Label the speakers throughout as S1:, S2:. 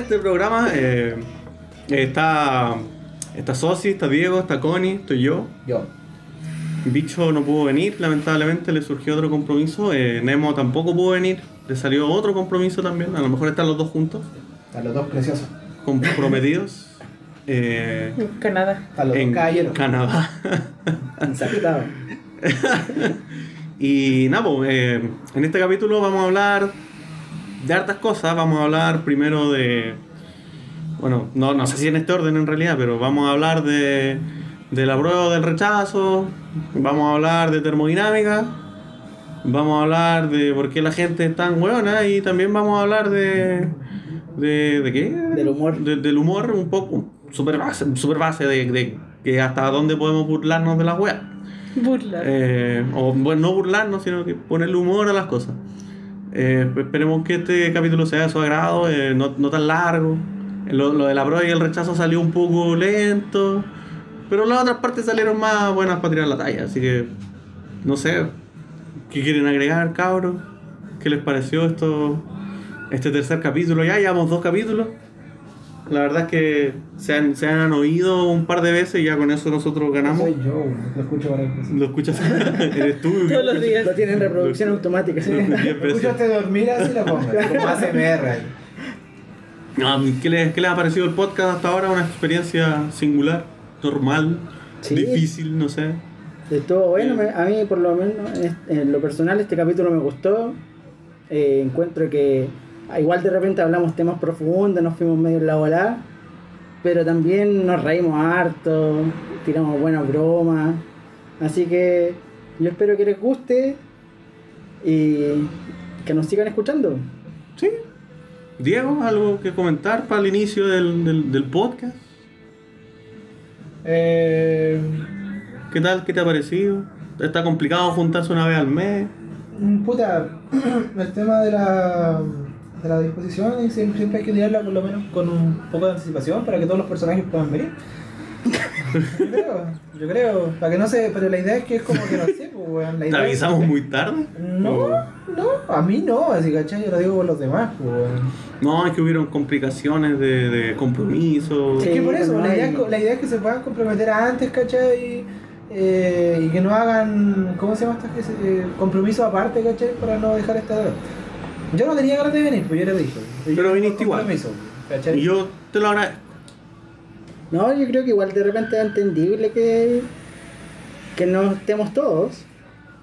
S1: este programa. eh, está, está Sosi, está Diego, está Connie, estoy yo.
S2: Yo.
S1: Bicho no pudo venir, lamentablemente le surgió otro compromiso. eh, Nemo tampoco pudo venir, le salió otro compromiso también. A lo mejor están los dos juntos,
S2: Están los dos preciosos.
S1: comprometidos. eh,
S3: Canadá.
S2: Están los
S1: en
S2: dos caballeros.
S1: Canadá.
S4: Ensartado.
S1: Y nada, pues, eh, en este capítulo vamos a hablar de hartas cosas. Vamos a hablar primero de. Bueno, no, no sé si en este orden en realidad, pero vamos a hablar de, de la prueba o del rechazo. Vamos a hablar de termodinámica. Vamos a hablar de por qué la gente es tan hueona. Y también vamos a hablar de. ¿De, de qué?
S4: Del humor.
S1: De- del humor, un poco. Super base, super base de, de que hasta dónde podemos burlarnos de las weas.
S3: Burla.
S1: Eh, o bueno, no burlarnos, sino que ponerle humor a las cosas. Eh, esperemos que este capítulo sea de su agrado, eh, no, no tan largo. Lo, lo de la prueba y el rechazo salió un poco lento, pero las otras partes salieron más buenas para tirar la talla. Así que, no sé, ¿qué quieren agregar, cabros? ¿Qué les pareció esto, este tercer capítulo? Ya llevamos dos capítulos. La verdad es que se han, se han oído un par de veces y ya con eso nosotros ganamos.
S2: Soy yo, lo escucho varias veces.
S1: Lo escuchas, eres tú.
S3: Todos los días.
S4: Lo tienen reproducción automática. ¿sí?
S2: Lo de dormir, así la pongo. Como.
S1: Ah, ¿qué, les, ¿Qué les ha parecido el podcast hasta ahora? Una experiencia singular, normal,
S4: Sí.
S1: difícil, no sé.
S4: Estuvo bueno, me- a mí por lo menos en, en lo personal este capítulo me gustó. Eh, encuentro que igual de repente hablamos temas profundos, nos fuimos medio en la volada, pero también nos reímos harto, tiramos buenas bromas. Así que yo espero que les guste y que nos sigan escuchando.
S1: Sí. Diego, ¿algo que comentar para el inicio del, del, del podcast?
S2: Eh,
S1: ¿Qué tal? ¿Qué te ha parecido? ¿Está complicado juntarse una vez al mes?
S2: puta, el tema de la, de la disposición y siempre, siempre hay que tirarla por lo menos con un poco de anticipación para que todos los personajes puedan venir. Yo creo, yo creo, para que no se, pero la idea es que es como que no sé, pues, weón, la
S1: ¿Te
S2: idea es-
S1: avisamos muy tarde?
S2: No, no, a mí no, así cachai, yo lo digo por los demás, pues. weón.
S1: No, es que hubieron complicaciones de, de compromiso.
S2: Es
S4: Sí,
S2: que por eso,
S4: no
S2: la idea,
S4: hay-
S2: es, co- la idea es que se puedan comprometer antes, ¿cachai? Eh, y que no hagan, ¿cómo se llama esta? que se- eh, compromiso aparte, ¿cachai? Para no dejar esta edad. Yo no tenía ganas de venir, pues yo le dije. Yo
S1: Pero viniste igual.
S2: ¿cachai?
S1: Y yo te lo agradezco.
S4: No, yo creo que igual de repente es entendible que, que no estemos todos.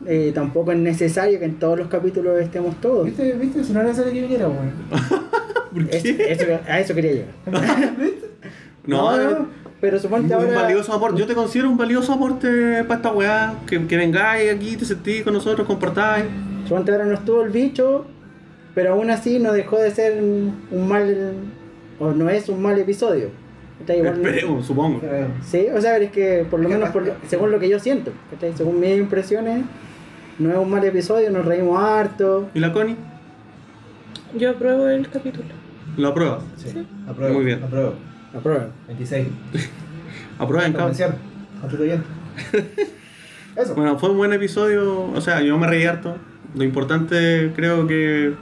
S4: Eh, tampoco es necesario que en todos los capítulos estemos todos.
S2: ¿Viste? ¿Viste? Si no era necesario que viniera, weón.
S1: ¿Por
S4: Es-
S1: qué?
S4: eso- a eso quería llegar.
S1: No, eh,
S4: pero suponte
S1: un
S4: ahora.
S1: valioso aporte. Yo te considero un valioso aporte para esta weá. Que, que vengáis aquí, te sentís con nosotros, compartáis.
S4: Suponte ahora no estuvo el bicho, pero aún así no dejó de ser un un mal. o no es un mal episodio. Igual-
S1: Esperemos, supongo.
S2: Creo.
S4: Sí, o sea, es que por lo
S2: ¿Qué
S4: menos por- según lo que yo siento, ¿cachai? según mis impresiones, no es un mal episodio, nos reímos harto.
S1: ¿Y la Connie?
S3: Yo apruebo el capítulo.
S1: ¿Lo apruebas?
S2: Sí, apruebo.
S1: Muy bien.
S2: Apruebo.
S4: Aprueba.
S2: 26.
S1: ¿Aprueban, cabrón?
S2: Eso.
S1: Bueno, fue un buen episodio. O sea, yo me reí harto. Lo importante creo que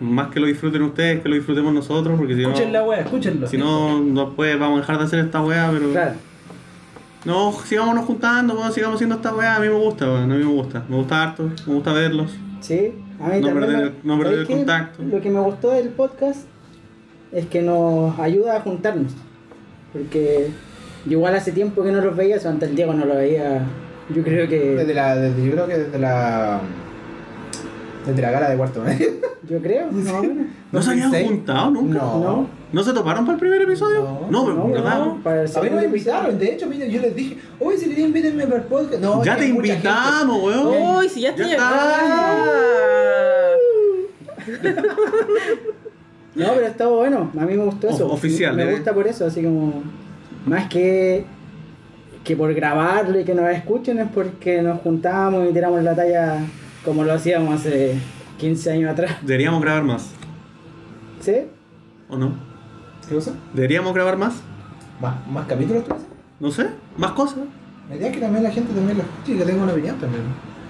S1: más que lo disfruten ustedes, que lo disfrutemos nosotros, porque si no,
S2: Escuchen la wea, escúchenlo.
S1: si no, después vamos a dejar de hacer esta weá, pero
S4: Claro.
S1: no, sigámonos juntando, weón, sigamos haciendo esta weá, a mí me gusta, weón, a mí me gusta, me gusta harto, me gusta verlos.
S4: Sí, a mí
S1: No
S4: también.
S1: perder-
S4: me-
S1: no perder
S4: ¿sabes
S1: el contacto.
S4: Lo que me gustó del podcast es que nos ayuda a juntarnos. Porque yo igual hace tiempo que no los veía, o antes el Diego no lo veía. Yo creo
S2: Desde
S4: que.
S2: la, desde, yo creo que desde la. Desde la gala de cuarto medio.
S4: Yo creo, más o menos.
S1: ¿No se habían
S2: 2006?
S1: juntado nunca?
S2: No.
S4: No.
S1: ¿No se toparon para el primer episodio?
S2: No.
S1: Pero
S4: No,
S1: ¿verdad?
S4: no, para el
S2: A mí no me invitaron, de hecho, mira, yo les dije, oye, si querían invítenme para el podcast. No,
S1: ya te invitamos, weón.
S3: Uy, si ya estoy
S1: está.
S4: No, pero estaba bueno. A mí me gustó eso.
S1: O- oficial,
S4: Me
S1: ¿eh?
S4: gusta por eso, así como. Más que. Que por grabarlo y que nos escuchen es porque nos juntamos y tiramos la talla como lo hacíamos hace 15 años atrás.
S1: Deberíamos grabar más,
S4: ¿Sí?
S1: ¿o no?
S2: ¿Qué cosa?
S1: ¿Deberíamos grabar más?
S2: ¿Más, más capítulos tú?
S1: No sé, más cosas.
S2: La idea es que también la gente también lo escuche y que tenga una opinión también.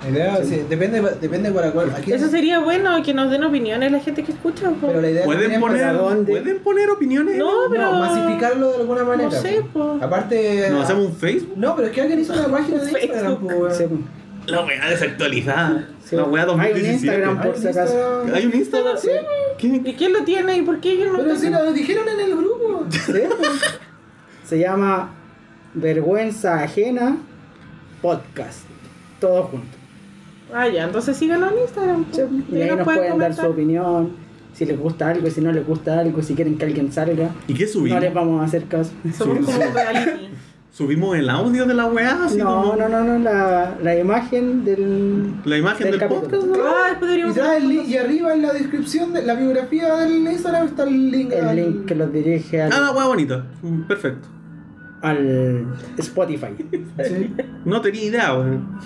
S2: La idea, sí, depende, depende para cuál. Aquí,
S3: Eso sería bueno, que nos den opiniones la gente que escucha. po.
S2: Pero la idea
S1: ¿Pueden poner,
S4: ¿para dónde?
S1: ¿Pueden poner opiniones?
S3: No, pero.
S2: No, masificarlo de alguna manera.
S3: No sé, po.
S2: Aparte.
S1: ¿Nos hacemos un Facebook?
S2: No, pero es que alguien hizo una página de Instagram,
S3: Facebook.
S2: po.
S4: Sí, pues.
S1: La weá desactualizada.
S4: Sí.
S1: La weá
S4: Hay un
S1: 2017.
S4: Instagram. Por si acaso.
S1: ¿Hay un Instagram?
S3: Sí.
S1: ¿Qué?
S3: ¿Y quién lo tiene y por qué ellos no
S2: Pero
S3: lo
S2: si lo dijeron en el grupo.
S4: Pues. Se llama Vergüenza Ajena Podcast. Todo junto.
S3: Ah, ya, entonces síganlo en Instagram. po.
S4: Y ahí nos pueden dar su opinión. Si les gusta algo, si no les gusta algo, si quieren que alguien salga.
S1: ¿Y qué
S4: No
S1: subimos?
S4: les vamos a hacer caso.
S3: Somos como un reality.
S1: ¿Subimos el audio de la weá? Así
S4: No,
S1: como
S4: no, no, no, la, la imagen del.
S1: La imagen del,
S4: capítulo.
S1: podcast, ¿no?
S3: Ah, después
S2: Y, el link- y arriba en la descripción de la biografía del Instagram está el link.
S4: El
S2: al-
S4: link que los dirige al,
S1: Ah, la weá bonita. Mm, Perfecto.
S4: al Spotify.
S2: Sí.
S1: No tenía idea, weón.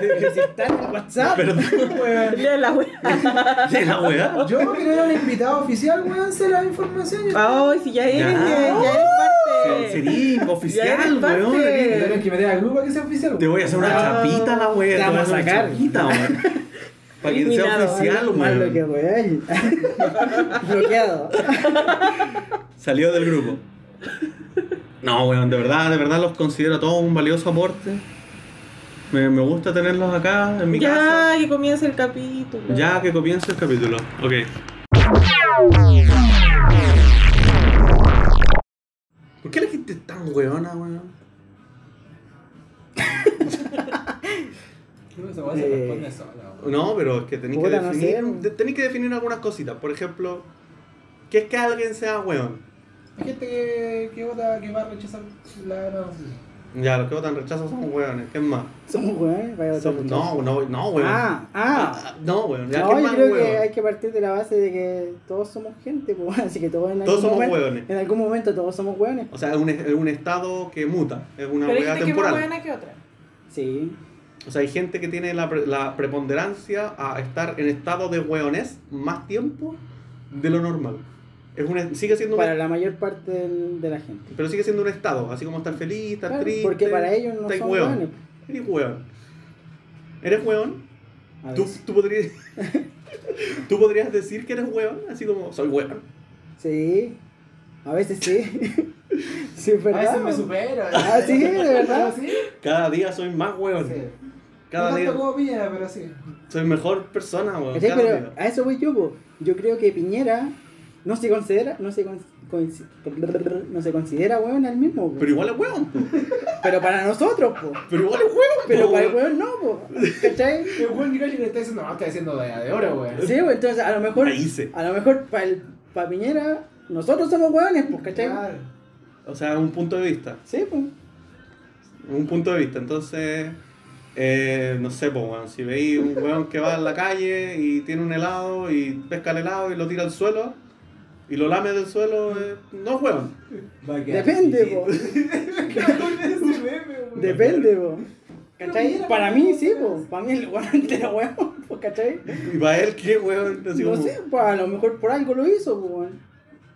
S4: Pero si está en WhatsApp.
S1: Perdón.
S2: Weón.
S3: Lea la wea.
S1: ¿Qué la weá?
S2: Yo que no era un invitado oficial, weón, sé la información.
S3: Ay, si ya eres,
S1: Ya.
S3: ya, ya eres parte.
S1: Sería
S3: Ya
S1: oficial, weón.
S2: Que meter al grupo a que sea oficial.
S1: Te voy a hacer una
S4: Ah,
S1: chapita a la weá.
S4: te vamos a
S1: voy hacer una
S4: sacar.
S1: chapita, weón. Para que sea oficial,
S4: Más lo que
S1: weón.
S4: weón. Bloqueado.
S1: Salió del grupo. No, weón, de verdad, de verdad los considero todos un valioso aporte. Me, me gusta tenerlos acá en mi
S3: Ya,
S1: casa.
S3: que comience el capítulo.
S1: Ya que comience el capítulo. Ok. ¿Por qué la gente es tan weona, weón?
S2: Esa weá se
S4: Eh,
S2: responde sola, weón.
S1: No, pero es que tenéis que
S4: Puta, no
S1: definir.
S4: sé.
S1: de- tenéis que definir algunas cositas. Por ejemplo, ¿qué es que alguien sea weón?
S2: Hay gente que, que vota que va a rechazar la no,
S1: Ya, los que votan rechazo son weones. ¿Qué es más?
S4: Somos weones. vaya
S1: Son-
S4: punto.
S1: no, no, no, weón.
S4: Ah, ah.
S1: No, weón. Ya,
S4: No,
S1: ¿qué
S4: yo
S1: más
S4: creo que hay que partir de la base de que todos somos gente, pues, así que todos en algún
S1: Todos somos
S4: momento,
S1: hueones.
S4: En algún momento todos somos hueones.
S1: O sea, es un, es un estado que muta. Es una
S3: Pero hay
S1: weá
S3: gente que es más
S1: temporal.
S3: buena que otra.
S4: Sí.
S1: O sea, hay gente que tiene la, pre- la preponderancia a estar en estado de hueones más tiempo de lo normal. Es un, sigue siendo un,
S4: Para la mayor parte del- de la gente.
S1: pero sigue siendo un estado, así como estar feliz, estar
S4: Claro,
S1: triste.
S4: porque para ellos no
S1: estáis
S4: son
S1: hueón. Eres hueón. ¿Eres hueón? ¿Tú, tú podrías, ¿Tú podrías decir que eres hueón? Así como, soy hueón.
S4: Sí. A veces sí. sí, es
S2: A
S4: verdad.
S2: veces me supera.
S4: Ah, sí, de verdad.
S2: ¿Sí?
S1: Cada día soy más hueón.
S2: Sí.
S1: Cada
S2: no
S1: día
S2: tanto como Piñera, pero sí.
S1: soy mejor persona, hueón.
S4: A eso voy yo, po. Yo creo que Piñera no se considera, no se, con- coinci- no se considera weón al mismo, po.
S1: Pero igual es hueón. po.
S4: Pero para nosotros, po.
S1: Pero igual es hueón.
S4: Pero
S1: po,
S4: para el
S1: weón.
S4: weón no, po. ¿Cachai?
S2: El buen Giroli le está diciendo, no, está diciendo de, de oro, weón.
S4: Sí, pues entonces a lo mejor, a lo mejor para el pa Piñera, nosotros somos weones, pues, ¿cachai?
S2: Claro.
S1: O sea, un punto de vista.
S4: Sí, pues.
S1: Un punto de vista. Entonces, eh, no sé, pues, weón, si veis un weón que va en la calle y tiene un helado y pesca el helado y lo tira al suelo y lo lame del suelo, eh, no
S2: quedar
S4: Depende, po. Depende, po. ¿Cachai? Para mí sí, pues. Para mí el weón entero weón, pues, ¿cachai?
S1: Y para él, ¿qué weón? Así
S4: No
S1: como,
S4: sé, pues a lo mejor por algo lo hizo, weón.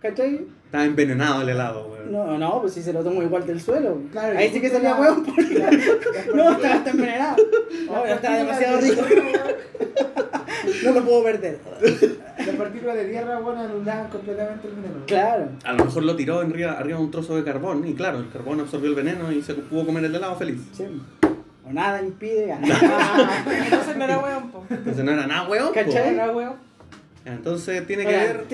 S4: ¿cachai?
S1: Está envenenado el helado, weón.
S4: No, no, pues si se lo tomo igual del suelo.
S2: Claro,
S4: Ahí sí que salía
S2: la-
S4: weón, porque no, está, está envenenado. Pero está demasiado rico. No lo puedo perder.
S2: Las partículas de tierra, weón, anulaban completamente el veneno.
S4: Claro.
S1: A lo mejor lo tiró en arriba, arriba de un trozo de carbón y claro, el carbón absorbió el veneno y se pudo comer el helado feliz.
S4: Sí. O nada impide.
S3: Ah, entonces no era weón, po.
S1: Entonces no era nada weón. po.
S4: ¿Cachai?
S3: Era weón.
S1: Entonces tiene que ver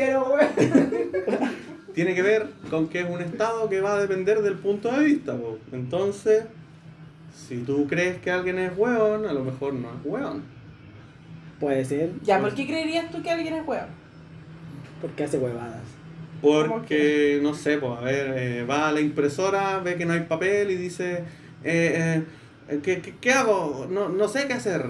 S1: tiene que ver con que es un estado que va a depender del punto de vista. po. Entonces, si tú crees que alguien es hueón, a lo mejor no es hueón.
S4: Puede ser.
S3: Ya, ¿por qué creerías tú que alguien es weón?
S4: Porque hace huevadas.
S1: Porque, no sé, pues, a ver, eh, va a la impresora, ve que no hay papel y dice, eh, eh, ¿qué, qué, qué hago? No, no sé qué hacer.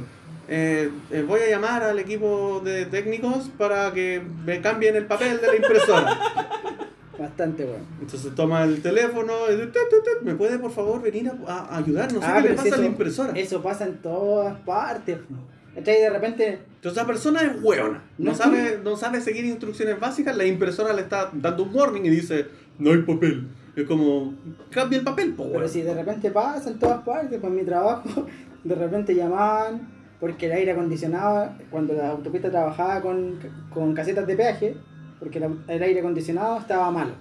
S1: Eh, eh, voy a llamar al equipo de técnicos para que me cambien el papel de la impresora.
S4: Bastante weón.
S1: Entonces toma el teléfono y dice, "Tut, tut, tut, ¿me puede por favor venir a, a- a ayudar? No sé
S4: Ah,
S1: qué le pasa a la
S4: eso-
S1: impresora.
S4: Eso pasa en todas partes. ¿Cachai? De repente.
S1: Entonces la persona es hueona, no
S4: No.
S1: sabe, no sabe seguir instrucciones básicas, la impresora le está dando un warning y dice, no hay papel. Es como, cambia el papel, po,
S4: Pero si de repente pasa en todas partes, pues mi trabajo, de repente llamaban porque el aire acondicionado, cuando la autopista trabajaba con, con casetas de peaje, porque la- el aire acondicionado estaba malo.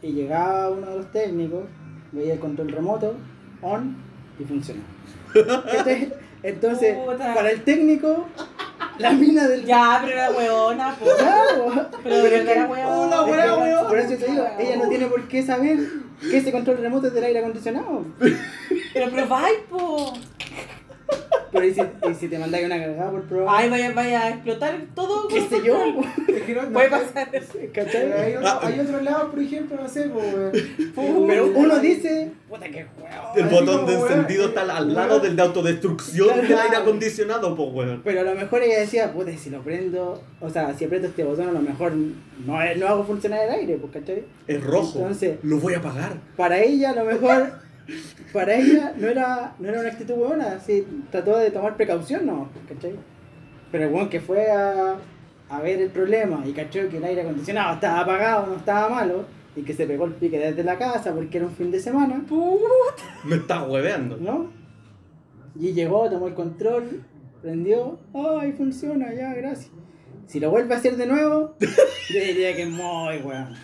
S4: Y llegaba uno de los técnicos, veía el control remoto, on, y funcionaba. ¿Cachai? Entonces,
S3: Puta.
S4: para el técnico, la mina del...
S3: Ya, pero era weona, po.
S4: Claro,
S3: Pero era weona.
S4: es que Por eso te digo, ella no tiene por qué saber que ese control remoto es del aire acondicionado.
S3: Pero probáis, po.
S4: Pero y si, y si te mandáis una cagada por probar,
S3: Ay, vaya, vaya a explotar todo.
S4: qué sé yo,
S3: control.
S2: Es que no, no
S3: Puede pasar
S4: ¿cachai?
S2: hay, otro-
S1: Ah.
S2: hay otros lados, por ejemplo, no sé, pues, weón.
S4: Pero uno dice, puta que huevo.
S1: El botón de encendido está al, lado del de autodestrucción del aire acondicionado, pues, weón.
S4: Pero a lo mejor ella decía, puta, si lo prendo, o sea, si aprieto este botón, a lo mejor no, no hago funcionar el aire, pues, ¿cachai?
S1: Es rojo.
S4: Entonces-
S1: lo voy a apagar.
S4: Para ella, a lo mejor, para ella no era, no era una actitud buena, así, trató de tomar precaución, no, ¿cachai? Pero el weón que fue a, a ver el problema y cachó que el aire acondicionado estaba apagado, no estaba malo, y que se pegó el pique desde la casa porque era un fin de semana,
S1: Me está hueveando.
S4: ¿no? Y llegó, tomó el control, prendió, ¡ay, funciona! Ya, gracias. Si lo vuelve a hacer de nuevo, yo diría que es muy weón.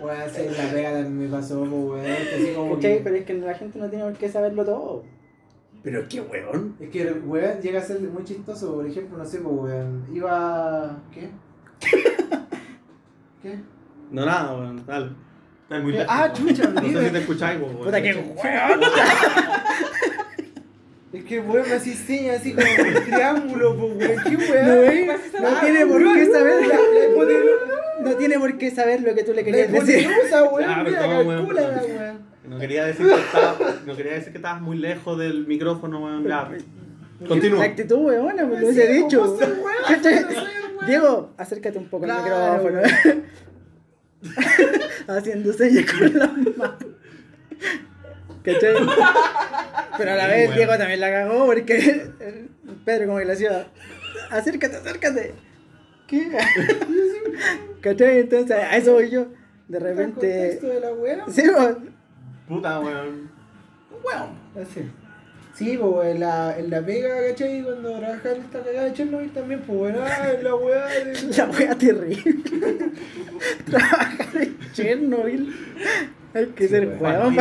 S2: Weón, hacer la pega también me pasó, pues, weón. que Así como que-
S4: Pero es que la gente no tiene por qué saberlo todo.
S1: Pero qué weón.
S2: Es que, weón, llega a ser muy chistoso. Por ejemplo, no sé, pues, weón. Iba. ¿Qué? ¿Qué?
S1: No, nada, weón. Dale. Está muy.
S2: Ah, chucha,
S1: No sé si te escucháis, pues, weón.
S4: Puta que weón.
S2: Es que, weón, me hace señas así como un triángulo, pues, weón. ¿Qué
S4: No,
S2: weón?
S4: no
S2: Ah,
S4: tiene por
S2: weón,
S4: qué saber
S2: la- la
S4: No tiene por qué saber lo que tú le
S2: La
S4: querías decir.
S2: hipotenusa, weón. Mira,
S1: toma, weón,
S2: weón.
S1: No quería decir que estaba, no quería decir que estabas muy lejos del micrófono, weón. Ya.
S4: La
S1: Continúa.
S4: actitud weona, me lo
S2: Sí,
S4: hubiese
S2: pues,
S4: dicho.
S2: weón, weón.
S4: Diego, acércate un poco al
S2: Claro,
S4: micrófono. Haciendo señas con las manos. ¿Cachai? Pero a la
S1: Sí,
S4: vez
S1: weón.
S4: Diego también la cagó porque Pedro como que le hacía, acércate, acércate. ¿Qué? ¿Cachai? Entonces a eso voy yo. De
S2: El
S4: repente...
S2: contexto de la weá.
S4: Sí, pues,
S1: Puta, weón.
S2: Así. Sí, pues en la, en la pega, ¿cachai? Cuando trabajaba en esta cagada de Chernobyl también, pues bueno, ah, en la weá de.
S4: La wea terrible. Trabajar en Chernobyl. Hay que ser
S2: weón.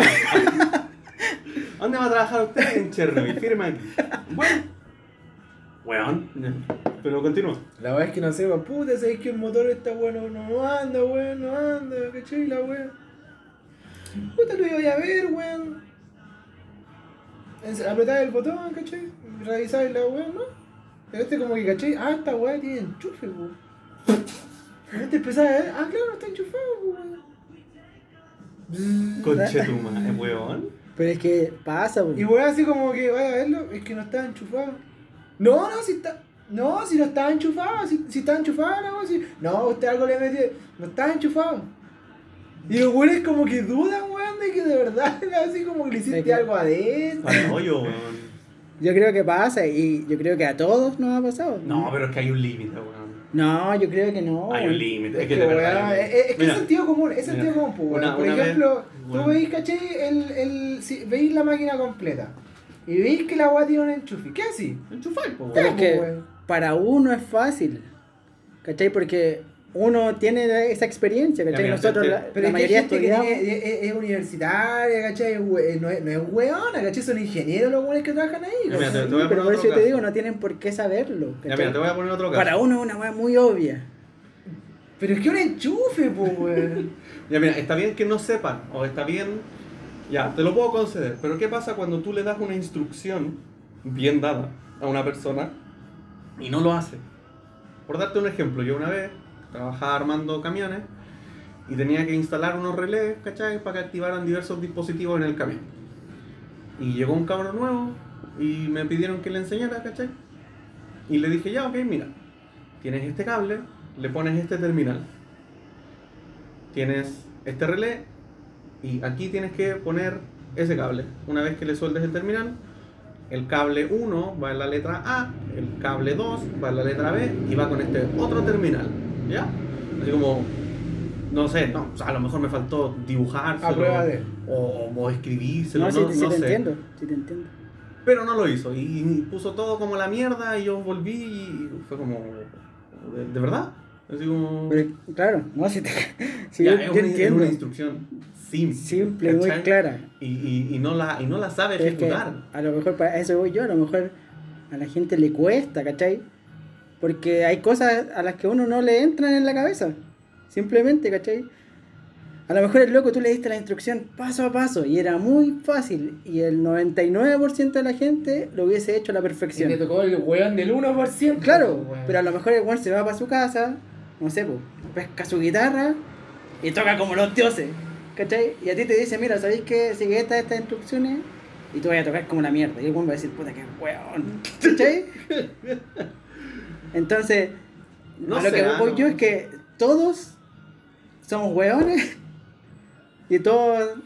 S4: Weón.
S1: ¿Dónde va a trabajar usted? En Chernobyl. Firma aquí. Bueno. Weón. Pero continúa.
S2: La weá es que no sé, pues puta, sabes que el motor está bueno, no anda, weón, no anda, ¿cachai? La weá. Puta, lo iba a ver, weón. Apretaba el botón, ¿cachai? Revisaba la weá, ¿no? Pero este como que, ¿cachai? Ah, esta weá tiene enchufe, weón. Este empezaba a ver, ah, claro, está enchufado, weón.
S1: Conche tu weón.
S4: Pero es que pasa,
S2: Y
S4: weón.
S2: weón así como que vaya a verlo, es que no estaba enchufado. No, no, si está. No, si no estaba enchufado, si, si estaba enchufado, no, si. No, usted algo le metió. No estaba enchufado. Y los weones como que dudan, weón, de que de verdad así como que le hiciste
S4: Es que-
S2: algo adentro.
S1: Al hoyo, weón.
S4: Yo creo que pasa y yo creo que a todos nos ha pasado.
S1: No, pero es que hay un límite, weón.
S4: No, yo creo que no.
S1: Hay un
S4: weón.
S1: límite.
S2: Es
S1: Es
S2: que,
S1: que de
S2: weón,
S1: verdad.
S2: es, que
S1: Mira,
S2: es sentido común, es sentido
S1: mira,
S2: común, pues, weón.
S1: una-
S2: Por
S1: una vez,
S2: ejemplo,
S1: bueno.
S2: tú veis, ¿cachai? El, el, si veis la máquina completa y veis que la weá tiene un enchufe, ¿qué así?
S4: Pero
S1: weón.
S4: es que para uno es fácil. ¿Cachai? Porque uno tiene esa experiencia, ¿cachai? Nosotros, la,
S2: Pero
S4: la
S2: es que
S4: mayoría
S2: que
S4: estudiamos.
S2: tiene- es, es universitaria, ¿cachai? We- No es, no es weona, ¿cachai? Son ingenieros los weones que trabajan ahí.
S1: Ya, mira,
S2: ¿cachai?
S1: te- te voy a
S4: pero por eso yo te digo, no tienen por qué saberlo.
S1: Ya, mira, te voy a poner otro caso.
S4: Para uno es una weá muy obvia.
S2: Pero es que un enchufe, po, weón.
S1: Ya, mira, está bien que no sepan, o está bien, ya, te lo puedo conceder, pero ¿qué pasa cuando tú le das una instrucción bien dada a una persona y no lo hace? Por darte un ejemplo, yo una vez trabajaba armando camiones y tenía que instalar unos relés, ¿cachai? Para que activaran diversos dispositivos en el camión. Y llegó un cabrón nuevo y me pidieron que le enseñara, ¿cachai? Y le dije, ya, ok, mira, tienes este cable, le pones este terminal tienes este relé y aquí tienes que poner ese cable. Una vez que le sueldes el terminal, el cable 1 va en la letra A, el cable 2 va en la letra B y va con este otro terminal. ¿Ya? Así como, no sé, no, o sea, a lo mejor me faltó dibujárselo o, o escribírselo,
S4: No,
S1: no, no
S4: te
S1: sé.
S4: entiendo. Sí te entiendo.
S1: Pero no lo hizo. Y puso todo como la mierda y yo volví y fue como... ¿De, de verdad? Así como...
S4: Pero, claro, no, si, te, si
S1: Ya,
S4: yo,
S1: es, una, es
S4: entiendo.
S1: una instrucción simple.
S4: Simple, muy clara.
S1: Y, y, y, no la, y no la sabe
S4: Pero es que
S1: ejecutar.
S4: a lo mejor para eso voy yo, a lo mejor a la gente le cuesta, ¿cachai? Porque hay cosas a las que uno no le entran en la cabeza. Simplemente, ¿cachai? A lo mejor el loco tú le diste la instrucción paso a paso y era muy fácil y el 99% de la gente lo hubiese hecho a la perfección.
S5: te tocó el weón del 1%.
S4: Claro,
S5: pues, weón.
S4: pero a lo mejor el weón se va para su casa, no sé, pues, pesca su guitarra y toca como los dioses, ¿cachai? Y a ti te dice, mira, ¿sabéis que sigue estas, estas instrucciones? Y tú vas a tocar como la mierda. Y el weón va a decir, puta, qué weón, ¿cachai? Entonces,
S1: No
S4: a lo que voy
S1: ¿no?
S4: yo es que todos somos weones y todos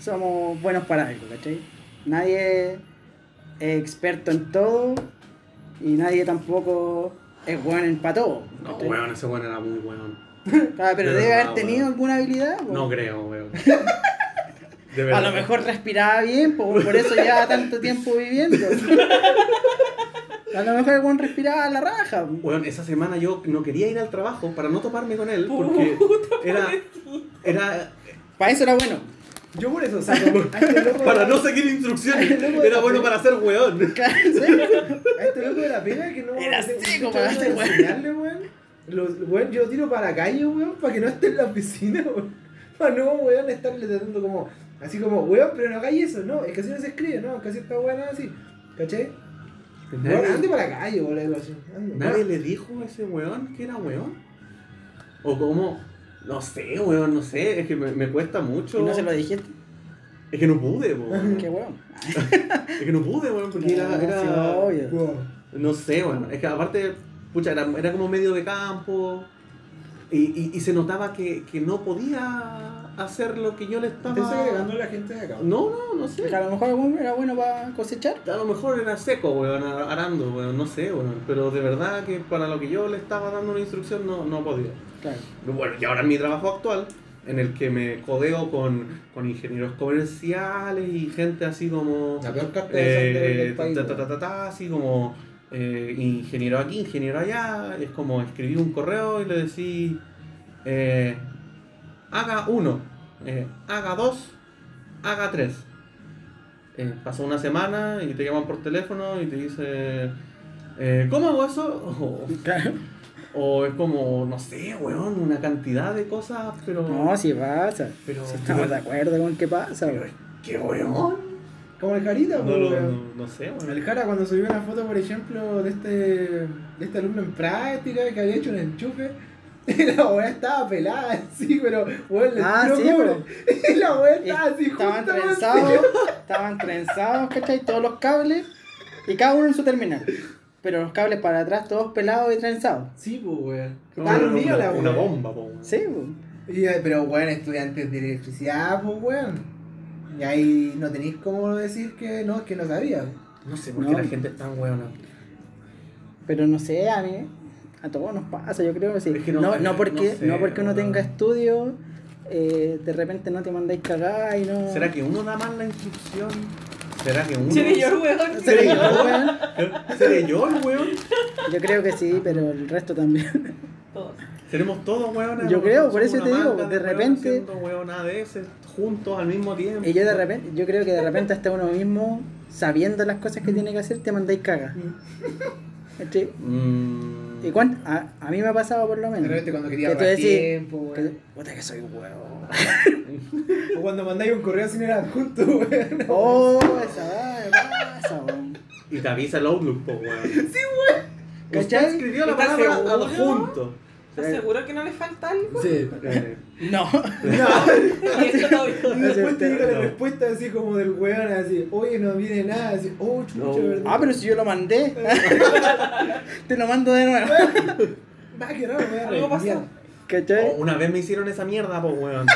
S4: somos buenos para algo, ¿cachai? Nadie es experto en todo y nadie tampoco es bueno en para todo.
S1: No, weón, ese weón era muy weón.
S4: Ah, pero
S1: De
S4: debe haber tenido
S1: weón.
S4: alguna habilidad. po.
S1: No creo, weón.
S4: A lo mejor respiraba bien, po, por eso lleva tanto tiempo viviendo. A lo mejor el weón respiraba a la raja.
S1: Weón, esa semana yo no quería ir al trabajo para no toparme con él porque era, era
S4: Para eso era bueno.
S2: Yo por eso saco a este loco.
S1: para no seguir instrucciones. Era bueno para ser weón.
S4: Claro, sí.
S2: A este loco de la pena que no.
S4: Era
S2: que-
S4: seco
S2: que
S4: este weón.
S2: enseñarle, weón. Los, weón, yo tiro para la calle, weón, para que no esté en la oficina, weón. Para no, weón, estarle tratando como. Así como, weón, pero no hagáis eso, no. Es que así no se escribe, no. Casi está weón así. ¿Cachai? Weón, ande para la calle, weón, algo así. Ande.
S1: nadie le dijo a ese weón que era weón. O como, no sé, weón, no sé. Es que me, me cuesta mucho.
S4: Y no se lo dijiste.
S1: Es que no pude, po.
S4: Qué weón.
S1: Es que no pude, weón, porque era.
S4: No,
S1: era-
S4: sí, obvio.
S2: Weón.
S1: No sé, bueno, es que aparte, pucha, era, era como medio de campo y, y, y se notaba que, que no podía hacer lo que yo le estaba...
S2: ¿Estás agregando a la gente de acá?
S1: No, no, no sé.
S4: Que a lo mejor weón era bueno para cosechar.
S1: A lo mejor era seco, weón, ar- arando, weón, no sé, weón. Pero de verdad que para lo que yo le estaba dando una instrucción no, no podía.
S4: Claro.
S1: Bueno, y ahora en mi trabajo actual, en el que me codeo con, con ingenieros comerciales y gente así como...
S2: La peor carta
S1: eh, ta, ta, ta, ta, ta, así como eh, ingeniero aquí, ingeniero allá, es como escribí un correo y le decís eh, haga uno, eh, haga dos, haga tres. Eh, pasó una semana y te llaman por teléfono y te dice eh, ¿cómo hago eso? O,
S4: Claro.
S1: o es como, no sé, weón, una cantidad de cosas, pero...
S4: No, si pasa.
S1: pero,
S4: Si estamos de acuerdo con qué pasa.
S1: pero. ¿Qué weón?
S2: Como el Jarita,
S1: No,
S2: pues,
S1: lo-
S2: weón.
S1: no, no sé, weón.
S2: El Jara cuando subió una foto, por ejemplo, de este, de este alumno en práctica que había hecho un enchufe, la weá estaba pelada así, pero weón le
S4: Ah, sí.
S2: Y la weá estaba así
S4: Estaban trenzados, estaban trenzados, ¿cachai? Todos los cables y cada uno en su terminal. Pero los cables para atrás todos pelados y trenzados.
S2: Sí, pues weón.
S1: No,
S2: Estaba
S1: una, bomba, po, weón.
S4: Sí, pues.
S2: Y, eh, pero weón, estudiantes de electricidad, pues weón. Y ahí no tenéis cómo decir que no, es que no sabía.
S1: No sé por qué
S4: No.
S1: la gente es tan weona.
S4: Pero no sé, a mí, a todos nos pasa, yo creo que sí.
S1: Es que
S4: no,
S1: no
S4: no,
S1: no
S4: porque,
S1: sé,
S4: no porque uno tenga estudio, eh, de repente no te mandáis cagar y no.
S1: ¿Será que uno da mal la instrucción? ¿Será que uno...
S3: Seré yo el weón.
S4: ¿Seré yo, weón?
S1: ¿Seré yo el weón?
S4: Yo creo que sí, pero el resto también.
S3: Todos.
S1: Seremos todos weones.
S4: Yo creo, por eso te digo, de repente-
S1: juntos al mismo tiempo.
S4: Y yo de repente, yo creo que de repente hasta uno mismo, sabiendo las cosas que tiene que hacer, te mandáis. ¿Cachai?
S1: Mm,
S4: ¿Y cuánto? A, a mí me ha pasado por lo
S2: De
S4: menos.
S2: repente cuando quería ahorrar tiempo, weón.
S4: puta que soy huevo.
S2: O cuando mandáis un correo sin el adjunto, weón.
S4: Oh, esa va, me pasa, weón.
S1: Y te avisa el Outlook, po, weón. Sí,
S4: weón.
S1: Usted
S4: ¿Cachai?
S1: escribió la
S3: ¿Estás
S1: palabra adjunto.
S3: ¿Estás seguro que no le falta algo?
S2: Sí.
S1: Eh,
S4: No.
S3: Y
S2: después te llega la
S1: No.
S2: respuesta así como del weón, así, oye, no viene nada, así, oh, chucho,
S1: No.
S2: ¿verdad?
S4: Ah, pero si yo lo mandé. Te lo mando de nuevo.
S2: Va, que no, a
S3: Algo pasó.
S4: ¿Cachai?
S1: Oh, una vez me hicieron esa mierda, po, weón.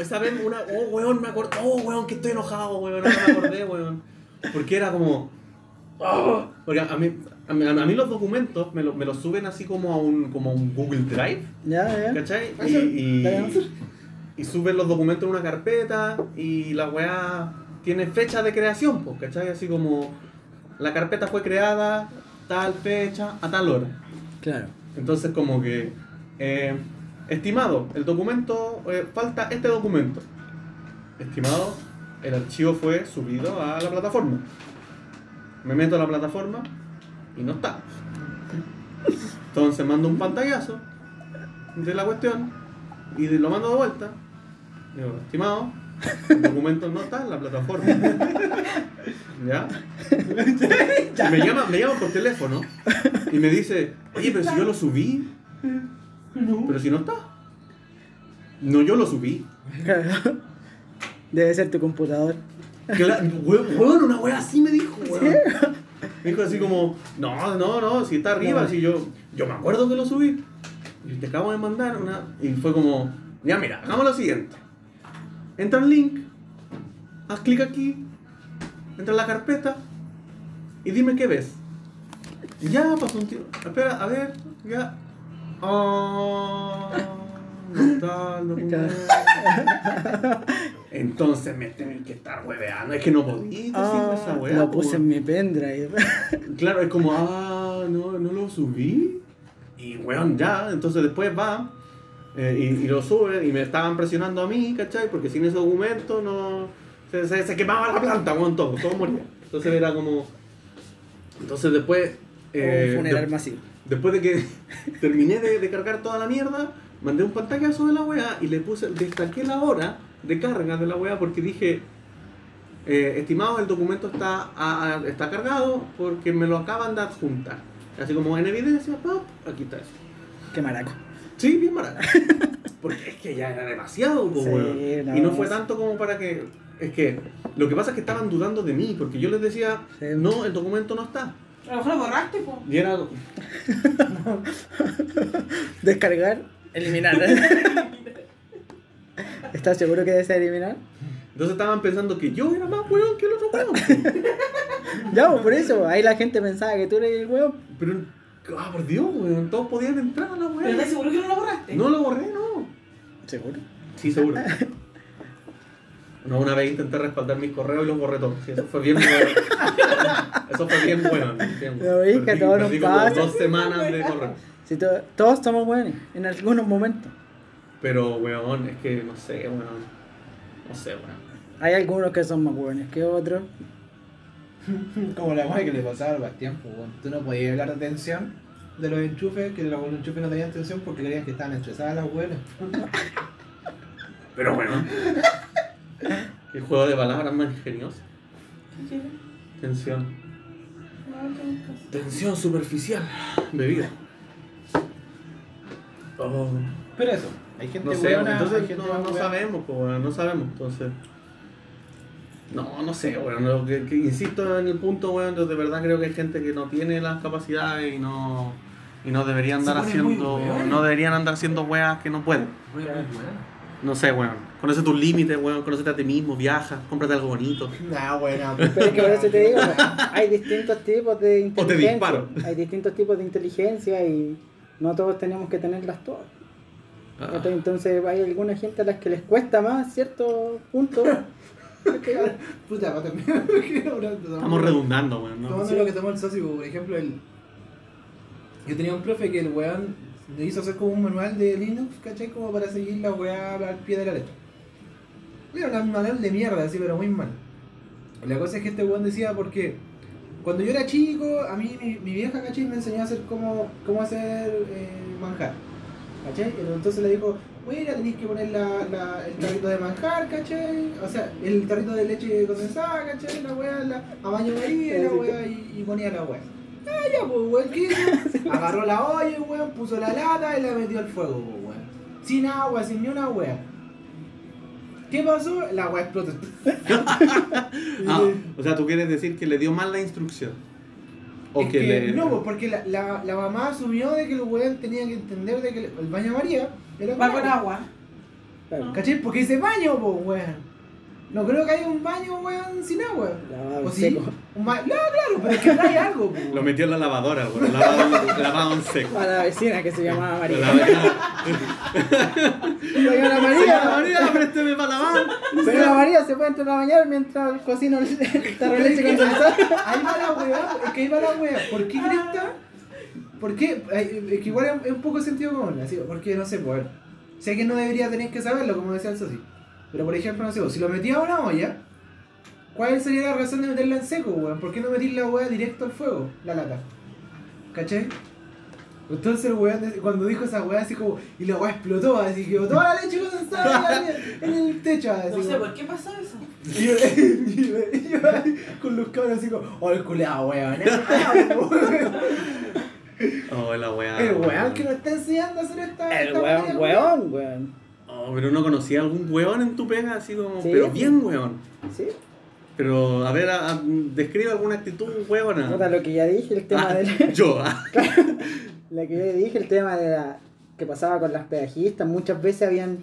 S1: Esa vez, una. Oh, weón, me acordé. Oh, weón, que estoy enojado, weón. Ahora me acordé, weón. Porque era como. Oh, porque a mí, a mí, a mí los documentos me, lo- me los suben así como a un, como a un Google Drive,
S4: Ya, ya.
S1: ¿cachai? Y suben los documentos en una carpeta y la weá tiene fecha de creación, pues, ¿cachai? Así como la carpeta fue creada tal fecha a tal hora.
S4: Claro.
S1: Entonces como que, eh, estimado, el documento, eh, falta este documento. Estimado, el archivo fue subido a la plataforma. Me meto a la plataforma y no está. Entonces mando un pantallazo de la cuestión y lo mando de vuelta. Digo, estimado, el documento no está en la plataforma. ¿Ya? Me llama, me llama por teléfono y me dice, oye, pero si yo lo subí, pero si no está. No, yo lo subí.
S4: Debe ser tu computador.
S1: Weón, una wea así me dijo, weón. Me dijo así como, no, no, no, si está arriba, si yo, yo me acuerdo que lo subí. Y te acabo de mandar una. Y fue como, ya mira, hagamos lo siguiente. Entra al link, haz clic aquí, entra en la carpeta y dime qué ves. Y Ya pasó un tiempo. Espera, a ver, ya. Ah, no está el documento. Entonces me tienen que estar hueveando. Es que no podía decirme
S4: Ah,
S1: esa wea.
S4: lo puse en mi pendrive.
S1: Claro, es como, ah, no, no lo subí. Y weón, ya, entonces después va eh, y, y lo sube y me estaban presionando a mí, ¿cachai? Porque sin ese documento no. Se, se, se quemaba la planta, weón, todo, todo moría. Entonces era como. Entonces después. eh,
S4: un funeral
S1: de-
S4: masivo.
S1: después de que terminé de, de cargar toda la mierda, mandé un pantallazo de la weá y le puse, destaqué la hora de carga de la weá porque dije, eh, estimado, el documento está, a- a- está cargado porque me lo acaban de adjuntar. Así como en evidencia, pap, aquí está eso.
S4: Qué maraco.
S1: Sí, bien barato. Porque es que ya era demasiado, po,
S4: Sí, no.
S1: Y no fue tanto como para que. Es que lo que pasa es que estaban dudando de mí, porque yo les decía,
S4: Sí.
S1: no, el documento no está.
S3: A lo mejor lo borraste, po.
S1: Y era,
S4: Descargar, eliminar. ¿Estás seguro que debes eliminar?
S1: Entonces estaban pensando que yo era más weón que el otro weón.
S4: Ya, pues, por eso, ahí la gente pensaba que tú eres el weón.
S1: Pero, ah, por Dios, weón, todos podían entrar a la
S3: ¿Pero
S1: weón.
S3: estás seguro que no lo borraste?
S1: No lo borré, no.
S4: ¿Seguro?
S1: Sí, seguro. No, una vez intenté respaldar mis correos y los borré todos. Sí, eso fue bien bueno. Eso fue bien bueno.
S4: Lo vi, que
S1: Perdí-
S4: todo nos pasa.
S1: dos semanas de correo.
S4: Si to- todos somos buenos en algunos momentos.
S1: Pero, weón, es que no sé, weón. No sé, weón.
S4: Hay algunos que son más buenos que otros.
S2: Como la weá que le pasaba al Bastián, pues, weón. Tú no podías hablar de tensión de los enchufes, que los enchufes no tenían tensión porque creían que estaban estresadas las weonas.
S1: Pero bueno. El juego de palabras más ingenioso. Tensión. Tensión superficial. Bebida. Oh.
S2: Pero eso, hay gente
S1: No sé,
S2: weona,
S1: entonces
S2: hay gente
S1: no, no sabemos, pues, weón, no sabemos, entonces. No, no sé, weón, lo que, que insisto en el punto, weón, yo de verdad creo que hay gente que no tiene las capacidades y no y no deberían andar haciendo,
S3: weón.
S1: no deberían andar haciendo weas que no pueden.
S3: Buena.
S1: No sé, weón, conoce tus límites, weón, conócete a ti mismo, viaja, cómprate algo bonito.
S2: Nah, buena.
S4: Pero es que por eso te digo, hay distintos tipos de inteligencia.
S1: disparo.
S4: Hay distintos tipos de inteligencia y no todos tenemos que tenerlas todas.
S1: Ah,
S4: Entonces hay alguna gente a las que les cuesta más cierto punto.
S2: Puta, terminar.
S1: estamos redundando, weón, ¿no?
S2: Tomando lo que tomó el socio, por ejemplo, el... yo tenía un profe que el weón le hizo hacer como un manual de Linux, ¿cachai? Como para seguir la weá al pie de la letra. Era un manual de mierda, así, pero muy mal. La cosa es que este weón decía porque cuando yo era chico, a mí mi, mi vieja, ¿cachai? Me enseñó a hacer cómo, cómo hacer eh, manjar. ¿Cachai? Entonces le dijo, bueno, tenéis que poner la, la- el tarrito de manjar, ¿cachai? O sea, el tarrito de leche condensada, ¿cachai? La weá, la, a baño María, la weá, y, y ponía la weá. Ah, ya, pues, weón, ¿qué hizo? Agarró la olla, weón, puso la lata y la metió al fuego, pues, weón. Sin agua, sin ni una weá. ¿Qué pasó? La weá explotó.
S1: Ah, o sea, tú quieres decir que le dio mal la instrucción. O
S2: Es
S1: que,
S2: que
S1: le
S2: No, pues porque la, la, la mamá asumió de que el weón tenía que entender de que el baño María era
S3: Va con agua.
S4: Claro.
S2: ¿Cachai? Porque ese baño, pues, weón. No creo que haya un baño, weón, sin agua.
S4: Lavado
S2: ¿O
S4: en
S2: sí?
S4: seco.
S2: Un ba- No, claro, pero es que trae algo, po.
S1: Lo metió en la lavadora, weón. Lavado, lavado en seco.
S4: A la vecina que se llamaba María.
S1: La María,
S4: Señora
S1: María,
S4: María,
S1: María, présteme para lavar.
S4: señora María se puede entrar a bañar mientras cocino el tarro de leche condensada.
S2: Ahí va la weá, es que ahí va la weá. ¿Por qué cresta? ¿Por qué? Es que igual es- es un poco sentido común, así, porque no sé, pues. Sé que no debería tener que saberlo, como decía el socio. Pero por ejemplo, no sé, si lo metía a una olla, ¿cuál sería la razón de meterla en seco, weón? ¿Por qué no meter la weá directo al fuego, la lata? ¿Cachai? Entonces el weón, cuando dijo esa weá, así como, y la weá explotó, así que toda la leche condensada en, en el techo, así
S3: No sé
S2: como-
S3: por qué pasó eso.
S2: y yo, y yo- y yo ahí con los cabros así como, oh, el culeado, weón.
S1: Oh, la weá.
S2: El weón que nos está enseñando a hacer esta.
S4: El
S2: esta
S4: weón, weón, weón.
S1: Pero no conocía algún weón en tu pega, así como.
S4: Sí.
S1: Pero bien weón.
S4: Sí.
S1: Pero, a ver, a- a- describe alguna actitud weona.
S4: Puta, lo que ya dije, el tema
S1: Ah,
S4: de la,
S1: Yo, ah.
S4: lo que ya dije, el tema de la que pasaba con las pedajistas, muchas veces habían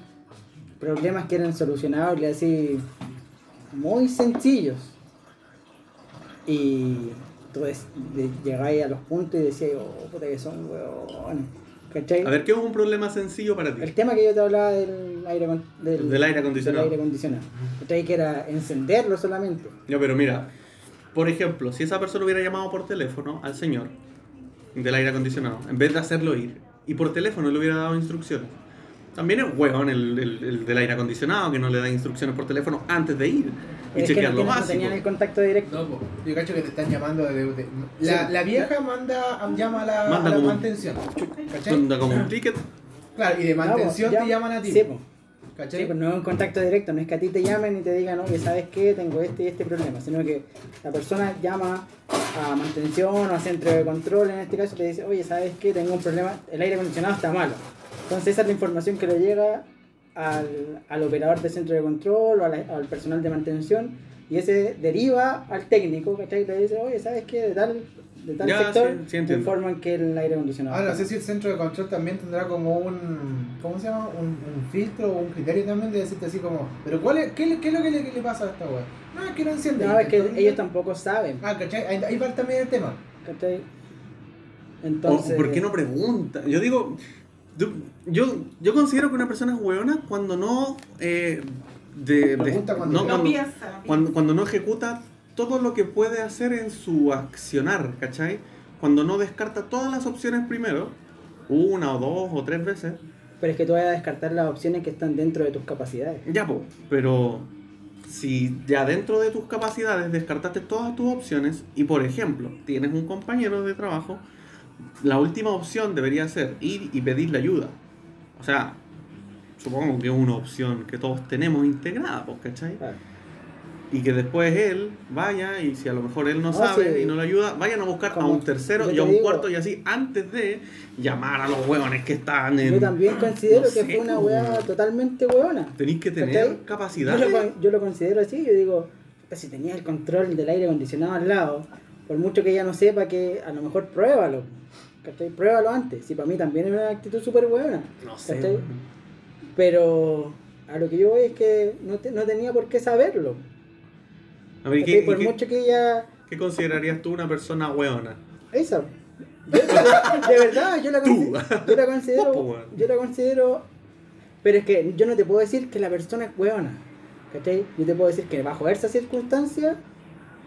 S4: problemas que eran solucionables así muy sencillos. Y tú llegabas a los puntos y decías, oh, puta que son weones. ¿Cachai?
S1: A ver, ¿qué es un problema sencillo para ti?
S4: El tema que yo te hablaba del aire, del,
S1: Del aire acondicionado.
S4: del aire acondicionado. ¿Cachai? Que era encenderlo solamente.
S1: No, pero mira, por ejemplo, si esa persona hubiera llamado por teléfono al señor del aire acondicionado, en vez de hacerlo ir, y por teléfono le hubiera dado instrucciones. También es huevón el, el- el del aire acondicionado que no le da instrucciones por teléfono antes de ir y
S4: es que
S1: chequear
S4: no,
S1: lo
S4: no
S1: básico.
S4: tenían el contacto directo.
S2: No, yo cacho que te están llamando de. de- la,
S4: Sí.
S2: la vieja manda, llama a la,
S1: Manda
S2: a la.
S1: Onda como un ticket.
S2: Claro, y de
S4: No,
S2: mantención
S4: po,
S2: te llaman a ti.
S4: Sí.
S2: ¿Cachai?
S4: Sí, pues no es un contacto directo, no es que a ti te llamen y te digan, oye, ¿sabes qué? Tengo este y este problema, sino que la persona llama a mantención o a centro de control, en este caso, y te dice, oye, ¿sabes qué? Tengo un problema, el aire acondicionado está malo. Entonces esa es la información que le llega al, al operador de centro de control o la- al personal de mantención y ese deriva al técnico, ¿cachai? Y le dice, oye, ¿sabes qué? De tal, de tal
S1: Ya,
S4: sector
S1: sí,
S4: informan que el aire acondicionado
S2: Ahora, no sé si el centro de control también tendrá como un. ¿Cómo se llama? Un, un filtro o un criterio también de decirte así como. ¿Pero cuál es, qué, es lo que le, que le pasa a esta weá? No, es que no enciende.
S4: No, es que
S2: Entonces-
S4: ellos tampoco saben,
S2: Ah, ¿cachai? Ahí, ahí va también el tema.
S4: ¿cachai?
S1: O,
S4: Entonces...
S1: ¿Por qué no pregunta? Yo digo, yo, yo, yo considero que una persona es hueona cuando no... eh, de, de-
S2: cuando
S1: no, cuando,
S3: piensa.
S1: cuando, cuando no ejecuta todo lo que puede hacer en su accionar, ¿cachai? Cuando no descarta todas las opciones primero, una o dos o tres veces,
S4: Pero es que tú vas a descartar las opciones que están dentro de tus capacidades.
S1: ya, po, pero si ya dentro de tus capacidades descartaste todas tus opciones y, por ejemplo, tienes un compañero de trabajo, la última opción debería ser ir y pedirle ayuda. O sea, supongo que es una opción que todos tenemos integrada, pues, ¿cachai? Y que después él vaya y si a lo mejor él no
S4: No,
S1: sabe
S4: sí.
S1: y no le ayuda, vayan a buscar a
S4: Como
S1: un tercero
S4: yo
S1: y a un
S4: digo-
S1: cuarto y así antes de llamar a los hueones que están en...
S4: Yo también considero
S1: no
S4: que
S1: sé,
S4: fue una
S1: pues, weón.
S4: totalmente weona.
S1: Tenéis que tener
S4: ¿Cachai? Yo
S1: capacidad.
S4: lo, con- yo lo considero así, yo digo, puta, si tenías el control del aire acondicionado al lado, por mucho que ella no sepa que a lo mejor pruébalo. ¿Cachai? Pruébalo antes. Si para mí también es una actitud súper buena.
S1: No sé.
S4: ¿Cachai? Pero a lo que yo voy es que no, te- no tenía por qué saberlo.
S1: A ver, ¿y
S4: ¿cachai?
S1: ¿qué,
S4: por
S1: y qué-
S4: mucho que ella...
S1: qué considerarías tú una persona hueona?
S4: Esa. Yo- de verdad, yo la,
S1: Tú.
S4: consi- yo la considero. Yo la considero. Pero es que yo no te puedo decir que la persona es hueona. ¿Cachai? Yo te puedo decir que bajo esas circunstancias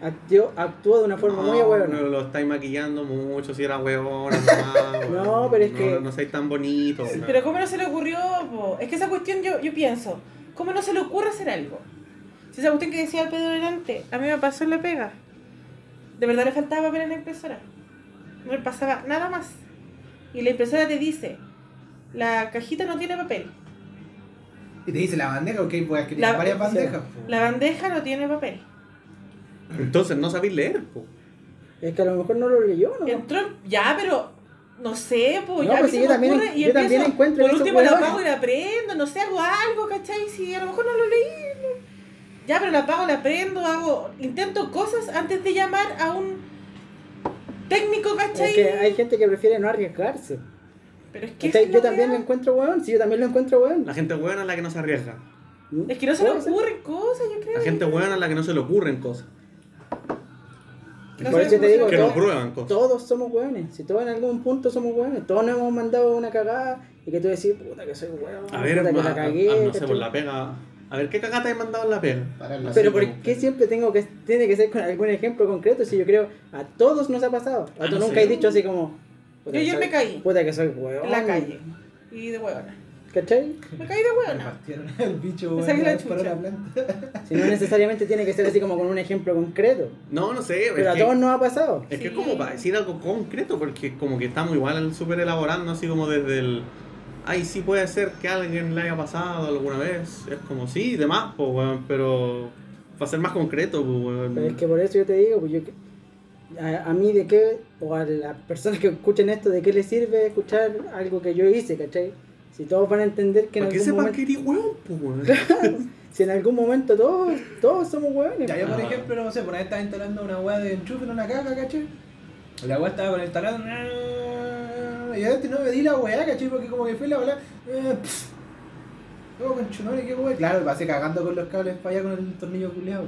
S4: actuó, actuó de una forma muy
S1: no,
S4: hueona.
S1: no lo estáis maquillando mucho, si era hueona, mamá,
S4: No,
S1: weón.
S4: pero es
S1: No,
S4: que-
S1: No, seáis tan bonito. weón.
S3: Pero ¿cómo no se le ocurrió? po? Es que esa cuestión yo, yo pienso, ¿cómo no se le ocurre hacer algo? Si esa cuestión que decía el Pedro delante, a mí me pasó en la pega. De verdad le faltaba papel en la impresora. No le pasaba nada más. Y la impresora te dice, la cajita no tiene papel.
S2: Y te dice la bandeja, ok, pues que tiene varias bandejas. po.
S3: La bandeja no tiene papel.
S1: Entonces no sabéis leer, po.
S4: Es que a lo mejor no lo leyó, ¿no?
S3: Entró, ya, pero no sé, pues
S4: No,
S3: ya
S4: pues si yo también- yo también
S3: empiezo,
S4: encuentro
S3: por último la apago y la prendo, no sé, hago algo, ¿cachai? Si a lo mejor no lo leí. no. Ya, pero la apago, la prendo, hago, intento cosas antes de llamar a un técnico, ¿cachai?
S4: Es que hay gente que prefiere no arriesgarse.
S3: Pero es que
S4: ¿Cachai?
S3: esa es
S4: Yo
S3: la
S4: también lo encuentro hueón, sí, yo también lo encuentro hueón.
S1: La gente hueona es la que no se arriesga.
S3: Es que no se le ocurren cosas, yo creo.
S1: La gente hueona a la que no se le ocurren cosas.
S3: No
S4: Por eso te digo
S1: Que
S4: todo-
S1: no prueban cosas.
S4: Todos somos hueones. Si todos en algún punto somos hueones. Todos nos hemos mandado una cagada y que tú decís, puta que soy hueón.
S1: A ver,
S4: puta que
S1: a-
S4: la
S1: a-
S4: cagué.
S1: a- no sé, por la pega. A ver, ¿qué cagata he mandado en la pega?
S4: Pero ¿por qué siempre tengo que tiene que ser con algún ejemplo concreto? Si yo creo a todos nos ha pasado. A
S1: Ah,
S4: tú
S1: no
S4: nunca
S1: sé.
S4: has dicho así como.
S3: Yo
S4: soy-
S3: me caí.
S4: Puta que soy hueón.
S3: En la calle. Y de huevona.
S4: ¿Cachai?
S3: Me caí de
S2: partieron el bicho,
S3: la chucha.
S4: Si no necesariamente tiene que ser así como con un ejemplo concreto.
S1: No, no sé.
S4: Pero a
S1: que-
S4: todos nos ha pasado.
S1: Es que es
S3: Sí.
S1: como para decir algo concreto, porque como que estamos igual súper elaborando, así como desde el. Ay, sí puede ser que a alguien le haya pasado alguna vez. Es como, sí, demás, pues, weón, pero. Para ser más concreto, pues, weón.
S4: Pero es que por eso yo te digo, pues yo. A, a mí de qué, o a las personas que escuchen esto, ¿de qué les sirve escuchar algo que yo hice, cachai? Si todos van a entender que en algún
S1: sepan
S4: momento.
S1: que eres weón, pues, weón.
S4: Si en algún momento todos, todos somos hueones.
S2: Ya, yo por
S1: Ah.
S2: ejemplo, no sé, por ahí estaba instalando una weá de enchufe en una caja, ¿cachai? La weá estaba con el taladro. Y antes no me di la weá, ¿cachai? Porque como que fue la weá. Eh. Oh, conchonore, qué weá. Claro, pasé cagando con los cables para allá con el tornillo culeado.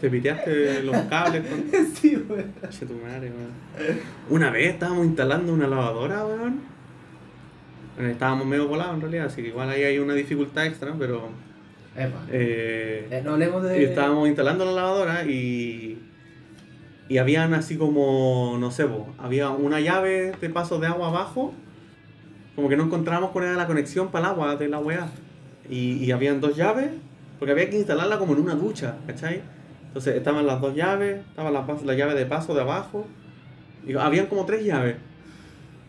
S1: Te piteaste los cables con.
S2: sí, weón.
S1: Che, tu madre, weón. Una vez estábamos instalando una lavadora, weón. Eh, Estábamos medio volados en realidad, así que igual ahí hay una dificultad extra, pero. Eh,
S2: Eh, no hablemos de.
S1: Estábamos instalando la lavadora y. Y habían así como, no sé, po, había una llave de paso de agua abajo. Como que no encontrábamos cuál era la conexión para el agua de la weá. Y, y habían dos llaves, porque había que instalarla como en una ducha, ¿cachai? Entonces estaban las dos llaves, estaba la, la llave de paso de abajo. Y habían como tres llaves.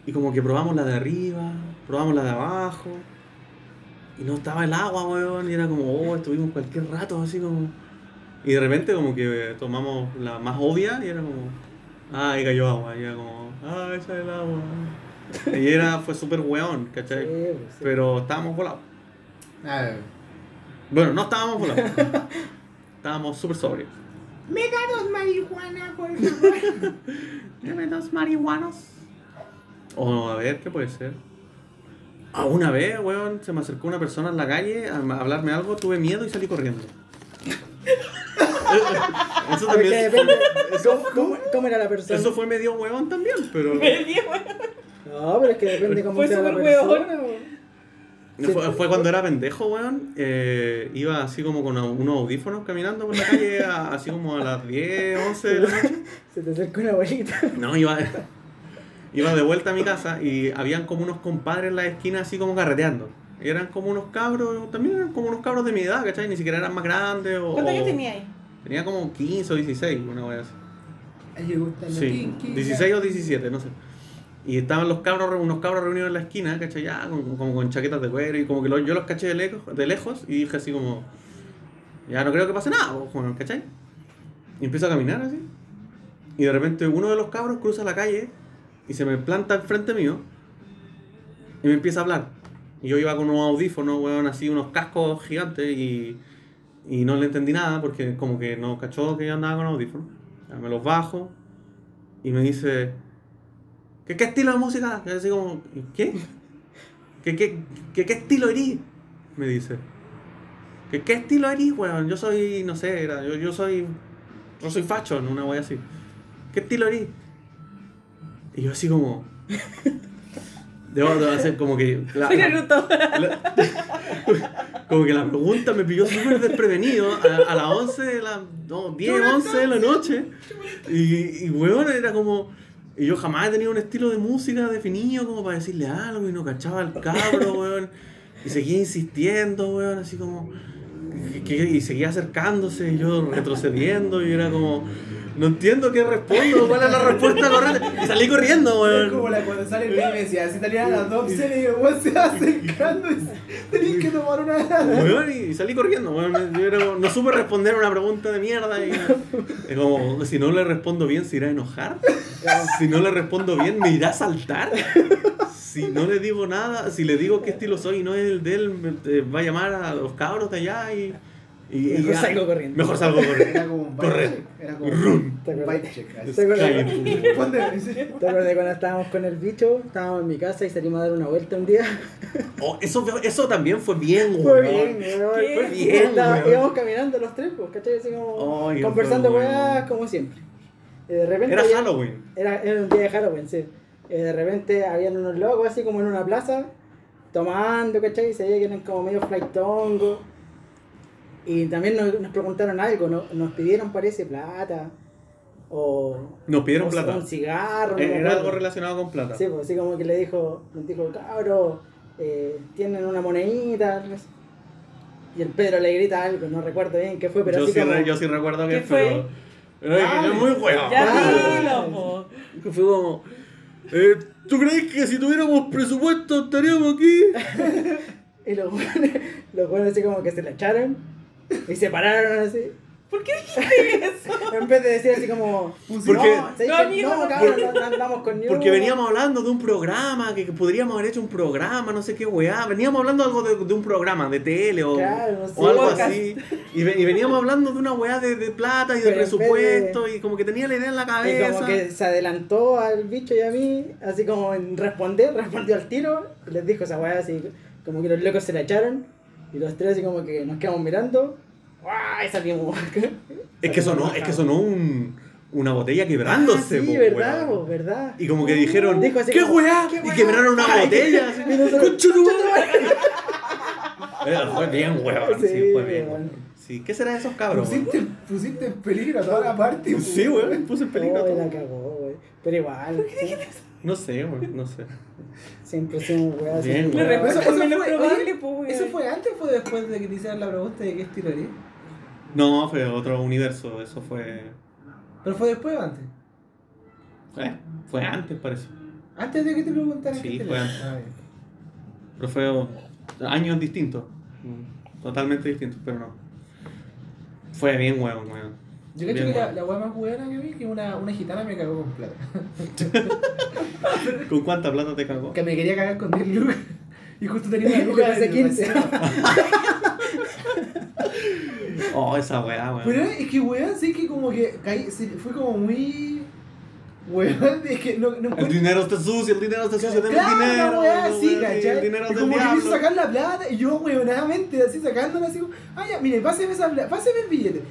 S1: Y como que probamos la de arriba, probamos la de abajo. Y no estaba el agua, weón. Y era como, oh, estuvimos cualquier rato así como. Y de repente como que tomamos la más obvia y era como, ah, ahí cayó agua. Y era como, ah, esa es el agua. Y era, fue súper weón, ¿cachai?
S4: pues, sí.
S1: Pero estábamos volados.
S2: A ver.
S1: Bueno, no estábamos volados. estábamos súper sobrios.
S2: Me da dos marihuana, por favor.
S1: Deme dos marihuanos. O a ver, ¿qué puede ser? Ah, una vez, weón, se me acercó una persona en la calle a a hablarme algo, tuve miedo y salí corriendo. eso también
S4: depende. ¿Cómo, cómo, cómo era la persona?
S1: eso fue medio weón también, pero
S3: Me di huevona.
S4: No, pero es que depende cómo
S3: Fue
S4: sea la persona.
S3: hueón.
S4: o-
S1: fue, fue cuando era pendejo, weón. eh, iba así como con unos audífonos caminando por la calle, a- así como a las 10, 11 de la noche.
S4: Se te acerca una abuelita.
S1: No, iba, iba de vuelta a mi casa y habían como unos compadres en la esquina así como carreteando. Y eran como unos cabros, también eran como unos cabros de mi edad, ¿cachai? Ni siquiera eran más grandes o...
S3: ¿Cuántos años tenía ahí?
S1: Tenía como 15 o 16, una wea así. Sí,
S2: kinky,
S1: 16 o 17, no sé. Y estaban los cabros, unos cabros reunidos en la esquina, ¿cachai? Ya, con- como con chaquetas de cuero y como que los- yo los caché de lejos, de lejos y dije así como... Ya no creo que pase nada, pues, ¿cachai? Y empiezo a caminar así. Y de repente uno de los cabros cruza la calle y se me planta enfrente mío y me empieza a hablar. Y yo iba con unos audífonos, weón, así, unos cascos gigantes y, y no le entendí nada porque como que no cachó que yo andaba con audífonos. Me los bajo y me dice, ¿qué, qué estilo de música? Y así como, ¿qué? ¿Qué, qué, qué, estilo eres? Me dice. ¿Qué, qué estilo eres, weón? Yo soy, no sé, era, yo, yo soy, yo soy fashion, una wea así. ¿Qué estilo eres? Y yo así como... Debo, hacer como que... la-
S3: Naruto.
S1: la- como que la pregunta me pilló súper desprevenido a, a las 11 de la. No, 10, 11 de la noche. Y, y weón, era como. Y yo jamás he tenido un estilo de música definido como para decirle algo y no cachaba al cabro, weón. Y seguía insistiendo, weón, así como. que- que- y seguía acercándose y yo retrocediendo y era como. No entiendo qué respondo, cuál es la respuesta correcta. Y salí corriendo,
S2: Es
S1: weón.
S2: como la, cuando sale el meme, si salían a las 12 y el weón se va acercando y que tomar una.
S1: Weón, y salí corriendo, weón. Yo no supe responder una pregunta de mierda. Y, es como, si no le respondo bien, ¿se irá a enojar? Si no le respondo bien, ¿me irá a saltar? Si no le digo nada, si le digo qué estilo soy y no es el de él, va a llamar a los cabros de allá y. y-
S4: Mejor
S1: ya.
S4: salgo corriendo.
S1: Mejor salgo corriendo.
S2: Era como un
S1: Corre.
S2: baile, Era como.
S4: ¿Te
S2: Un check.
S4: ¿Te acuerdas?
S1: Cállate.
S2: Ponte- sí.
S4: ¿Te acuerdas cuando estábamos con el bicho? Estábamos en mi casa y salimos a dar una vuelta un día.
S1: Oh, eso, eso también fue bien,
S4: Fue
S1: weón.
S4: bien.
S3: ¿Qué?
S1: Fue bien,
S4: Estaba-
S1: weón.
S4: íbamos caminando los tres, pues, ¿cachai? Así como
S1: Ay,
S4: conversando
S1: fue bueno.
S4: weas como siempre. Y de repente.
S1: Era
S4: ya-
S1: Halloween.
S4: Era, era un día de Halloween, sí. Y de repente habían unos locos así como en una plaza, tomando, ¿cachai? Y se veía que eran como medio flightongos. Y también nos, nos preguntaron algo, ¿no? nos pidieron, parece, plata. O.
S1: Nos pidieron
S4: o
S1: plata.
S4: Un cigarro. me
S1: Era algo relacionado con plata.
S4: Sí, pues así como que le dijo, nos dijo, cabro, eh, tienen una monedita. no sé. Y el Pedro le grita algo, no recuerdo bien qué fue, pero
S1: yo,
S4: así
S1: sí,
S4: como.
S1: re- yo sí recuerdo que
S3: ¿Qué fue?
S1: pero- es muy weón.
S3: Ya dilo, po.
S1: Fue como. eh, ¿Tú crees que si tuviéramos presupuesto estaríamos aquí?
S4: Y los buenos, los buenos así como que se la echaron y se pararon así.
S3: ¿Por qué dijiste eso?
S4: En vez de decir así como.
S1: Porque-
S4: no, ¿sabes
S3: No, amigo,
S4: no,
S3: no.
S4: cabrón, no, no andamos con ni
S1: Porque
S4: uno".
S1: veníamos hablando de un programa, que, que podríamos haber hecho un programa, no sé qué weá. Veníamos hablando algo de, de un programa, de tele o,
S4: Claro,
S1: o algo
S3: Podcast.
S1: así. Y, y veníamos hablando de una weá de, de plata y de
S4: Pero
S1: presupuesto y como que tenía la idea en la
S4: Y
S1: cabeza.
S4: como que se adelantó al bicho y a mí, así como en responder, respondió al tiro, y les dijo esa weá así, como que los locos se la echaron, y los tres así como que nos quedamos mirando, ¡guau! y salimos.
S1: Es que sonó, es que sonó un, una botella quebrándose.
S4: Ah, sí,
S1: po,
S4: verdad, po, verdad.
S1: Y como que dijeron,
S4: Dijo así
S1: ¿qué weá?
S4: ¿qué
S1: Y quebraron una
S4: Ay.
S1: botella. Eh, Fue bien, weón. Sí,
S4: Sí,
S1: fue bien.
S4: weón.
S1: Sí, ¿qué será de esos cabros?
S2: Pusiste, pusiste en peligro a toda la parte.
S1: Sí, weón, puse en peligro.
S4: Oh,
S1: todo.
S4: la cagó, güey. Pero igual,
S1: No sé, weón, no sé.
S4: siempre hacemos weá así.
S1: Bien,
S3: Me
S1: weón.
S3: recuerdo
S2: Eso- fue-
S3: probable, weón.
S2: ¿Eso fue antes o fue después de que te hicieran la pregunta de qué es tiraría?
S1: No, fue otro universo, eso fue.
S2: ¿Pero fue después o antes?
S1: eh, fue antes, parece.
S2: Antes de que te preguntaran
S1: Sí,
S2: qué
S1: fue antes.
S2: Ah.
S1: Pero fue años distintos. mm, Totalmente distintos, pero no. Fue bien, weón, weón.
S2: Yo creo que la, la weá más buena que vi que una, una gitana me cagó con plata.
S1: ¿Con cuánta plata te cagó?
S2: Que me quería cagar con 10 lucas. Y justo tenía una luca
S4: hace
S2: de
S4: 15.
S1: Oh, esa weá, weón.
S2: Pero es que weón, sí que como que caí, fue como muy. Weón, es que no, no
S1: El dinero está sucio, el dinero está sucio, tengo
S2: Claro,
S1: dinero.
S2: una weá
S1: no,
S2: así,
S1: weón,
S2: ¿cachai?
S1: El dinero
S2: y como que quiso
S1: diablo.
S2: sacar la plata y yo, weonadamente, así sacándola, así como, ah, ya, mire, páseme esa páseme el billete.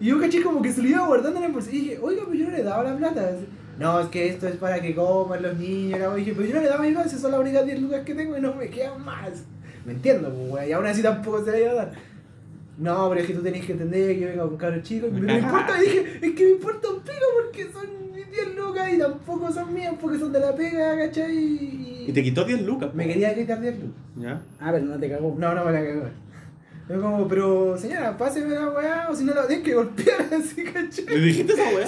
S2: Y yo caché como que se lo iba guardando en el bolsillo y dije, oiga, pues yo no le daba la plata. No, es que esto es para que coman los niños. Y dije, pero yo no le daba mi plata, si son las únicas 10 lucas que tengo y no me quedan más. Me entiendo, pues, weón, y aún así tampoco se la iba a dar. No, pero es que tú tenés que entender que yo vengo con cabros chicos. Pero me importa, y dije, es que me importa un pico porque son mis 10 lucas y tampoco son mías porque son de la pega, ¿cachai? Y,
S1: Y te quitó 10 lucas.
S2: me
S1: po.
S2: quería quitar 10 lucas.
S1: ¿Ya?
S4: Ah, pero no te cagó.
S2: No, no me la cagó. Yo como, pero señora, páseme la weá, o si no la tienes que golpear así, ¿cachai?
S1: ¿Le dijiste esa weá?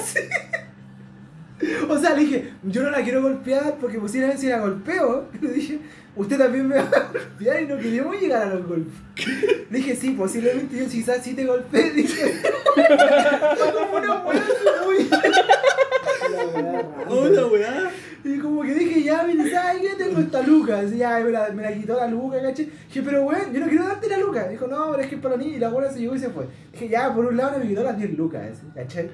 S2: O sea, le dije, yo no la quiero golpear porque posiblemente si la golpeo, le dije, usted también me va a golpear y no queríamos llegar a los golpes. Le dije, sí, posiblemente yo quizás sí te golpeé, dije, como una weá.
S1: Hola, weá.
S2: Y como que dije, ya, mire, ¿sabes qué? Tengo esta luca. Así, ya, me la, me la quitó la luca, ¿cachai? Dije, pero weón, yo no quiero darte la luca. Dijo, no, pero es que es para mí. Y la buena se llegó y se fue. Dije, ya, por un lado me quitó las 10 lucas, ¿cachai?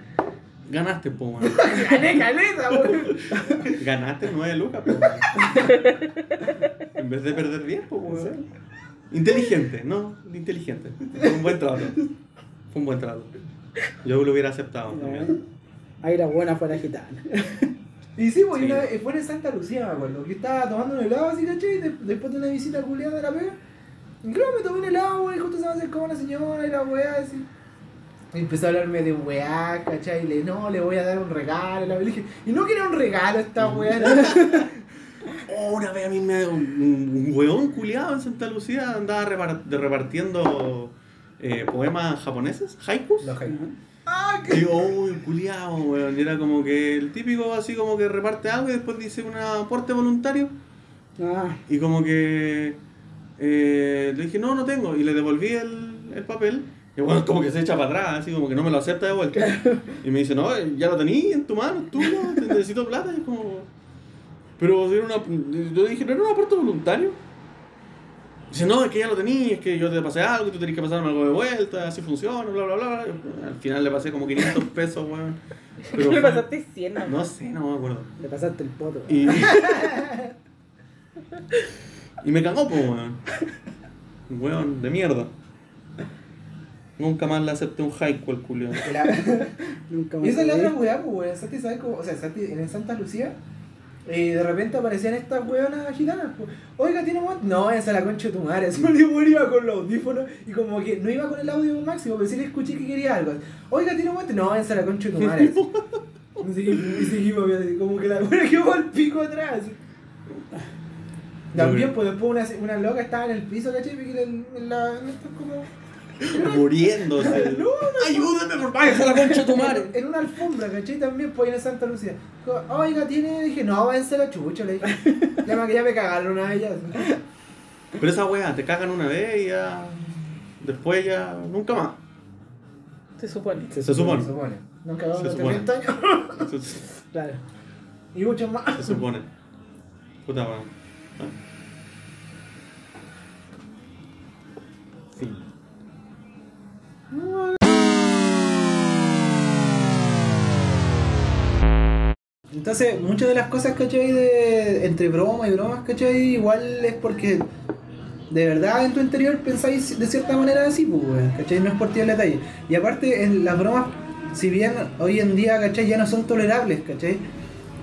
S1: Ganaste, po, weón.
S2: Gané caleta, weón.
S1: Ganaste 9 lucas, po. En vez de perder 10, po, weón. Inteligente, ¿no? Inteligente. Fue un buen trato. Fue un buen trato. Yo lo hubiera aceptado también.
S4: Ahí la buena fue la gitana.
S2: Y sí, pues
S1: Sí.
S2: una vez, fue en Santa Lucía, me acuerdo, que estaba tomando un helado así, ¿cachai? De- después de una visita culiada de la pega. Y claro, me tomé un helado, weón, y justo se me acercó una señora y la weá así. Y empezó a hablarme de weá, ¿cachai? Y le, no, le voy a dar un regalo. La- le dije, y no quiero un regalo esta weá.
S1: Oh, una vez a mí me. Un, un weón culiado en Santa Lucía andaba repartiendo eh, poemas japoneses, haikus.
S2: Los jaikus. Ah.
S1: Y yo, uy, culiado, weón. Y era como que el típico así como que reparte algo y después dice un aporte voluntario.
S4: Ah,
S1: Y como que eh, le dije, no, no tengo. Y le devolví el, el papel. Y bueno, como que se echa para atrás, así como que no me lo acepta de vuelta. Y me dice, no, ya lo tení en tu mano, tú, no, te necesito plata. Y es como, pero era una, yo dije, ¿no era un aporte voluntario? Dice, no, es que ya lo tenías, es que yo te pasé algo y tú tenés que pasarme algo de vuelta, así funciona, bla, bla, bla. Al final le pasé como 500 pesos, weón. Pero
S3: Le pasaste 100, ¿no?
S1: No sé, no me acuerdo.
S4: Le pasaste el poto.
S1: Y, y me cagó, po, weón. Un Weón, de mierda. Nunca más le acepté un haiku al culio.
S4: Nunca
S2: Y
S4: más.
S2: esa es la otra weá, pues weón. Santi, ¿sabes cómo? O sea, Santi, en Santa Lucía, eh, de repente aparecían estas weonas gitanas. Oiga, ¿tiene un? No, esa es la concha de tu madre. Me iba con los audífonos y como que no iba con el audio máximo, pero sí le escuché que quería algo. Oiga, ¿tiene un? No, esa es la concha de tu madre. Y seguimos, y como que la weona quedó al pico atrás. También, pues después una, una loca estaba en el piso, ¿cachai? Y que en, en la. En
S1: Muriéndose. Ayúdame, por favor, esa la concha de tu madre.
S2: En una alfombra, ¿cachai? También, pues en Santa Lucía. Oiga, tiene. Dije, no, váyanse la chucha, le dije. Ya me, ya me cagaron a ellas.
S1: Pero esa weá, te cagan una vez y ya. Después ya. Nunca más.
S3: Se supone.
S1: Se supone.
S2: Se supone. Nunca cagaron
S1: Se
S2: los
S1: supone.
S2: 30 años.
S4: Claro.
S2: Y muchos más.
S1: se supone. Puta weón. ¿Ah?
S2: Entonces, muchas de las cosas, ¿cachai? De, entre broma y bromas, ¿cachai? Igual es porque de verdad en tu interior pensáis de cierta manera así, pues, ¿cachai? No es por tirar detalle. Y aparte, en las bromas, si bien hoy en día, ¿cachai? Ya no son tolerables, ¿cachai?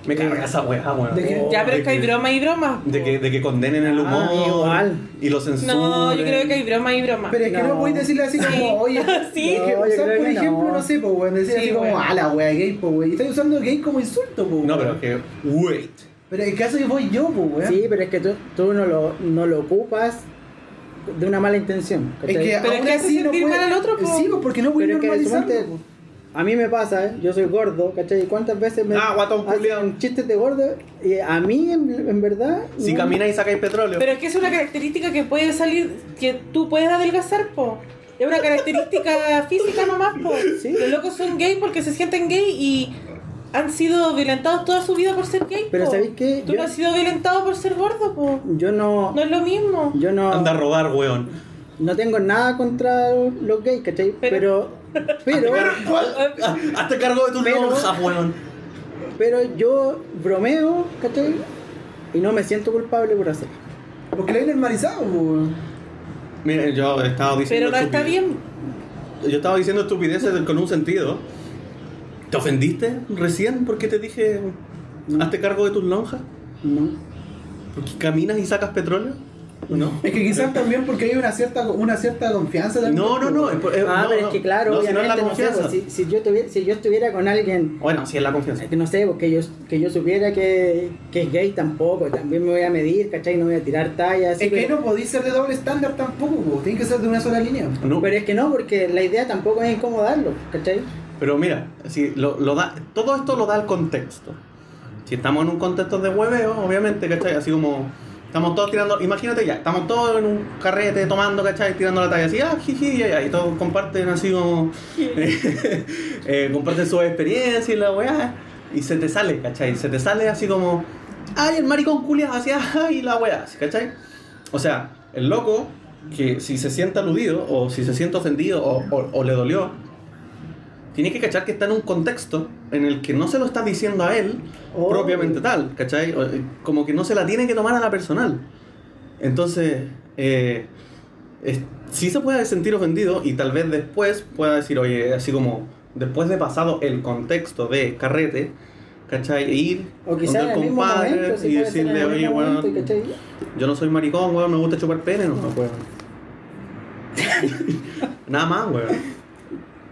S1: Me caga esa weá, weón.
S2: ¿De qué?
S3: Ya, pero
S1: De
S3: es que hay
S1: que-
S3: broma y broma.
S1: De que, de que condenen el humor
S4: Ah, igual.
S1: y lo censuren.
S3: No, yo creo que hay broma y broma.
S2: Pero es que no,
S4: No.
S2: podéis decirle así como, oye,
S3: Sí.
S2: no,
S4: No, yo
S2: usar,
S4: creo
S2: por
S4: que
S2: ejemplo, no,
S4: no.
S2: sé, pues, weón, decir
S3: Sí,
S2: así como,
S3: weón.
S2: ah, la wea gay, pues, weón. Y estáis usando gay como insulto, pues,
S1: No,
S2: weón.
S1: pero es que. Wait.
S2: Pero el caso yo voy yo, pues, weón.
S4: Sí, pero es que tú, tú no, lo, no lo ocupas de una mala intención.
S2: Es
S4: ¿cachai?
S2: que
S3: Pero es que hace
S2: así no
S3: sentir
S2: puede-
S3: mal al otro, po.
S2: Sí, pues, porque no voy a
S4: Pero es que
S2: normalizarlo.
S4: suponte-
S2: pues.
S4: A mí me pasa, ¿eh? yo soy gordo, ¿cachai? ¿Cuántas veces me
S1: Ah, guatón
S4: hacen chistes de gordo? Y a mí, en, en verdad...
S1: Si
S4: no-
S1: camináis y sacáis petróleo.
S3: Pero es que es una característica que puede salir, que tú puedes adelgazar, po. Es una característica física nomás, po.
S4: Sí.
S3: Los locos son gay porque se sienten gay y han sido violentados toda su vida por ser gay,
S4: Pero
S3: po.
S4: ¿sabéis qué?
S3: Tú
S4: Yo-
S3: no has sido violentado por ser gordo, po.
S4: Yo no...
S3: No es lo mismo.
S4: Yo no...
S1: Anda a robar, weón.
S4: No tengo nada contra los gays, ¿cachai? Pero... Pero...
S1: Ah, Hazte cargo de tus
S4: Pero-
S1: lonjas, weón.
S4: Pero yo bromeo, ¿cachai? Y no me siento culpable por hacerlo.
S2: Porque lo hay normalizado, pues, weón.
S1: Miren, yo he estado diciendo.
S3: Pero no está bien.
S1: Yo estaba diciendo estupideces con un sentido. ¿Te ofendiste recién porque te dije. Hazte cargo de tus lonjas?
S4: No.
S1: ¿Porque caminas y sacas petróleo? ¿No?
S2: Es que quizás también porque hay una cierta, una cierta confianza también.
S1: No, no, no. es por- es-
S4: Ah,
S1: no,
S4: pero
S1: no.
S4: es que claro,
S1: No, si no es
S4: obviamente, no sé, pues, si, si yo tuviera, si yo estuviera con alguien
S1: Bueno, sí es la confianza.
S4: que no sé, porque yo, que yo supiera que, que es gay tampoco, también me voy a medir, ¿cachai? No voy a tirar tallas.
S2: Es que no podéis ser de doble estándar tampoco, pues. Tiene que ser de una sola línea.
S1: No,
S4: pero es que no, porque la idea tampoco es incomodarlo, ¿cachai?
S1: Pero mira, si lo, lo da, todo esto lo da el contexto. Si estamos en un contexto de hueveo, obviamente, ¿cachai? Así como estamos todos tirando, imagínate ya, estamos todos en un carrete tomando, ¿cachai? Tirando la talla así, ah, jiji, ya, ya, y todos comparten así como, eh, comparten su experiencia y la weá, y se te sale, ¿cachai? Se te sale así como, ay, el maricón culiado, así, ay, la weá, ¿cachai? O sea, el loco, que si se siente aludido, o si se siente ofendido, o, o- o le dolió, tiene que cachar que está en un contexto en el que no se lo está diciendo a él
S4: Oh.
S1: propiamente tal, ¿cachai? Eh, Como que no se la tiene que tomar a la personal. Entonces, eh, es- sí se puede sentir ofendido y tal vez después pueda decir, oye, así como después de pasado el contexto de carrete, ¿cachai? E ir
S4: O
S1: donde
S4: el
S1: compadre
S4: momento,
S1: y decirle, oye, weón,
S4: ¿cachai?
S1: yo no soy maricón, weón, me gusta chupar pene, no, no. Nada más, weón.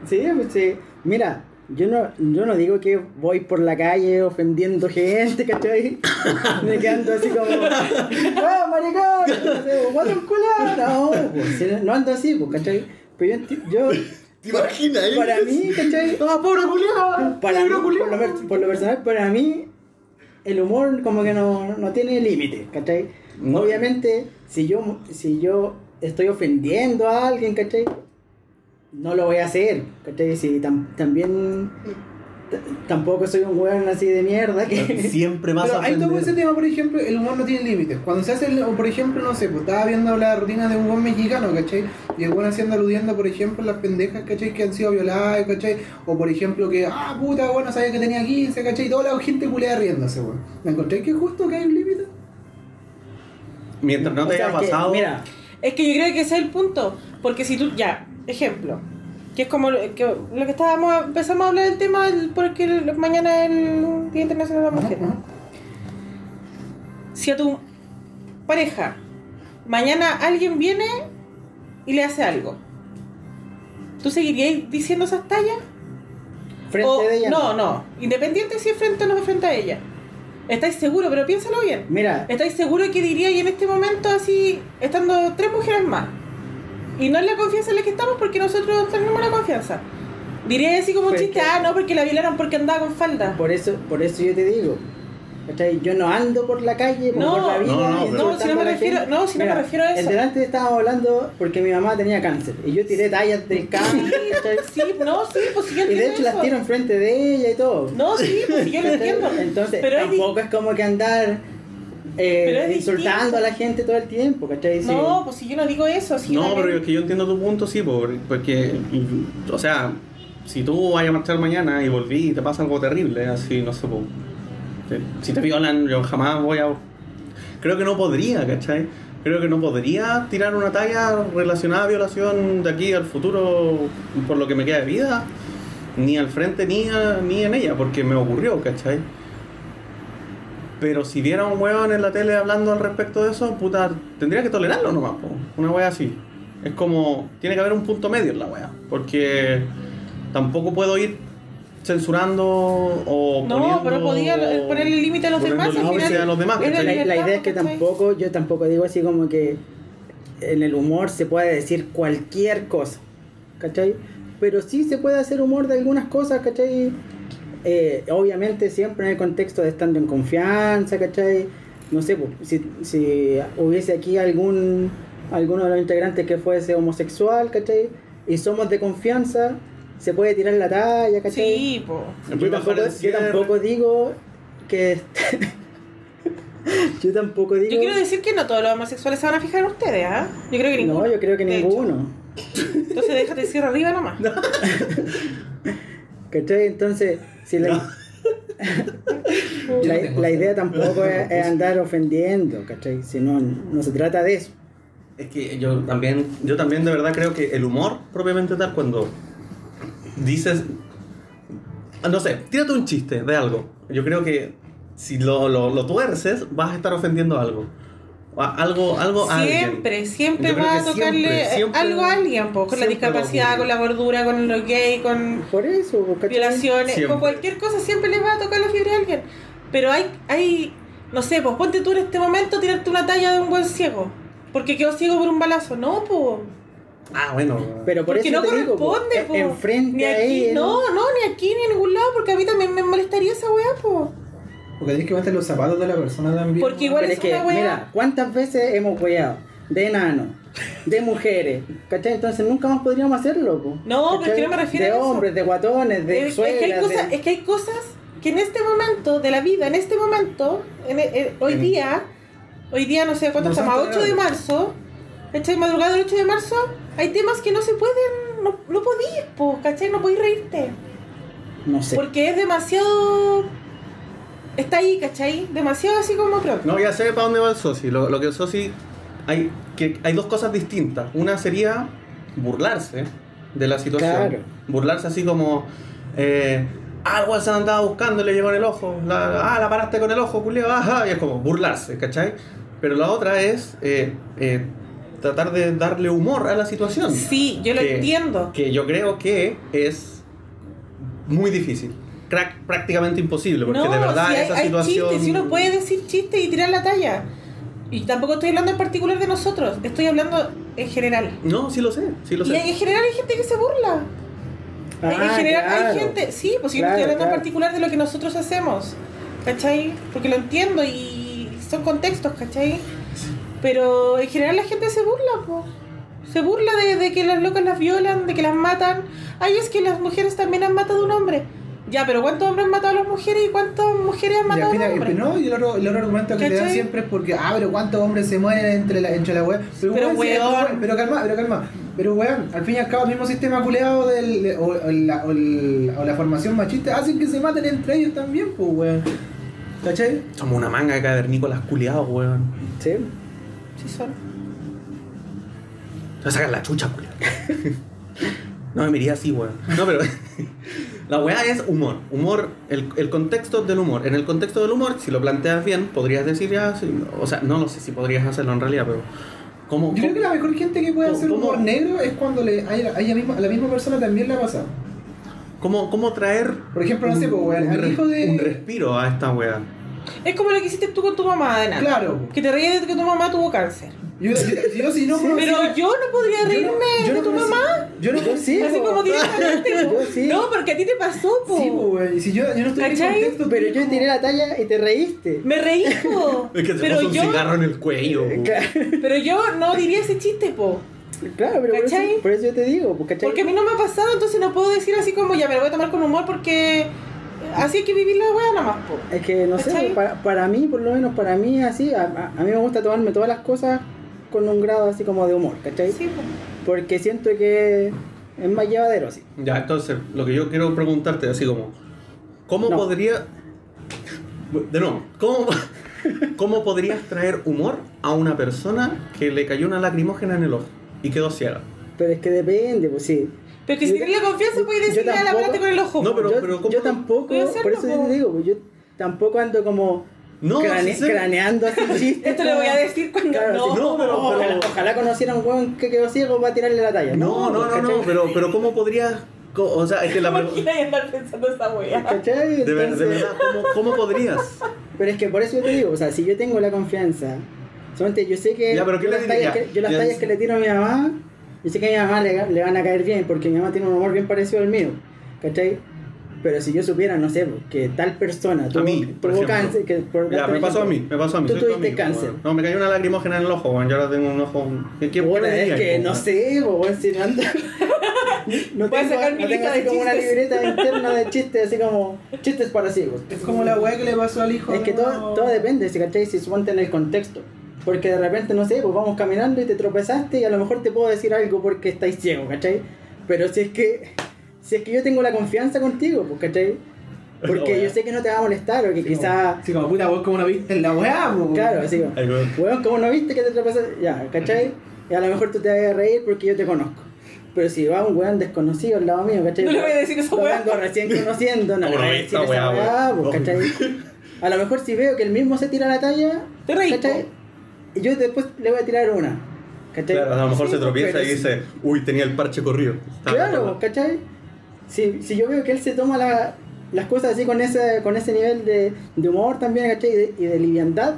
S4: Sí, pues sí. Mira, yo no, yo no digo que voy por la calle ofendiendo gente, ¿cachai? Me quedando así como, ¡ah, maricón! No culiao. No, pues, sí, no ando así, pues, ¿cachai? Pero yo, yo
S1: ¿Te imaginas?
S4: para mí, ¿cachai?
S1: ¡Ah, pobre culiao!
S4: Para mí,
S1: ¡Pobre
S4: por,
S1: culiao!
S4: lo, per- por lo personal, para mí, el humor como que no, no tiene límite, ¿cachai?
S1: No.
S4: Obviamente, si yo, si yo estoy ofendiendo a alguien, ¿cachai? No lo voy a hacer, ¿cachai? Si tam- también tampoco soy un weón así de mierda que.
S1: Siempre
S2: Pero ahí toco
S1: ofender.
S2: ese tema, por ejemplo, el humor no tiene límites. Cuando se hace, el- o por ejemplo, no sé, pues estaba viendo la rutina de un buen mexicano, ¿cachai? Y el buen haciendo aludiendo, por ejemplo, las pendejas, ¿cachai? Que han sido violadas, ¿cachai? O por ejemplo, que, ah, puta, bueno, sabía que tenía 15, ¿cachai? Y toda la gente culea riéndose, weón. ¿Me encontré que es justo que hay un límite?
S1: Mientras no
S4: O
S1: te
S4: sea,
S1: haya
S4: que,
S1: pasado.
S4: Mira,
S3: Es que yo creo que ese es el punto. Porque si tú, ya, ejemplo, que es como lo que, lo que estábamos, empezamos a hablar del tema porque el- mañana es el Día Internacional de la Mujer. Si a tu pareja mañana alguien viene y le hace algo, ¿tú seguirías diciendo esas tallas?
S4: frente
S3: O-
S4: de ella.
S3: no, no, independiente si es frente o no es frente a ella. ¿Estáis seguros? Pero piénsalo bien.
S4: Mira,
S3: ¿Estáis seguros que diría y en este momento así, estando tres mujeres más? Y no es la confianza en la que estamos porque nosotros tenemos la confianza. Diría así como un
S4: Pero es
S3: chiste,
S4: que-
S3: ah, no, porque la violaron porque andaba con falda.
S4: por eso, por eso yo te digo. ¿cachai? Yo no ando por la calle,
S3: No,
S4: por la vida.
S1: no, no,
S3: si no me refiero- no, si no me refiero a eso.
S4: El delante estábamos hablando porque mi mamá tenía cáncer. Y yo tiré tallas del cáncer. ¿cachai?
S3: Sí, no, sí, pues si yo
S4: Y de
S3: entiendo
S4: hecho las
S3: eso.
S4: tiro enfrente de ella y todo.
S3: No, sí, pues si yo lo entiendo.
S4: Entonces,
S3: pero
S4: tampoco es como que andar eh, insultando
S3: distinto.
S4: a la gente todo el tiempo, ¿cachai? Sí.
S3: No, pues si yo no digo eso. Si
S1: No, pero es que yo entiendo tu punto, sí, por- porque, o sea, si tú vas a marchar mañana y volví y te pasa algo terrible, así, no sé, te- si te violan, yo jamás voy a... Creo que no podría, ¿cachai? Creo que no podría tirar una talla relacionada a violación de aquí al futuro por lo que me queda de vida, ni al frente ni, a- ni en ella, porque me ocurrió, ¿cachai? Pero si viera un weón en la tele hablando al respecto de eso, puta, tendría que tolerarlo nomás, po. Una wea así. Es como, tiene que haber un punto medio en la wea. Porque tampoco puedo ir censurando o
S3: No,
S1: poniendo-
S3: pero podía ponerle límite a los demás, al
S1: límite
S3: final
S1: a los demás.
S4: La, la idea es que tampoco, yo tampoco digo así como que en el humor se puede decir cualquier cosa, ¿cachai? Pero sí se puede hacer humor de algunas cosas, ¿cachai? Eh, obviamente siempre en el contexto de estando en confianza, ¿cachai? No sé, pues, si, si hubiese aquí algún alguno de los integrantes que fuese homosexual, ¿cachai? Y somos de confianza, se puede tirar la talla, ¿cachai?
S3: Sí, po.
S4: Yo tampoco, yo digo que. yo tampoco digo.
S3: Yo quiero decir que no todos los homosexuales se van a fijar en ustedes, ¿ah? Yo creo que ninguno.
S4: No, yo creo que
S3: hecho.
S4: ninguno.
S3: Entonces déjate cierre arriba nomás.
S4: ¿Cachai? Entonces, si la,
S1: No.
S4: La, la idea tampoco es, es andar ofendiendo, ¿cachai? Si no, no se trata de eso.
S1: Es que yo también, yo también de verdad creo que el humor propiamente tal cuando dices, ah, no sé, tírate un chiste de algo. Yo creo que si lo, lo, lo tuerces vas a estar ofendiendo algo. A- Algo, algo a alguien.
S3: Siempre, siempre va a tocarle
S1: siempre, siempre-
S3: algo a alguien, po, con la
S1: a
S3: discapacidad, con la gordura, con los gay, con
S4: Por eso, ¿cachai?
S3: violaciones,
S1: Siempre.
S3: con cualquier cosa, siempre les va a tocar la fibra a alguien. Pero hay, hay, no sé, pues ponte tú en este momento tirarte una talla de un buen ciego. Porque quedó ciego por un balazo. No, pues.
S1: Ah, bueno.
S4: Pero por
S3: Porque
S4: eso
S3: no
S4: te digo, po,
S3: corresponde,
S4: en-
S3: po.
S4: enfrente
S3: Ni
S4: a
S3: aquí,
S4: él.
S3: no, no, ni aquí ni en ningún lado, porque a mí también me molestaría esa weá, po.
S2: Porque tienes que meter los zapatos de la persona también.
S3: Porque igual
S4: Pero
S3: es
S4: es que,
S3: wea-
S4: mira, ¿cuántas veces hemos weyado? De enanos, de mujeres, ¿cachai? Entonces nunca más podríamos hacerlo, po,
S3: No, pero es que no me refiero
S4: De
S3: a eso.
S4: hombres, de guatones, de
S3: Es, es que hay cosas,
S4: de-
S3: es que hay cosas que en este momento de la vida, en este momento, en, en- hoy
S2: En-
S3: día, hoy día no sé cuánto
S2: No
S3: estamos, a
S2: son
S3: 8 de marzo, ¿cachai? Madrugada del 8 de marzo, hay temas que no se pueden, no, no podís, po, ¿cachai? No podís reírte.
S4: No sé.
S3: Porque es demasiado. Está ahí, ¿cachai? Demasiado así como pronto.
S1: No, ya sé para dónde va el soci. Lo, lo que el soci. Hay, que hay dos cosas distintas. Una sería burlarse de la situación.
S4: Claro.
S1: Burlarse así como. Eh, ah, el se andaba buscando y le llegó en el ojo. La, ah, la paraste con el ojo, culiao. Ajá. Y es como burlarse, ¿cachai? Pero la otra es eh, eh, tratar de darle humor a la situación.
S3: Sí, yo lo
S1: Que-
S3: entiendo.
S1: Que yo creo que es muy difícil. Crack- prácticamente imposible. Porque
S3: no,
S1: de verdad
S3: si hay,
S1: esa
S3: hay
S1: situación.
S3: chistes, si uno puede decir chistes y tirar la talla. Y tampoco estoy hablando en particular de nosotros, estoy hablando en general.
S1: No, sí lo sé, sí lo
S3: Y
S1: sé.
S3: en general hay gente que se burla. en
S4: Ah,
S3: general hay
S4: claro.
S3: gente, sí, pues yo no
S4: Claro,
S3: estoy hablando
S4: claro.
S3: en particular de lo que nosotros hacemos, ¿cachai? Porque lo entiendo y son contextos, ¿cachai? Pero en general la gente se burla, po. Se burla de, de que las locas las violan, de que las matan. Ay, es que las mujeres también han matado a un hombre. Ya, pero ¿cuántos hombres han matado a las mujeres y cuántas mujeres han matado a los hombres?
S2: no, y el otro, el otro argumento que te dan
S3: ¿Cachai?
S2: siempre es porque, ah, pero cuántos hombres se mueren entre la, entre la web. Pero,
S3: Pero,
S2: weón, sí, pero calma, pero calma. Pero weón, al fin y al cabo, el mismo sistema culeado del, de- o, o la, o, el- o la formación machista hacen que se maten entre ellos también, pues weón. ¿Cachai?
S1: Somos una manga de cavernícolas culiados, weón.
S4: Sí.
S3: Sí, son.
S1: Te sacan la chucha, culiado. no me miría así, weón. No, pero. La weá es humor. Humor, el, el contexto del humor. En el contexto del humor, si lo planteas bien, podrías decir ya. sí, o sea, no lo sé si podrías hacerlo en realidad, pero. ¿Cómo?
S2: Yo creo que la mejor gente que puede
S1: ¿Cómo-
S2: hacer
S1: cómo?
S2: humor negro es cuando le, a, ella- a ella misma, a la misma persona también le ha pasado.
S1: ¿Cómo, cómo traer.
S2: Por ejemplo, no sé, pues,
S1: un,
S2: al
S1: re-
S2: hijo de-
S1: un respiro a esta weá?
S3: Es como lo que hiciste tú con tu mamá, Adena.
S2: Claro.
S3: Que te reías de que tu mamá tuvo cáncer.
S2: Yo, yo, yo si no
S3: Pero yo no podría
S2: yo no-
S3: reírme
S2: yo no
S3: de tu
S2: conocí-
S3: mamá.
S2: Yo no
S3: Así
S4: po.
S3: como directamente. po.
S4: Yo sí.
S3: No, porque a ti te pasó, po.
S2: Sí, pues, weón. Y si yo, yo no estoy en contexto.
S4: Pero yo tiré la talla y te reíste.
S3: Me reí, po.
S1: Es que te
S3: pero
S1: puso un
S3: yo,
S1: cigarro en el cuello. po.
S3: Pero yo no diría ese chiste, po.
S4: claro, pero por eso, por eso yo te digo, ¿cachai?
S3: Porque a mí no me ha pasado, entonces no puedo decir así como ya me lo voy a tomar con humor porque así hay que vivir la wea nada más, po.
S4: Es que no sé, para, para mí, por lo menos para mí, así, a, a- a mí me gusta tomarme todas las cosas con un grado así como de humor, ¿cachai?
S3: Sí, po.
S4: Porque siento que es más llevadero así.
S1: Ya, entonces, lo que yo quiero preguntarte, así como, ¿cómo
S4: No.
S1: podría... De nuevo, ¿cómo, ¿cómo podrías traer humor a una persona que le cayó una lacrimógena en el ojo y quedó ciega?
S4: Pero es que depende, pues sí.
S3: Pero que si tienes la confianza puedes decirle a la
S4: tampoco-
S3: parate con el ojo.
S1: No, pero-
S4: yo,
S1: pero ¿cómo
S4: yo
S1: no?
S4: tampoco, por eso yo te digo, pues yo tampoco ando como
S1: No,
S4: crane-
S1: sí
S4: craneando así chistes.
S3: Esto le voy a decir cuando
S4: Claro,
S3: no.
S4: sí,
S1: no, pero-
S4: ojalá,
S1: pero-
S4: ojalá conociera un weón que quedó ciego para tirarle la talla.
S1: No, no, no,
S4: ¿cachai?
S1: no, pero, pero ¿cómo podrías... O sea, es que la
S3: ¿Por
S1: pregunta...
S3: qué andar pensando esa wea?
S4: ¿Cachai?
S1: De, ver- de
S4: Entonces-
S1: verdad, ¿cómo, ¿cómo podrías?
S4: Pero es que por eso yo te digo, o sea, si yo tengo la confianza, solamente yo sé que,
S1: Ya, pero ¿qué
S4: yo, las tallas que yo las tallas que le tiro a mi mamá, yo sé que a mi mamá le, le van a caer bien, porque mi mamá tiene un humor bien parecido al mío, ¿cachai? Pero si yo supiera, no sé, que tal persona tuvo,
S1: mí, por
S4: tuvo cáncer, que por
S1: Ya, me pasó a mí, me pasó a mí.
S4: Tú tuviste
S1: amigo,
S4: cáncer.
S1: weón. No, me cayó una lacrimógena en el ojo, weón. Yo ahora tengo un ojo... ¿Qué, qué,
S4: Bueno, es que no sé, po, weón, si no anda. No
S3: Voy a
S4: tengo,
S3: sacar mi
S4: no
S3: lista de
S4: como una libreta interna de chistes, así como chistes para ciegos.
S2: Es como la weá que le pasó al hijo
S4: Es que todo, todo depende, si cachai, si suponte en el contexto. Porque de repente, no sé, pues vamos caminando y te tropezaste y a lo mejor te puedo decir algo porque estáis ciego, ¿cachai? Pero si es que si es que yo tengo la confianza contigo, pues, ¿cachai? Porque
S1: No,
S4: yo sé que no te va a molestar o que quizá...
S2: Sí, como puta, vos como no viste en la weá, po.
S4: Claro, así como,
S1: weón.
S4: weón, como no viste que te tropezaste? Ya, ¿cachai? Y a lo mejor tú te vas a reír porque yo te conozco. Pero si va un weón desconocido al lado mío, ¿cachai?
S3: No le voy a decir weá.
S4: vengo recién conociendo, no le voy a decir esa
S1: weá,
S4: weá,
S1: weón.
S4: pues, ¿cachai? A lo mejor si veo que el mismo se tira la talla,
S3: Te reís,
S4: ¿cachai? Y yo después le voy a tirar una. ¿Cachai?
S1: Claro, a lo mejor
S4: Sí,
S1: se tropieza y dice, uy, tenía el parche corrido.
S4: Claro. ¿cachai? Si, si yo veo que él se toma la- las cosas así con ese, con ese nivel de, de humor también, ¿cachai? Y de, y de liviandad,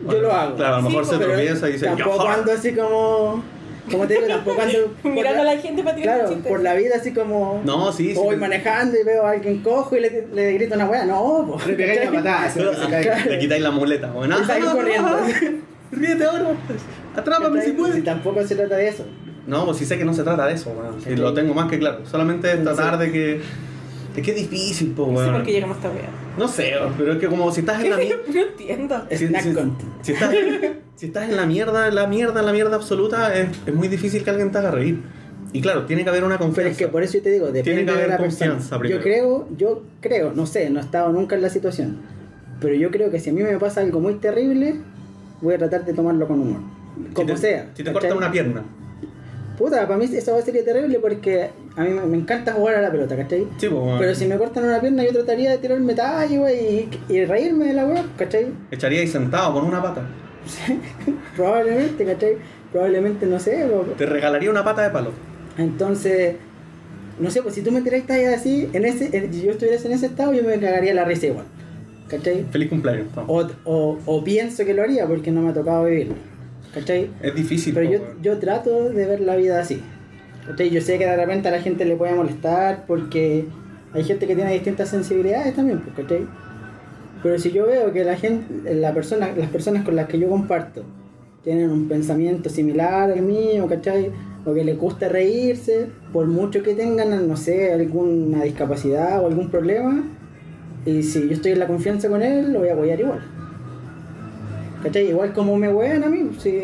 S4: yo
S1: Bueno,
S4: lo hago.
S1: Claro, a lo
S3: Sí,
S1: mejor se
S4: Pero
S1: tropieza y dice,
S4: Tampoco
S1: "Yaja".
S4: ando así como. Como te digo, tampoco ando.
S3: Mirando a
S4: la-
S3: la gente para tirar
S4: Claro,
S3: chistes.
S4: por la vida así como.
S1: No, sí, sí.
S4: Voy manejando y veo a alguien cojo y le, le grito una weá. No, po,
S2: Le pegáis la patada, se cae.
S4: Claro.
S1: Le quitáis la muleta,
S4: salgo
S1: Ah,
S4: corriendo.
S1: Ríete ahora. Atrápame si puedes.
S4: Si tampoco se trata de eso.
S1: No, pues sí sé que no se trata de eso, weón. Sí, lo tengo más que claro. Solamente es tratar
S4: Sí.
S1: de que. Es que es difícil, po,
S3: No sé
S1: weón.
S3: por qué llegamos a esta wea.
S1: No sé, weón, pero es que como si estás en la mierda.
S3: No entiendo.
S1: Si,
S4: Snack
S1: si- si estás, si estás en la mierda, en la mierda, en la mierda absoluta, es, es muy difícil que alguien te haga reír. Y claro, tiene que haber una
S4: Pero
S1: confianza.
S4: es que por eso yo te digo, depende
S1: Tiene que
S4: de
S1: haber
S4: la
S1: confianza.
S4: Yo creo, yo creo, no sé, no he estado nunca en la situación. Pero yo creo que si a mí me pasa algo muy terrible, voy a tratar de tomarlo con humor. Como
S1: si te,
S4: sea.
S1: Si te cortan una pierna.
S4: Puta, para mí eso va a ser terrible porque a mí me, encanta jugar a la pelota, ¿cachai?
S1: Sí, pues.
S4: Pero si me cortan una pierna, yo trataría de tirarme talla, güey, y, y reírme de la weá, ¿cachai?
S1: Echaría ahí sentado con una pata.
S4: Probablemente, ¿cachai? Probablemente, no sé.
S1: Te regalaría una pata de palo.
S4: Entonces, no sé, pues si tú me tiras talla así, en ese, en- si yo estuviera en ese estado, yo me cagaría la risa igual. ¿Cachai?
S1: Feliz cumpleaños.
S4: O, o, o pienso que lo haría porque no me ha tocado vivirlo. ¿Cachai?
S1: Es difícil,
S4: Pero yo, yo trato de ver la vida así. ¿Cachai? Yo sé que de repente a la gente le puede molestar porque hay gente que tiene distintas sensibilidades también, pues, ¿cachai? Pero si yo veo que la gente, la persona, las personas con las que yo comparto tienen un pensamiento similar al mío, ¿cachai? o que les gusta reírse, por mucho que tengan, no sé, alguna discapacidad o algún problema, y si yo estoy en la confianza con él, lo voy a apoyar igual. Igual como me wean a mí, si,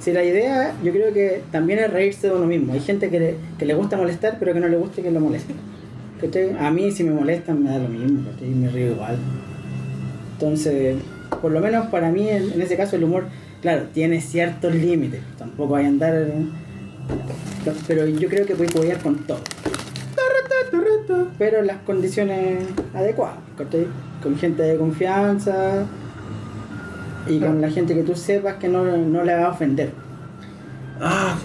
S4: si la idea yo creo que también es reírse de uno mismo. Hay gente que le, que le gusta molestar, pero que no le gusta que lo molesten. ¿Cachai? A mí si me molestan me da lo mismo, ¿cachai? Me río igual. Entonces, por lo menos para mí en, en ese caso el humor, claro, tiene ciertos límites. Tampoco hay andar... Pero yo creo que puedes apoyar con todo. Pero en las condiciones adecuadas, ¿cachai? Con gente de confianza y con la gente que tú sepas que no, no le va a ofender.
S1: Ah,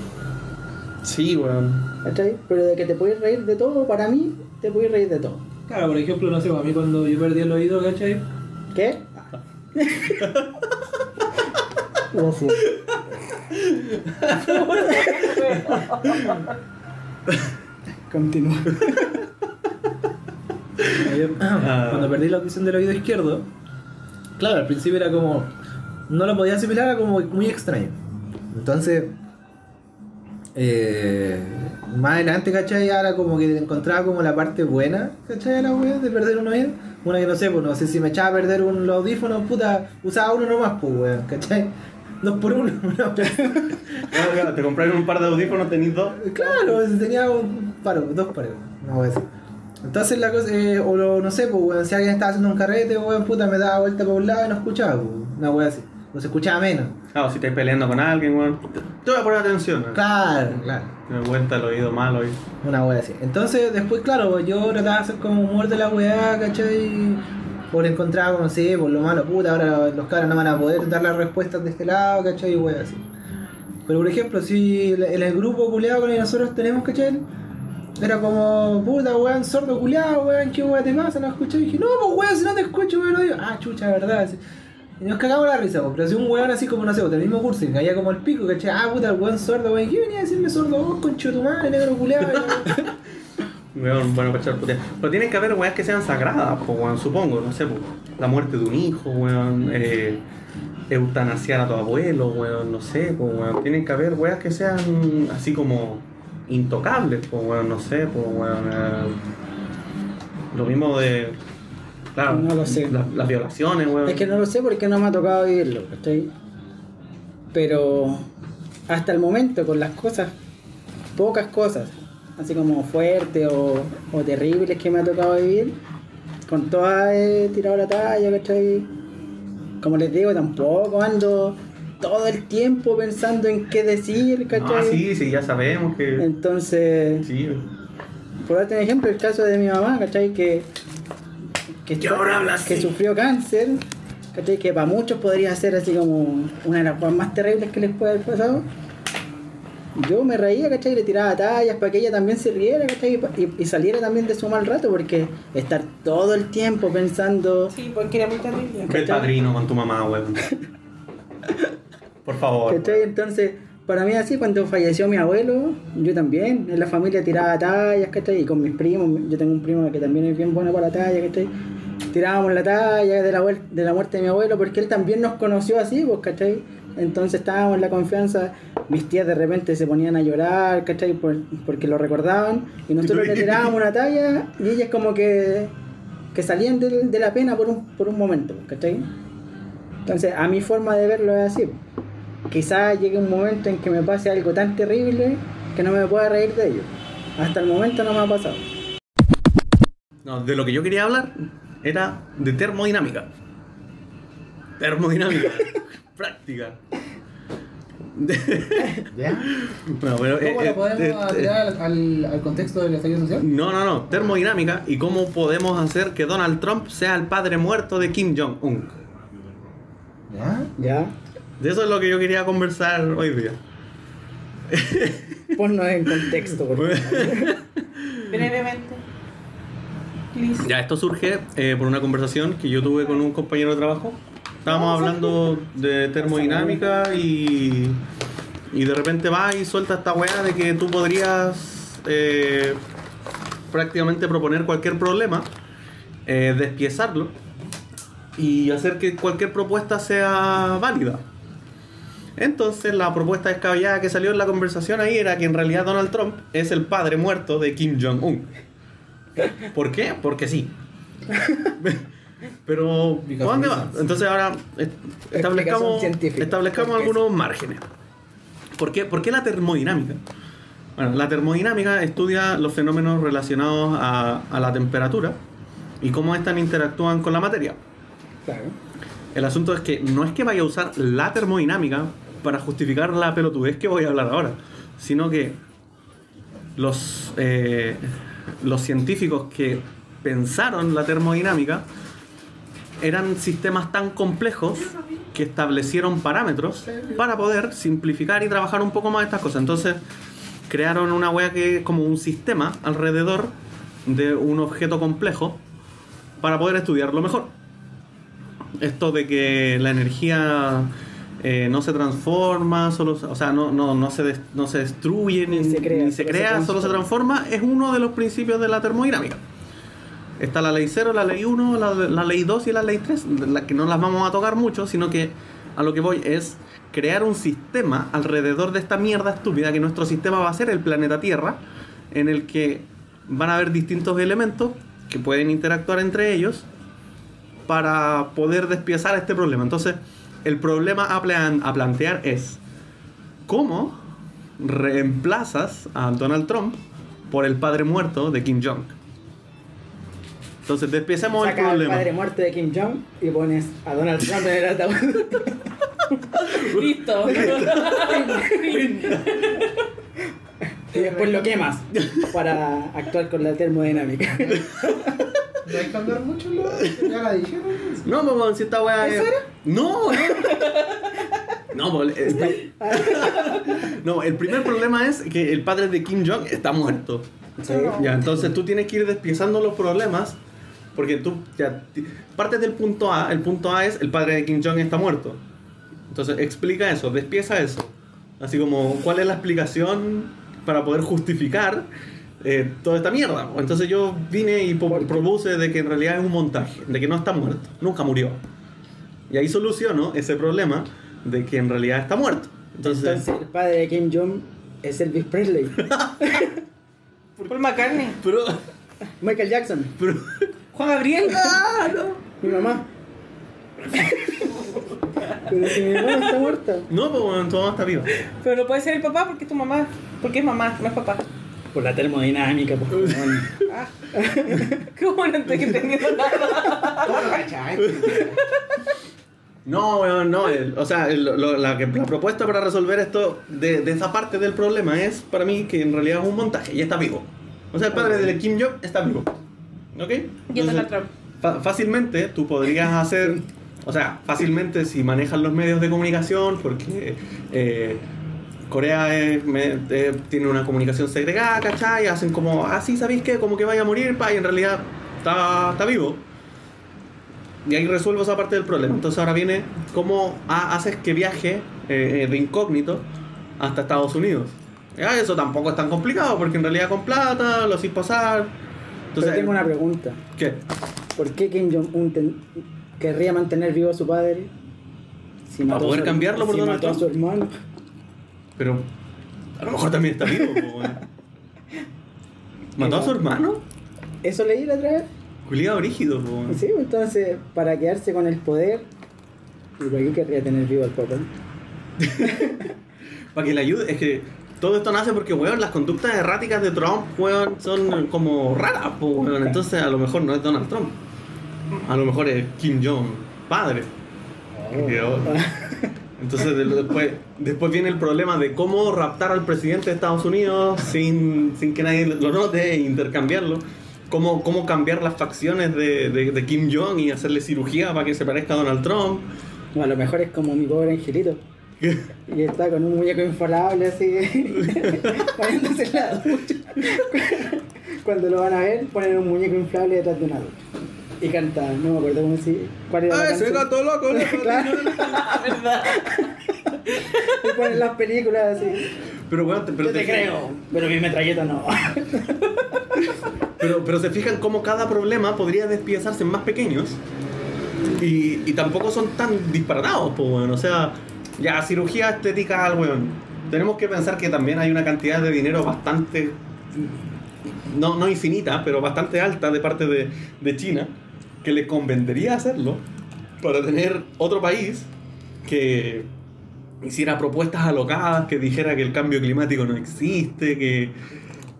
S1: sí, weón.
S4: ¿Cachai? Pero de que te puedes reír de todo, para mí, te puedes reír de todo.
S2: Claro, por ejemplo, no sé, a mí cuando yo perdí el oído, ¿cachai?
S4: ¿Qué? Gracias. Continúa.
S2: Yo, Cuando perdí la audición del oído izquierdo, claro, al principio era como. No lo podía asimilar, era como muy extraño. Entonces, eh, más adelante, ¿cachai? Ahora como que encontraba como la parte buena, ¿cachai? La wea de perder un oído. Una que no sé, pues no sé si me echaba a perder un los audífonos, puta, usaba uno nomás, pues weón, ¿cachai? Dos por uno, no.
S1: Claro, claro, te compraron un par de audífonos, tenís dos.
S2: Claro, tenía un paro, dos pares, no decir. Entonces la cosa, eh, o lo- no sé, pues weón, si alguien estaba haciendo un carrete, weón, puta, me daba vuelta para un lado y no escuchaba, pues, una wea así. O se escuchaba menos.
S1: Claro, si estáis peleando con alguien, weón. Te te voy a poner atención. ¿no?
S2: Claro, claro.
S1: Me vuelta el oído malo y.
S2: Una wea así. Entonces, después, claro, pues, yo trataba de hacer como humor de la weá, ¿cachai? Por encontrar, como no sé, por lo malo, puta, ahora los caras no van a poder dar las respuestas de este lado, ¿cachai? Y wea así. Pero, por ejemplo, si en el grupo culeado con el que nosotros tenemos, ¿cachai? Era como, puta, weón, sordo culeado, weón, ¿qué weá te pasa? ¿No escuché? Y dije, no, pues weón, si no te escucho, weón, no digo, ah, chucha, verdad. así. Y nos cagamos la risa, pero si un weón así como, no sé, del mismo curso caía como el pico, ¿cachai? Ah, puta, el weón sordo, weón, ¿qué venía a decirme sordo vos, concho tu negro culeado?
S1: Weón, bueno, para echar putear. Pero tienen que haber weas que sean sagradas, pues, weón, supongo, no sé, pues. La muerte de un hijo, weón. Eh, eutanasiar a tu abuelo, weón, no sé, pues, weón. Tienen que haber weas que sean así como intocables, pues, weón, no sé, pues, weón. eh, lo mismo de. Claro,
S4: No lo sé.
S1: Las, las violaciones, weón.
S4: Es que no lo sé porque no me ha tocado vivirlo, ¿cachai? Pero hasta el momento, con las cosas, pocas cosas, así como fuertes o, o terribles que me ha tocado vivir, con todas he tirado la talla, ¿cachai? Como les digo, tampoco ando todo el tiempo pensando en qué decir, ¿cachai?
S1: Ah, sí, sí, ya sabemos que.
S4: Entonces,
S1: Sí,
S4: por darte un ejemplo, el caso de mi mamá, ¿cachai? Que, que,
S1: Que ahora habla
S4: que sufrió cáncer, ¿cachai? Que para muchos podría ser así como una de las cosas más terribles que les puede haber pasado. Yo me reía, ¿cachai? Y le tiraba tallas para que ella también se riera, ¿cachai? Y, y- saliera también de su mal rato, porque estar todo el tiempo pensando,
S3: Sí, porque era muy terrible.
S1: El padrino con tu mamá, weón. Por favor.
S4: ¿cachai? Entonces, para mí así, cuando falleció mi abuelo, yo también, en la familia tiraba tallas, ¿cachai? Y con mis primos, yo tengo un primo que también es bien bueno para la talla, ¿cachai? Tirábamos la talla de la, de la muerte de mi abuelo, porque él también nos conoció así, pues, ¿cachai? Entonces estábamos en la confianza, mis tías de repente se ponían a llorar, ¿cachai? Por- porque lo recordaban, y nosotros le tirábamos una talla, y ellas como que, que salían de, la pena por un, por un momento, ¿cachai? Entonces, a mi forma de verlo es así. Quizás llegue un momento en que me pase algo tan terrible que no me pueda reír de ello. Hasta el momento no me ha pasado.
S1: No, de lo que yo quería hablar era de termodinámica. Termodinámica. Práctica.
S5: ¿Ya?
S1: No, pero, eh,
S5: ¿Cómo
S1: eh,
S5: lo podemos
S1: eh,
S5: al, al, al contexto del estallido social?
S1: No, no, no. Termodinámica y cómo podemos hacer que Donald Trump sea el padre muerto de Kim Jong-un.
S5: ¿Ya?
S4: ¿Ya?
S1: De eso es lo que yo quería conversar hoy día.
S4: Ponnos en contexto, por favor.
S3: Brevemente. Please.
S1: Ya, esto surge eh, por una conversación que yo tuve con un compañero de trabajo. Estábamos hablando de termodinámica y, y de repente va y suelta esta weá de que tú podrías eh, prácticamente proponer cualquier problema, eh, despiezarlo y hacer que cualquier propuesta sea válida. Entonces la propuesta descabellada que salió en la conversación ahí era que en realidad Donald Trump es el padre muerto de Kim Jong-un. ¿Por qué? Porque sí. Pero,
S5: Because
S1: ¿por dónde va? Entonces ahora est- establezcamos, establezcamos
S4: ¿Por qué
S1: algunos márgenes. ¿Por qué? ¿Por qué la termodinámica? Bueno, la termodinámica estudia los fenómenos relacionados a, a la temperatura y cómo éstas interactúan con la materia.
S4: Claro.
S1: El asunto es que no es que vaya a usar la termodinámica para justificar la pelotudez que voy a hablar ahora, sino que los, eh, los científicos que pensaron la termodinámica eran sistemas tan complejos que establecieron parámetros para poder simplificar y trabajar un poco más estas cosas. Entonces crearon una wea que es como un sistema alrededor de un objeto complejo para poder estudiarlo mejor esto de que la energía eh, no se transforma, solo, o sea, no, no, no, se, des- no se destruye ni,
S4: Ni se crea,
S1: ni se
S4: solo se
S1: crea, solo se
S4: transforma.
S1: transforma, es uno de los principios de la termodinámica. Está la ley 0, la ley 1, la, la ley 2 y la ley 3, la que no las vamos a tocar mucho, sino que a lo que voy es crear un sistema alrededor de esta mierda estúpida que nuestro sistema va a ser el planeta Tierra, en el que van a haber distintos elementos que pueden interactuar entre ellos para poder despiezar este problema. Entonces, el problema a, plan- a plantear es cómo reemplazas a Donald Trump por el padre muerto de Kim Jong. Entonces, despiecemos el
S4: Saca al
S1: problema.
S4: padre muerto de Kim Jong y pones a Donald Trump en el ataúd.
S3: Listo.
S4: y después lo quemas para actuar con la termodinámica.
S2: No hay que andar mucho, ¿no? Ya la dijeron.
S1: No, weón, si esta weá es. No, no. No, no, el primer problema es que el padre de Kim Jong está muerto.
S4: Sí.
S1: Ya, entonces tú tienes que ir despiezando los problemas porque tú ya partes del punto A, el punto A es el padre de Kim Jong está muerto. Entonces explica eso, despieza eso. Así como cuál es la explicación para poder justificar eh, toda esta mierda. Entonces yo vine y propuse de que en realidad es un montaje, de que no está muerto, nunca murió. Y ahí soluciono ese problema de que en realidad está muerto. Entonces,
S4: Entonces el padre de Kim Jong es Elvis Presley.
S3: Paul McCartney.
S1: pero,
S4: Michael Jackson.
S1: pero
S3: Juan Gabriel.
S4: Mi mamá. Pero si mi mamá no está muerta.
S1: no, pues bueno, tu mamá está viva.
S3: Pero no puede ser el papá porque es tu mamá. Porque es mamá, no es papá.
S4: Por la termodinámica, por favor.
S3: Ah. ¿Cómo no estoy entendiendo nada?
S2: ¿Cómo lo cachai?
S1: No, weón, no. el- o sea, el- lo- la, la propuesta para resolver esto de, de esa parte del problema es para mí que en realidad es un montaje y está vivo. O sea, el padre de Kim Jong está vivo. ¿Ok?
S3: Y es
S1: Entonces, fácilmente tú podrías hacer. O sea, fácilmente si manejas los medios de comunicación, porque eh, Corea es- me- eh, tiene una comunicación segregada, ¿cachai? Hacen como, ah, sí, ¿sabéis qué? Como que vaya a morir, pa, y en realidad está, está vivo. Y ahí resuelvo esa parte del problema. Entonces ahora viene cómo ha- haces que viaje eh, eh, de incógnito hasta Estados Unidos. Ya, eso tampoco es tan complicado, porque en realidad con plata lo hacís pasar. Entonces,
S4: Pero tengo una pregunta.
S1: ¿Qué?
S4: ¿Por qué Kim Jong-un querría mantener vivo a su padre? Si
S1: Para poder
S4: su-
S1: cambiarlo por
S4: si
S1: Donald
S4: mató a su hermano.
S1: Pero a lo mejor también está vivo. ¿Mató a su hermano?
S4: ¿Eso leí la otra vez?
S1: Culiado brígido, po, weón.
S4: Sí, entonces, para quedarse con el poder, ¿y por qué querría tener vivo al papá?
S1: Para que le ayude. Es que todo esto nace porque, weón, las conductas erráticas de Trump, weón, son como raras, po, weón. Entonces a lo mejor no es Donald Trump. A lo mejor es Kim Jong, padre. Oh. Entonces de- después, después viene el problema de cómo raptar al presidente de Estados Unidos sin, sin que nadie lo note e intercambiarlo. Cómo, cómo cambiar las facciones de, de, de Kim Jong y hacerle cirugía para que se parezca a Donald Trump.
S4: A lo mejor es como mi pobre angelito. Y está con un muñeco infalable así, poniéndose la ducha. Cuando lo van a ver, ponen un muñeco inflable detrás de una ducha. Y canta, no me acuerdo cómo se. ¿Cuál era la
S1: ¡Ay, ese
S4: canción?
S1: gato loco!
S4: Claro.
S3: ¿Verdad?
S4: Y ponen las películas así.
S1: Pero, weón, te- pero
S4: Yo te creo, pero mi metralleta no.
S1: Pero, pero se fijan cómo cada problema podría despiezarse en más pequeños y, y tampoco son tan disparatados, pues bueno. O sea, Ya, cirugía estética al weón. Tenemos que pensar que también hay una cantidad de dinero bastante. No, no infinita, pero bastante alta de parte de, de China que le convendría hacerlo para tener otro país que hiciera propuestas alocadas, que dijera que el cambio climático no existe, que,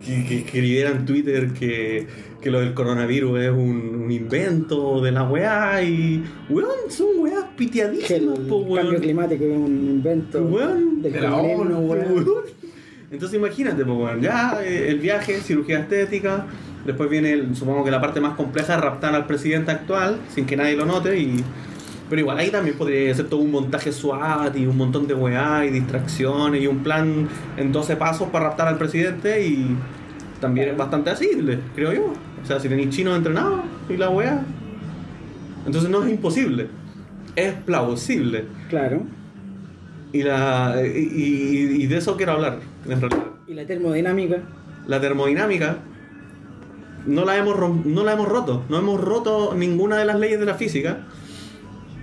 S1: que, que escribiera en Twitter que, que lo del coronavirus es un, un invento de la weá y. Weón, son weás
S4: el
S1: piteadísimas, po, weón.
S4: cambio climático es un invento
S1: Weón,
S4: del
S5: de la ONU,
S4: weón.
S1: Weón. Entonces imagínate, pues, weón, ya eh, el viaje, cirugía estética, después viene, el- supongo que la parte más compleja, raptar al presidente actual, sin que nadie lo note, y... Pero igual ahí también podría ser todo un montaje SWAT y un montón de weá y distracciones y un plan en 12 pasos para raptar al presidente y también es bastante asible, creo yo. O sea, si tenéis chinos entrenados y la weá. Entonces no es imposible, es plausible.
S4: Claro.
S1: Y, la, y, y- y de eso quiero hablar, en realidad.
S4: Y la termodinámica.
S1: La termodinámica no la, hemos, rom- no la hemos roto. No hemos roto ninguna de las leyes de la física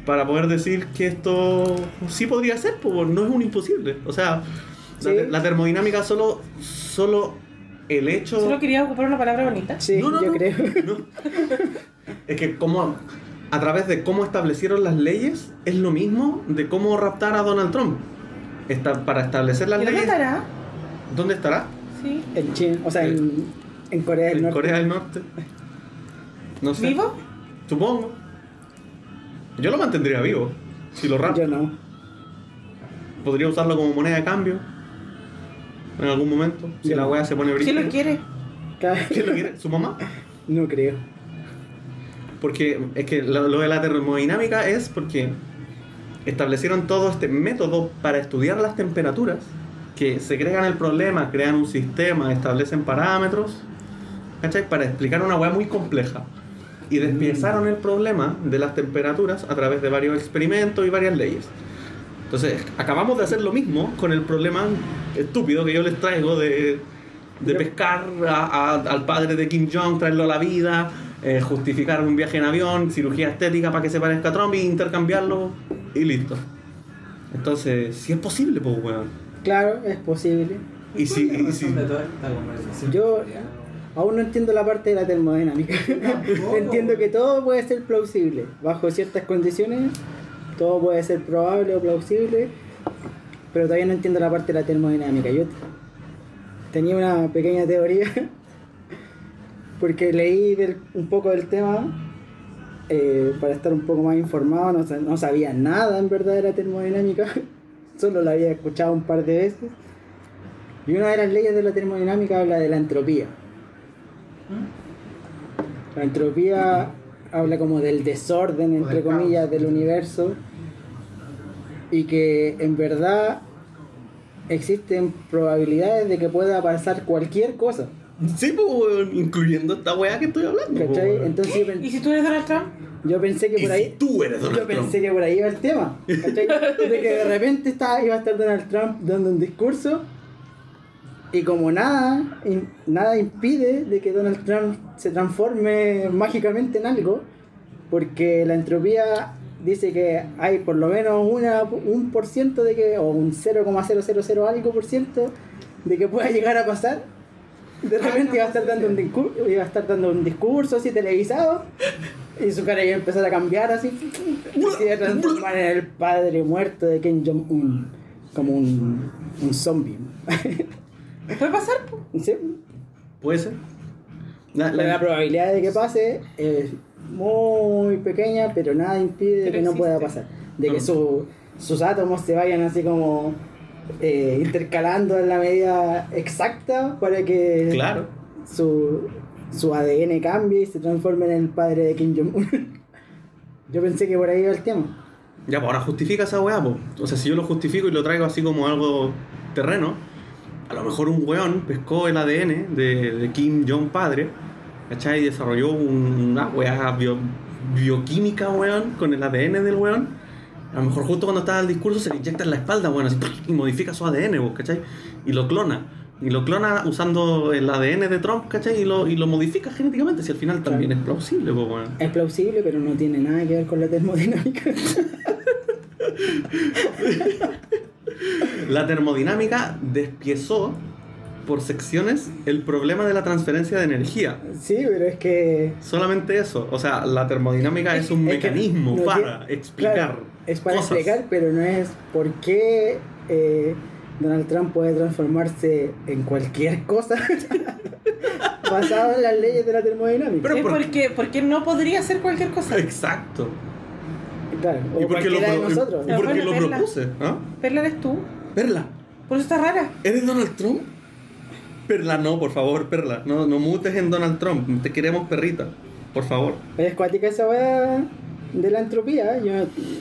S1: para poder decir que esto sí podría ser, pues no es un imposible. O sea, la,
S4: Sí.
S1: la termodinámica solo, solo el hecho...
S3: Solo quería ocupar una palabra bonita.
S4: Sí,
S1: No, no,
S4: yo
S1: no.
S4: creo.
S1: No. Es que como a través de cómo establecieron las leyes es lo mismo de cómo raptar a Donald Trump. Está, para establecer las
S3: ¿Y dónde
S1: leyes...
S3: estará?
S1: ¿Dónde estará?
S3: Sí.
S4: En China, o sea, en, en Corea del
S1: En
S4: Norte.
S1: Corea del Norte. No sé.
S3: ¿Vivo?
S1: Supongo. Yo lo mantendría vivo. Si lo rapto.
S4: Yo no.
S1: Podría usarlo como moneda de cambio. En algún momento. Si
S4: Yo
S1: la
S4: no.
S1: wea se pone
S3: ¿Quién
S1: brígida.
S3: lo quiere?
S1: ¿Quién lo quiere? ¿Su mamá?
S4: No creo.
S1: Porque es que lo, lo de la termodinámica es porque establecieron todo este método para estudiar las temperaturas, que segregan el problema, crean un sistema, establecen parámetros, ¿cachai? Para explicar una weá muy compleja. Y despiezaron el problema de las temperaturas a través de varios experimentos y varias leyes. Entonces, acabamos de hacer lo mismo con el problema estúpido que yo les traigo de, de pescar a- a- al padre de Kim Jong, traerlo a la vida, eh, justificar un viaje en avión, cirugía estética para que se parezca a Trump y intercambiarlo y listo. Entonces, si es posible, pues, weón.
S4: Claro, es posible.
S1: Y si, y si-
S5: de toda esta conversación?
S4: Yo aún no entiendo la parte de la termodinámica. entiendo que todo puede ser plausible. Bajo ciertas condiciones, todo puede ser probable o plausible. Pero todavía no entiendo la parte de la termodinámica. Yo tenía una pequeña teoría. Porque leí del- un poco del tema eh, para estar un poco más informado. No, no sabía nada en verdad de la termodinámica. Solo la había escuchado un par de veces. Y una de las leyes de la termodinámica habla de la entropía. La entropía habla como del desorden, entre comillas, del universo. Y que en verdad existen probabilidades de que pueda pasar cualquier cosa.
S1: sí, pues, incluyendo esta weá que estoy hablando. pues,
S4: ¿Cachai? Entonces
S3: ¿Y si tú eres Donald Trump?
S4: yo pensé que por
S1: si
S4: ahí...
S1: tú eres Donald
S4: Yo
S1: Trump.
S4: pensé que por ahí iba el tema. ¿cachai? De que de repente estaba, iba a estar Donald Trump dando un discurso y como nada, nada impide de que Donald Trump se transforme mágicamente en algo, porque la entropía dice que hay por lo menos una, un por ciento de que, o un 0,000 algo por ciento de que pueda llegar a pasar. De repente iba a estar dando un iba a estar dando un discurso así televisado y su cara iba a empezar a cambiar así. Y se iba a transformar en el padre muerto de Kim Jong-un. Como un, un zombie.
S3: ¿Puede pasar? po?
S4: ¿Sí?
S1: Puede ser. La-
S4: La,
S1: la-
S4: probabilidad de que pase es muy pequeña, pero nada impide
S3: Pero
S4: que no pueda pasar. De que
S1: No.
S4: su- sus átomos se vayan así como eh, intercalando en la medida exacta para que
S1: Claro.
S4: su, su ADN cambie y se transforme en el padre de Kim Jong-un. Yo pensé que por ahí iba el tema.
S1: Ya, pues ahora justifica esa weá, pues. O sea, si yo lo justifico y lo traigo así como algo terreno, a lo mejor un weón pescó el ADN de, de Kim Jong padre, ¿cachai? Y desarrolló un- una weá bio- bioquímica, weón, con el ADN del weón. A lo mejor justo cuando está el discurso se le inyecta en la espalda, weón, así, y modifica su ADN, pues, ¿cachai? Y lo clona. Y lo clona usando el ADN de Trump, ¿cachai? Y lo, y lo modifica genéticamente, si al final también es plausible, weón.
S4: Es plausible, pero no tiene nada que ver con la termodinámica.
S1: La termodinámica despiezó por secciones el problema de la transferencia de energía.
S4: Sí, pero es que.
S1: Solamente eso. O sea, la termodinámica es, un
S4: es
S1: mecanismo
S4: no
S1: para
S4: tiene-
S1: explicar.
S4: claro, es para
S1: cosas.
S4: explicar, pero no es por qué eh, Donald Trump puede transformarse en cualquier cosa basado en las leyes de la termodinámica.
S1: Pero
S3: es
S1: por-
S3: porque, porque no podría hacer cualquier cosa.
S1: Exacto.
S4: Claro,
S1: ¿Y por qué lo,
S4: cualquiera de
S1: pro-
S4: nosotros.
S1: y por qué lo
S3: verla.
S1: propuse? ¿Ah?
S3: Perla eres tú.
S1: Perla,
S3: Por eso está rara.
S1: ¿eres Donald Trump? Perla, no, por favor, Perla. No, no mutes en Donald Trump. Te queremos, perrita. Por favor.
S4: Es cuática esa weá de la entropía. Yo,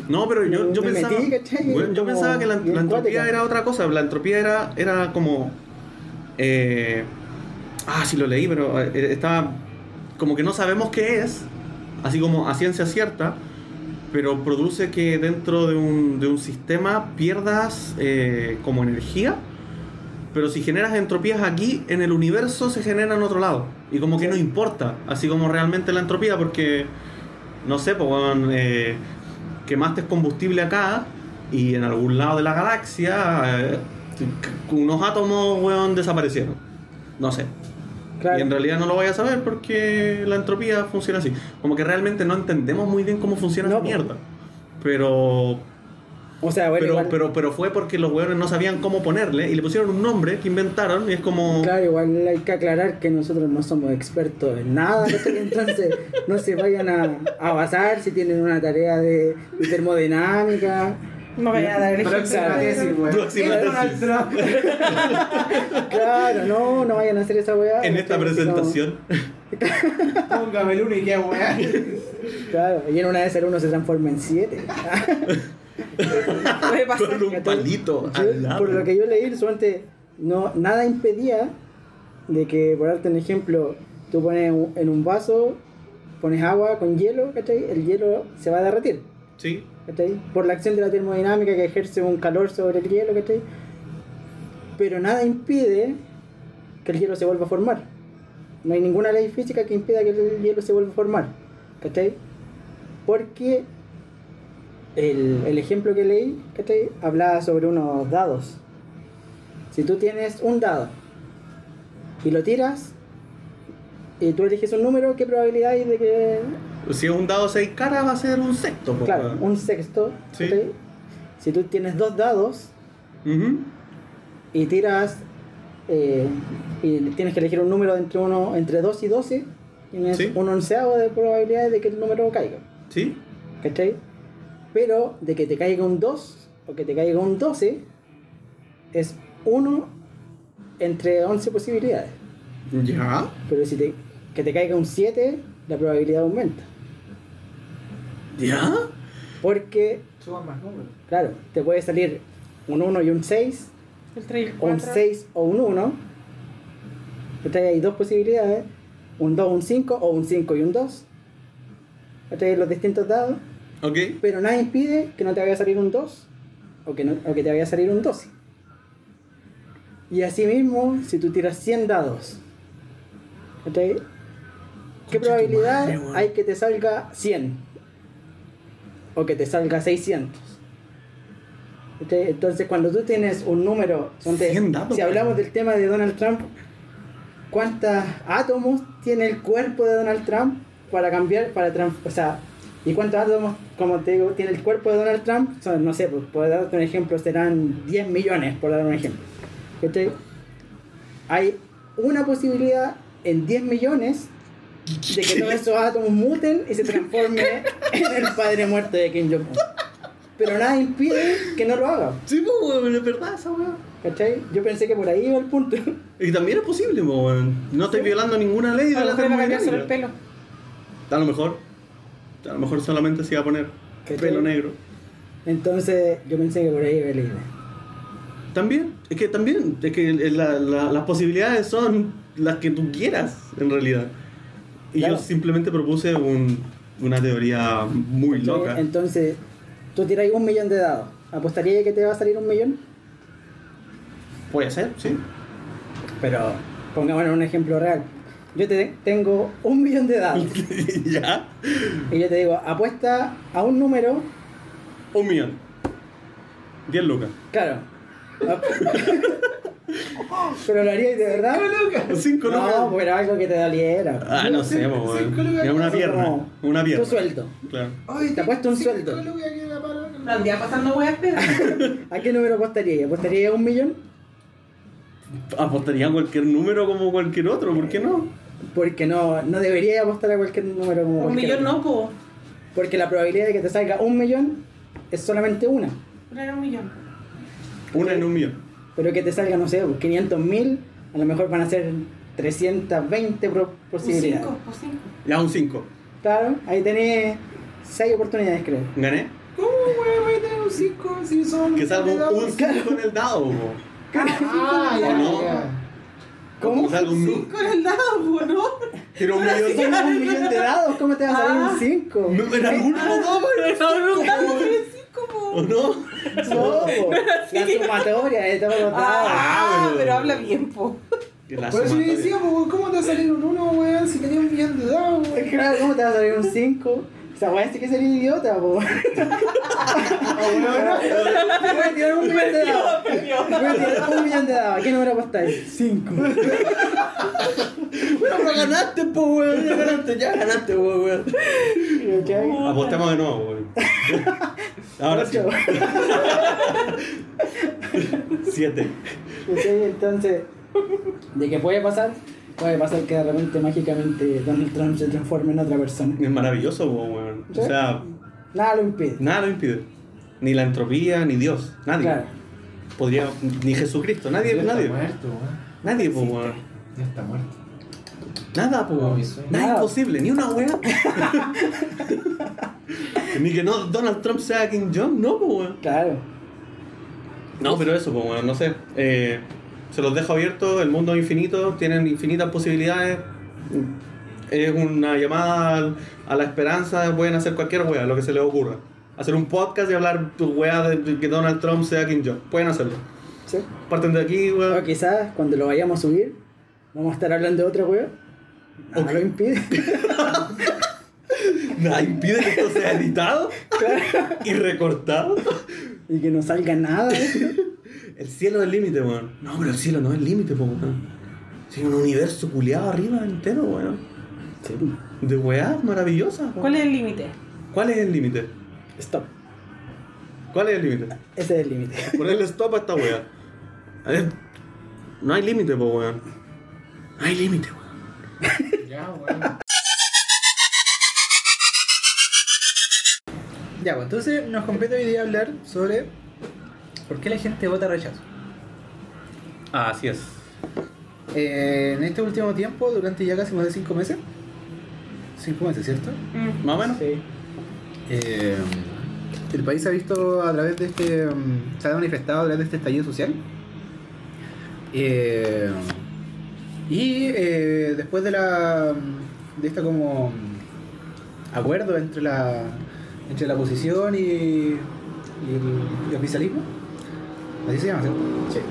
S1: No, pero yo, yo
S4: Me
S1: pensaba.
S4: metí, ¿cachai?
S1: Bueno, yo pensaba que la, entropía
S4: cuática.
S1: era otra cosa. La entropía era, era como. eh, ah, sí lo leí, pero eh, estaba. Como que no sabemos qué es. Así como a ciencia cierta. Pero produce que dentro de un, de un sistema pierdas eh, como energía. Pero si generas entropías aquí, en el universo se genera en otro lado. Y como que no importa. Así como realmente la entropía, porque. No sé, pues, weón, eh, quemaste combustible acá y en algún lado de la galaxia eh, unos átomos, weón, desaparecieron. No sé.
S4: Claro,
S1: Y en realidad no lo voy a saber porque la entropía funciona así. Como que realmente no entendemos muy bien cómo funciona
S4: No,
S1: esa mierda. Pero,
S4: o sea, bueno,
S1: pero,
S4: igual,
S1: pero, pero fue porque los weones no sabían cómo ponerle y le pusieron un nombre que inventaron y es como...
S4: claro, igual hay que aclarar que nosotros no somos expertos en nada, entonces no se vayan a, a basar si tienen una tarea de, de termodinámica.
S3: No vaya a dar el
S2: Próxima weón.
S1: Próxima.
S4: Claro, no, no vayan a hacer esa weá.
S1: En esta.
S4: Así como-
S1: presentación.
S2: Póngame el uno y qué weá.
S4: Claro, y en una de esas uno se transforma en siete.
S1: Con un palito
S4: Yo,
S1: al lado.
S4: por lo que yo leí, solamente no, nada impedía de que, por darte un ejemplo, tú pones en un vaso, pones agua con hielo, ¿cachai? El hielo se va a derretir,
S1: Sí.
S4: Por la acción de la termodinámica que ejerce un calor sobre el hielo, ¿cachai? Pero nada impide que el hielo se vuelva a formar. No hay ninguna ley física que impida que el hielo se vuelva a formar, ¿cachai? Porque el, el ejemplo que leí, ¿cachai? Hablaba sobre unos dados. Si tú tienes un dado y lo tiras y tú eliges un número, ¿qué probabilidad hay de que
S1: Si es un dado seis caras va a ser un sexto. po,
S4: Claro, un sexto.
S1: Sí.
S4: ¿cachai? Si tú tienes dos dados
S1: Ujú.
S4: y tiras eh, y tienes que elegir un número entre uno entre 2 y 12, tienes
S1: Sí.
S4: un onceavo de probabilidades de que el número caiga.
S1: Sí.
S4: ¿Cachai? Pero de que te caiga un 2 o que te caiga un 12 es 1 entre 11 posibilidades.
S1: Ya.
S4: Pero si te, que te caiga un 7, la probabilidad aumenta.
S1: Ya.
S4: Porque,
S2: Suban más números.
S4: claro, te puede salir un 1 y un 6,
S3: El 3 y el
S4: o un
S3: 4.
S4: 6 o un 1. ¿Cachai? Hay dos posibilidades, un 2, un 5 o un 5 y un 2. ¿Cachai? Los distintos dados.
S1: Ok.
S4: Pero nada impide que no te vaya a salir un 2 o que, no, o que te vaya a salir un 12. Y asimismo, si tú tiras 100 dados. ¿qué probabilidad
S1: madre,
S4: hay que te salga 100? O que te salga 600. ¿Cachai? Entonces, cuando tú tienes un número, ponte,
S1: 100 dados,
S4: si hablamos del tema de Donald Trump, ¿cuántos átomos tiene el cuerpo de Donald Trump para cambiar, para o sea, y cuántos átomos, como te digo, tiene el cuerpo de Donald Trump? Son, no sé, pues, por darte un ejemplo, serán 10 millones, por dar un ejemplo. ¿Cachai? Hay una posibilidad en 10 millones de que todos esos átomos muten y se transformen en el padre muerto de Kim Jong-un. Pero nada impide que no lo haga.
S1: Sí, pues, weón, es verdad esa weón.
S4: ¿Cachai? Yo pensé que por ahí iba el punto.
S1: Y también es posible, pues, weón. No estoy violando ninguna ley de
S3: A
S1: la
S3: mejor le va a cambiar solo el
S1: termodinámica.
S3: pelo.
S1: A lo mejor. A lo mejor solamente se iba a poner
S4: ¿Cachai?
S1: pelo negro.
S4: Entonces yo pensé que por ahí iba la idea.
S1: También, es que también, es que la- la- las posibilidades son las que tú quieras, en realidad. Y
S4: Claro.
S1: yo simplemente propuse un- una teoría muy
S4: ¿Cachai?
S1: loca.
S4: Entonces, tú tiras un millón de dados. ¿Apostaría que te va a salir un millón?
S1: Puede ser, sí.
S4: Pero pongámonos un ejemplo real. Yo te tengo un millón de dados.
S1: ya.
S4: y yo te digo, apuesta a un número
S1: Un millón. 10 lucas.
S4: Claro. Pero lo harías de verdad.
S1: 5 lucas.
S4: No, pues era algo que te doliera.
S1: Ah, no sé, po, weón.
S2: Cinco lucas,
S1: Era una pierna. Una pierna.
S4: Tu sueldo.
S1: Claro.
S2: Ay,
S4: Te ha puesto un
S2: cinco
S4: sueldo.
S2: lucas la.
S3: Andía pasando weas pegas.
S4: ¿A qué número apostaría? ¿Apostaría a un millón?
S1: Apostaría a cualquier número como cualquier otro, ¿por qué no?
S4: Porque no, no debería apostar a cualquier número como
S3: Un
S4: cualquier
S3: millón
S4: otro.
S3: no, po.
S4: Porque la probabilidad de que te salga un millón es solamente una.
S3: No era un millón.
S1: Una en un millón.
S4: Pero que te salga, no sé, 500 mil, a lo mejor van a ser 320 pro-
S3: Un
S4: posibilidades.
S3: 5, un 5.
S1: Ya un 5.
S4: Claro, ahí tenés 6 oportunidades, creo.
S1: ¿Gané?
S2: ¿Cómo, weón? Voy a tener un 5 si son.
S1: Que salga
S2: dados?
S1: un 5 en el dado, po.
S2: Ah, ya,
S1: ¿O no?
S2: ya.
S4: ¿Cómo?
S1: Que salga un nu-
S3: Con el dado, po, ¿no?
S1: Tiene un millón.
S4: Tienes un millón de dados, ¿cómo te va a salir
S3: Ah.
S4: un 5?
S1: No, era uno o dos,
S3: Pero un dado
S1: po.
S3: con el 5, po.
S1: ¿O no?
S4: No, la sumatoria de todos los dados.
S3: Ah,
S1: pero-
S3: pero habla bien, po.
S1: La
S2: Por eso yo
S1: sumatoria.
S2: decía, pues, ¿cómo te va a salir un 1, weón? Si tenía un millón de dados, weón.
S4: Claro, ¿cómo te va a salir un 5? O sea, weón, sí que sería idiota, po. Voy a tirar un millón de dados. Voy a tirar un millón de dados. ¿A qué número apostáis? 5.
S1: Bueno, pero ganaste, po, weón. Ya ganaste, ya ganaste, po, weón. Apostemos de nuevo, weón. Ahora sí. 7.
S4: Entonces, ¿de qué puede pasar? Puede pasar que de repente mágicamente Donald Trump se transforme en otra persona.
S1: Es maravilloso, weón. O sea,
S4: Nada lo impide.
S1: nada lo impide. Ni la entropía, ni Dios. Nadie.
S4: Claro.
S1: Podría. Ni Jesucristo. Nadie,
S5: Dios
S1: nadie.
S5: está muerto, weón.
S1: Nadie, weón.
S5: Dios está muerto.
S1: Nada,
S5: mi sueño.
S1: Nada
S4: Nada.
S1: imposible, ni una wea. ni que no Donald Trump sea King John, no, po, weón.
S4: Claro.
S1: No, pero eso, pues, weón, no sé. Eh, se los dejo abiertos, el mundo es infinito, tienen infinitas posibilidades. Es una llamada a la esperanza, pueden hacer cualquier wea, lo que se les ocurra. Hacer un podcast y hablar tu wea de, que Donald Trump sea King John. Pueden hacerlo.
S4: ¿Sí?
S1: Parten de aquí,
S4: O
S1: weón.
S4: quizás cuando lo vayamos a subir, vamos a estar hablando de otra wea. Nada lo impide.
S1: Nada impide que esto sea editado y recortado.
S4: y que no salga nada esto.
S1: El cielo es el límite, weón. No, pero el cielo no es el límite, po, weón. Tiene un universo culiado arriba entero, weón.
S4: Sí.
S1: De weá maravillosas. weón.
S3: ¿Cuál es el límite?
S1: ¿Cuál es el límite?
S4: Stop.
S1: ¿Cuál es el límite?
S4: Ese es el límite.
S1: Ponerle stop a esta weá. A ver, No hay límite, po, weón. No hay límite, weón.
S5: Ya, weón.
S2: Ya, pues entonces nos compete hoy día hablar sobre por qué la gente vota rechazo.
S1: Ah, así es.
S2: Eh, en este último tiempo, durante ya casi más de 5 meses, 5 meses, ¿cierto?
S3: Mm.
S1: Más o menos.
S4: Sí.
S2: Eh, el país ha visto a través de este. mm, se ha manifestado a través de este estallido social. Eh, y eh, después de la. de esta como. acuerdo entre la. entre la oposición y. y el, y oficialismo. Así se llama, ¿cierto?
S4: Sí.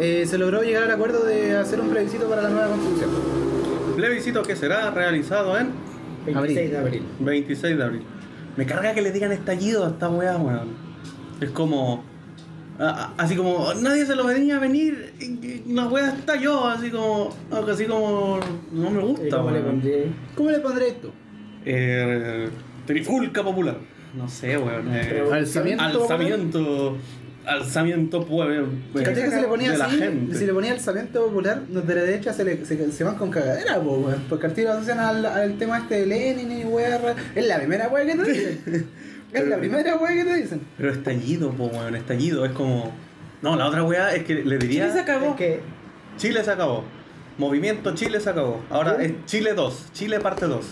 S2: Eh, se logró llegar al acuerdo de hacer un plebiscito para la nueva constitución.
S1: Plebiscito que será realizado en
S4: 26 de abril.
S1: 26 de abril. Me carga que le digan estallido a esta weá, weón. Es como. A- a- Así como nadie se lo venía a venir la weá estalló, así como. Así como. No me
S4: ¿Y
S1: gusta,
S4: cómo le
S1: weón.
S4: pondré?
S2: ¿Cómo le pondré esto?
S1: Eh, trifulca popular. No sé, weón. eh,
S2: Alzamiento.
S1: alzamiento. Alzamiento pueblo.
S2: ¿Cachai que se le ponía así? Si le ponía alzamiento popular, los de la derecha se, le, se, se van con cagadera, po, weón. Porque al tiro asocian al, al tema este de Lenin y weá. Es la primera weá que te es la primera weá que te dicen.
S1: Pero estallido, po, weón. Estallido. Es como. No, la otra weá es que le diría.
S3: Chile se acabó.
S4: Es que
S1: Chile se acabó. Movimiento Chile se acabó. Ahora
S4: ¿Sí?
S1: es Chile 2. Chile parte 2.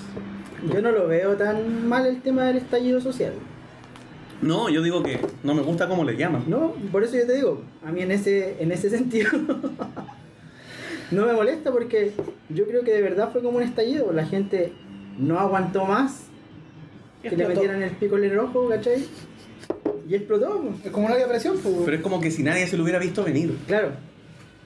S4: yo no lo veo tan mal el tema del estallido social.
S1: No, yo digo que no me gusta cómo le llaman.
S4: No, por eso yo te digo, a mí en ese, en ese sentido no me molesta porque yo creo que de verdad fue como un estallido. La gente no aguantó más que le metieran el pico en el ojo, ¿cachai? Y explotó. pues.
S2: Es como una de presión, weón.
S1: Pero es como que si nadie se lo hubiera visto venir.
S4: Claro.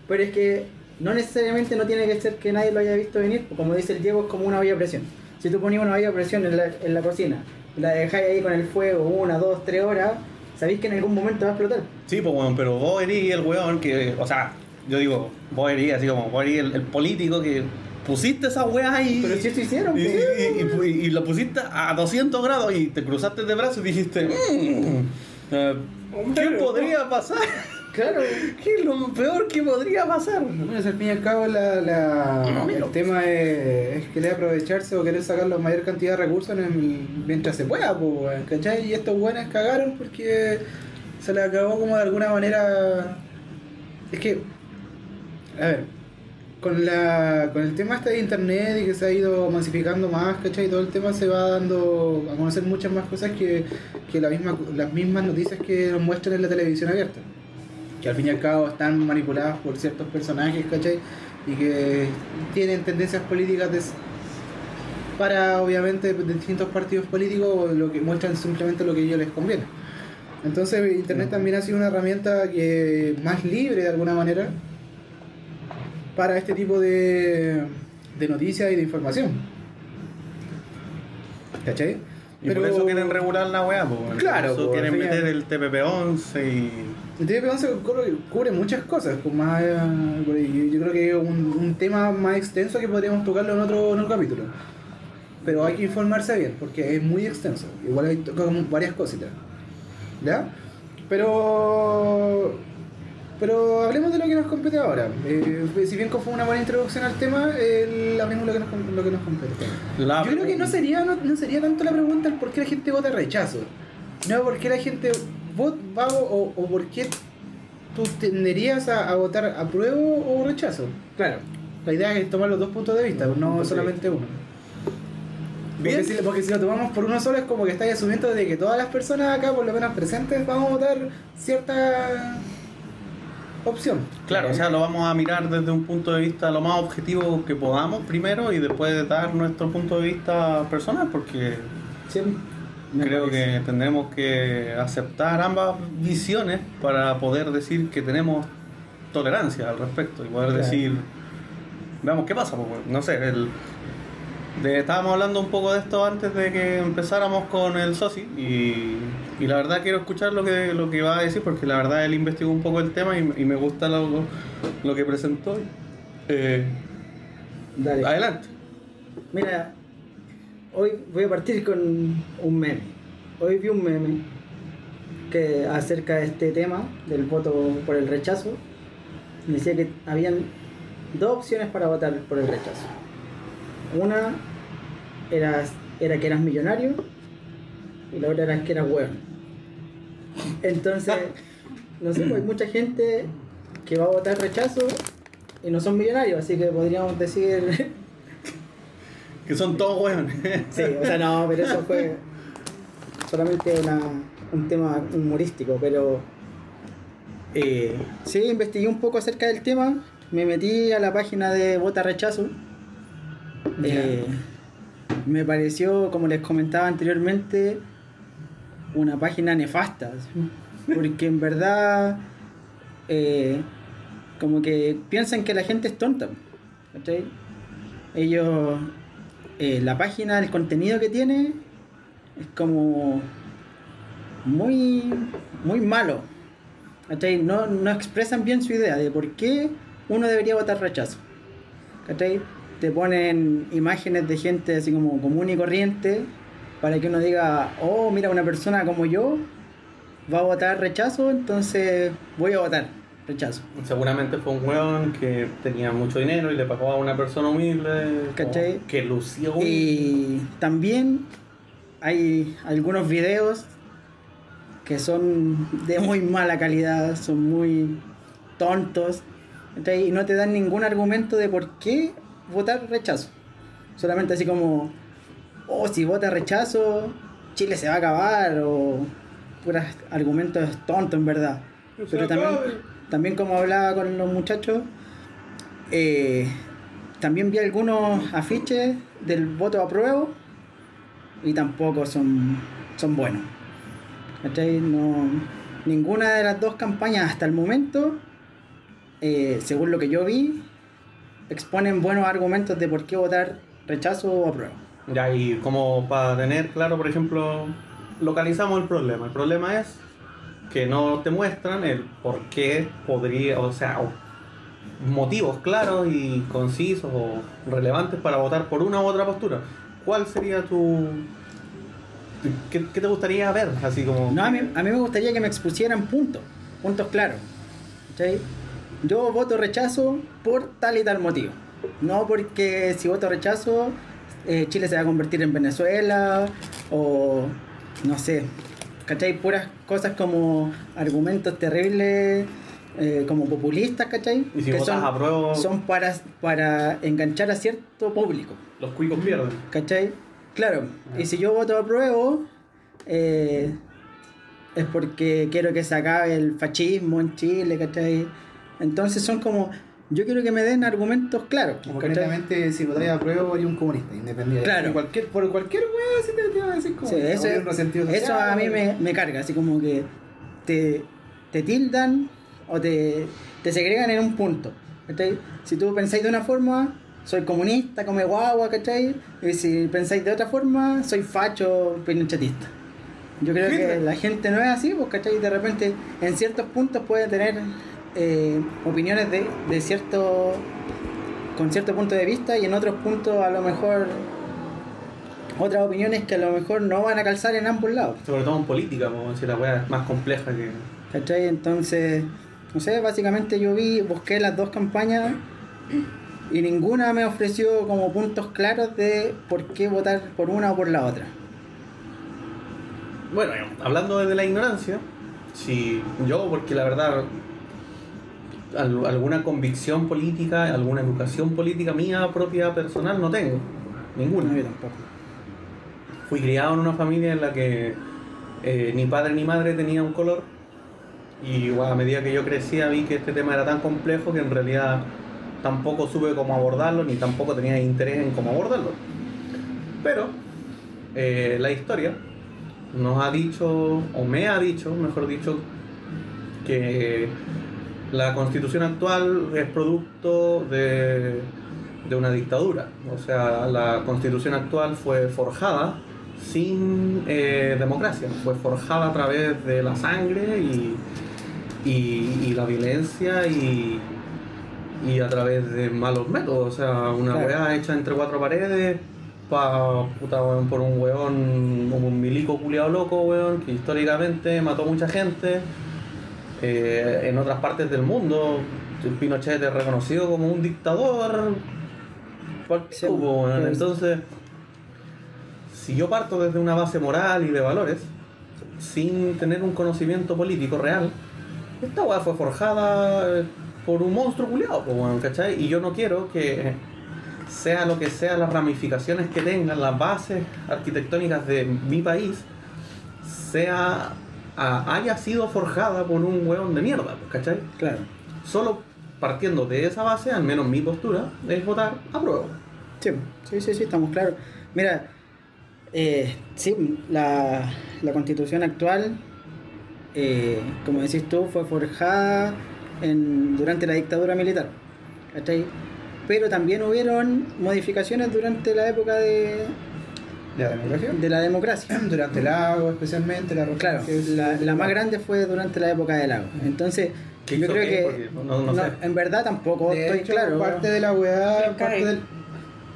S4: Pero es que no necesariamente no tiene que ser que nadie lo haya visto venir. pues Como dice el Diego, es como una olla a presión. Si tú ponías una olla a presión en la, en la cocina y la dejáis ahí con el fuego una, dos, tres horas, sabéis que en algún momento va a explotar.
S1: Sí, pues weón, pero vos eres el weón que, o sea, yo digo, vos eres así como, vos eres el, el político que pusiste esa weá ahí.
S4: Pero si hicieron,
S1: y,
S4: pues.
S1: y, y- pusiste a 200 grados y te cruzaste de brazos y dijiste, "Mm, eh, ¿qué podría pasar?
S4: Claro.
S1: ¿Qué es lo peor que podría pasar?
S2: Bueno, al fin y al cabo la, la- el tema es, es querer aprovecharse o querer sacar la mayor cantidad de recursos en el- mientras se pueda, pues, ¿cachai? Y estos buenos cagaron porque se les acabó como de alguna manera... Es que, a ver, con, la, con el tema este de internet y que se ha ido masificando más, ¿cachai? Todo el tema se va dando a conocer muchas más cosas que, que la misma, las mismas noticias que nos muestran en la televisión abierta que al fin y al cabo están manipuladas por ciertos personajes, ¿cachai? Y que tienen tendencias políticas para, obviamente, distintos partidos políticos, lo que muestran simplemente lo que a ellos les conviene. Entonces, Internet también ha sido una herramienta que más libre de alguna manera para este tipo de, de noticias y de información. ¿Cachai?
S1: Y por eso quieren regular la weá, pues. weón.
S2: Claro,
S1: Por eso quieren meter el TPP-11 y.
S2: El TP11 cubre, cubre muchas cosas, pues más, eh, yo creo que es un, un tema más extenso que podríamos tocarlo en otro, en otro capítulo. Pero hay que informarse bien, porque es muy extenso. Igual hay varias cositas. ¿Ya? Pero... Pero hablemos de lo que nos compete ahora. Eh, si bien fue una buena introducción al tema, eh, hablemos de lo que nos, lo que nos compete.
S1: La
S2: Yo creo que no sería, no, no sería tanto la pregunta el por qué la gente vota rechazo. No, por qué la gente vota o, o por qué tú tenderías a, a votar apruebo o rechazo. Claro, la idea es tomar los dos puntos de vista, no
S4: punto
S2: solamente uno.
S1: Bien.
S2: Porque si, porque si lo tomamos por uno solo es como que estáis asumiendo de que todas las personas acá, por lo menos presentes, vamos a votar cierta opción.
S1: Claro, o sea, lo vamos a mirar desde un punto de vista lo más objetivo que podamos primero y después dar nuestro punto de vista personal, porque
S4: Sí,
S1: creo
S4: parece.
S1: que tendremos que aceptar ambas visiones para poder decir que tenemos tolerancia al respecto y poder
S4: Claro.
S1: decir, veamos qué pasa, pues, no sé, el, de- estábamos hablando un poco de esto antes de que empezáramos con el Soci y, y la verdad quiero escuchar lo que, lo que va a decir porque la verdad él investigó un poco el tema y, y me gusta lo, lo que presentó. Eh,
S4: Dale.
S1: adelante.
S4: Mira, hoy voy a partir con un meme. Hoy vi un meme que acerca de este tema del voto por el rechazo. Decía que habían dos opciones para votar por el rechazo. Una era, era que eras millonario y la otra era que eras hueón. Entonces, no sé, pues hay mucha gente que va a votar rechazo y no son millonarios, así que podríamos decir
S1: Que son todos hueones.
S4: Sí, o sea, no, pero eso fue solamente una, un tema humorístico, pero eh, sí, investigué un poco acerca del tema, me metí a la página de Vota Rechazo. Eh, me pareció, como les comentaba anteriormente, una página nefasta, así, porque en verdad eh, como que piensan que la gente es tonta. Ellos eh, la página, el contenido que tiene es como muy, muy malo. No, no expresan bien su idea de por qué uno debería votar rechazo. ¿cachai? Te ponen imágenes de gente así como común y corriente para que uno diga, oh, mira, una persona como yo va a votar rechazo, entonces voy a votar rechazo.
S1: Seguramente fue un hueón que tenía mucho dinero y le pagó a una persona humilde.
S4: ¿Cachai?
S1: Que lució
S4: Y también hay algunos videos que son de muy mala calidad, son muy tontos, ¿cachai? y no te dan ningún argumento de por qué votar rechazo. Solamente así como, oh, si vota rechazo, Chile se va a acabar, o puros argumentos tontos en verdad. Pero también, también como hablaba con los muchachos, eh, también vi algunos afiches del voto a prueba y tampoco son, son buenos. ¿Cachai? No, ninguna de las dos campañas hasta el momento, eh, según lo que yo vi, exponen buenos argumentos de por qué votar rechazo o apruebo.
S1: Ya, y como para tener claro, por ejemplo, localizamos el problema. El problema es que no te muestran el por qué podría, o sea, motivos claros y concisos o relevantes para votar por una u otra postura. ¿Cuál sería tu... ¿Qué, qué te gustaría ver? Así como...
S4: No, a mí, a mí me gustaría que me expusieran puntos, puntos claros. ¿cachai? Yo voto rechazo por tal y tal motivo. No porque si voto rechazo, eh, Chile se va a convertir en Venezuela o no sé, ¿cachai? Puras cosas como argumentos terribles, eh, como populistas, ¿cachai?
S1: Y si votas
S4: son,
S1: a prueba-
S4: son para, para enganchar a cierto público.
S1: Los cuicos pierden.
S4: ¿Cachai? Claro, y si yo voto a prueba, eh, es porque quiero que se acabe el fascismo en Chile, ¿cachai? Entonces son como, yo quiero que me den argumentos claros.
S6: Como concretamente, si votáis a prueba, eres un comunista, independiente.
S4: Claro.
S6: Por cualquier, por cualquier wea, sí te, te iba a decir como.
S4: Sí, eso, eso a mí me, me carga, así como que te, te tildan o te, te segregan en un punto. ¿cachai? Si tú pensáis de una forma, soy comunista, come guagua, ¿cachai? Y si pensáis de otra forma, soy facho, pinochetista. Yo creo que la gente no es así, ¿cachai? De repente, en ciertos puntos puede tener eh, opiniones de, de cierto con cierto punto de vista y en otros puntos a lo mejor otras opiniones que a lo mejor no van a calzar en ambos lados.
S1: Sobre todo en política, como si la weá es más compleja que...
S4: ¿Cachai? Entonces, no sé, básicamente yo vi, busqué las dos campañas y ninguna me ofreció como puntos claros de por qué votar por una o por la otra.
S1: Bueno, hablando desde la ignorancia, si yo, porque la verdad, alguna convicción política, alguna educación política mía propia personal no tengo, ninguna.
S4: Yo tampoco.
S1: Fui criado en una familia en la que eh, ni padre ni madre tenía un color y bueno, a medida que yo crecía vi que este tema era tan complejo que en realidad tampoco supe cómo abordarlo ni tampoco tenía interés en cómo abordarlo. Pero eh, la historia nos ha dicho, o me ha dicho, mejor dicho, que la constitución actual es producto de, de una dictadura. O sea, la constitución actual fue forjada sin eh, democracia, fue forjada a través de la sangre y, y, y la violencia y, y a través de malos métodos. O sea, una
S4: Claro.
S1: weá hecha entre cuatro paredes pa, puta, weón, por un weón, como un milico culiado loco, weón, que históricamente mató mucha gente. Eh, en otras partes del mundo, Pinochet es reconocido como un dictador.
S4: Sí,
S1: weón.
S4: pues.
S1: Entonces, si yo parto desde una base moral y de valores, sin tener un conocimiento político real, esta weá fue forjada por un monstruo culiado, weón, ¿cachai? Y yo no quiero que sea lo que sea las ramificaciones que tengan, las bases arquitectónicas de mi país, sea a- haya sido forjada por un hueón de mierda, pues, ¿cachai?
S4: Claro.
S1: Solo partiendo de esa base, al menos mi postura, es votar a prueba.
S4: Sí, sí, sí, sí, estamos claros. Mira, eh, sí, la, la constitución actual, eh, como decís tú, fue forjada en, durante la dictadura militar. ¿cachai? Pero también hubieron modificaciones durante la época de,
S6: ¿De la democracia?
S4: de la democracia.
S6: Durante el agua, especialmente, la
S4: Claro,
S6: es-
S4: la, la más grande fue durante la época del lago. Entonces,
S1: ¿Qué
S4: yo creo que.
S1: No- no- no
S4: no,
S1: sé.
S4: en verdad tampoco
S6: De
S4: estoy
S6: hecho,
S4: claro.
S6: parte de la weá,
S3: El
S6: parte del.